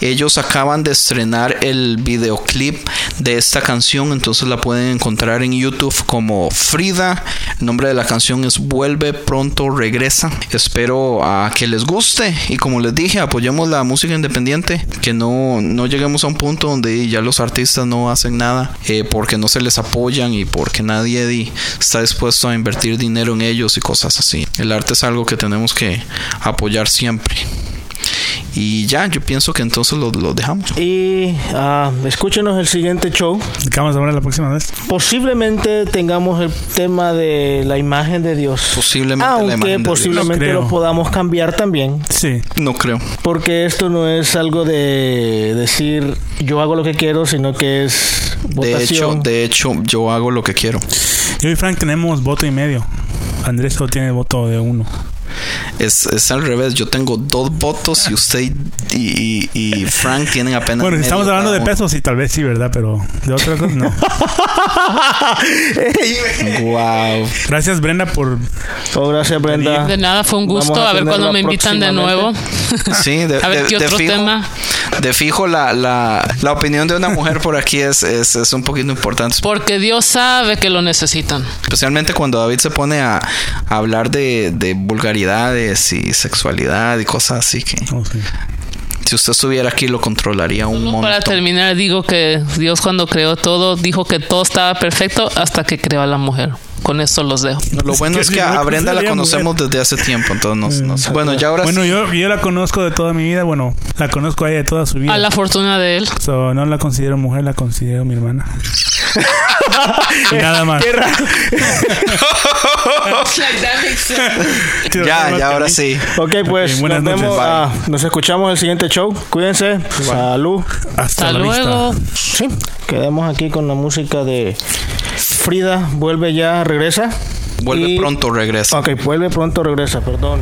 Ellos acaban de estrenar el videoclip de esta canción, entonces la pueden encontrar en YouTube como Frida. El nombre de la canción es Vuelve pronto regresa. Espero que les guste y como les dije, apoyemos la música independiente, que no, no lleguemos a un punto donde ya los artistas no hacen nada eh, porque no se les apoyan y porque nadie di- está dispuesto a invertir dinero en ellos y cosas así. El arte es algo que tenemos que apoyar siempre. Y ya, yo pienso que entonces lo, lo dejamos. Y ah, escúchenos el siguiente show. ¿Qué vamos a hablar la próxima vez? Posiblemente tengamos el tema de la imagen de Dios. Posiblemente la Aunque imagen de posiblemente No creo. lo podamos cambiar también. Sí. No creo. Porque esto no es algo de decir yo hago lo que quiero, sino que es De hecho, votación. de hecho, yo hago lo que quiero. Yo y Frank tenemos voto y medio. Andrés solo tiene voto de uno. Es, es al revés. Yo tengo dos votos y usted y, y- y Frank tienen apenas. Bueno, si estamos hablando de uno. pesos, sí, tal vez sí, ¿verdad? Pero de otras cosas no. [laughs] Wow. Gracias, Brenda, por. Oh, gracias, Brenda. De nada, fue un gusto. Vamos a A, ver tenerla me invitan de nuevo. Sí, de, [laughs] A ver de- qué de otro fijo, tema. De fijo, la, la, la opinión de una mujer por aquí es, es, es un poquito importante. Porque Dios sabe que lo necesitan. Especialmente cuando David se pone a, a hablar de, de y sexualidad y cosas así que oh, sí. si usted estuviera aquí lo controlaría un Solo Para montón. terminar, digo que Dios cuando creó todo, dijo que todo estaba perfecto hasta que creó a la mujer. Con esto los dejo. Lo bueno es que no, a Brenda la conocemos desde hace tiempo, entonces no, no sé. Bueno, ya ahora Bueno, sí. yo, yo la conozco de toda mi vida. Bueno, la conozco a ella de toda su vida. A la fortuna de él. So, no la considero mujer, la considero mi hermana. [laughs] Y Nada más. [laughs] Ya, ya ahora sí. Ok, pues Ok, buenas nos, noches. vemos, ah, nos escuchamos en el siguiente show. Cuídense. Salud. Hasta, Hasta la vista. luego. Sí, quedemos aquí con la música de Frida. Vuelve ya, regresa. Vuelve Y- pronto, regresa. Ok, vuelve pronto, regresa, perdón.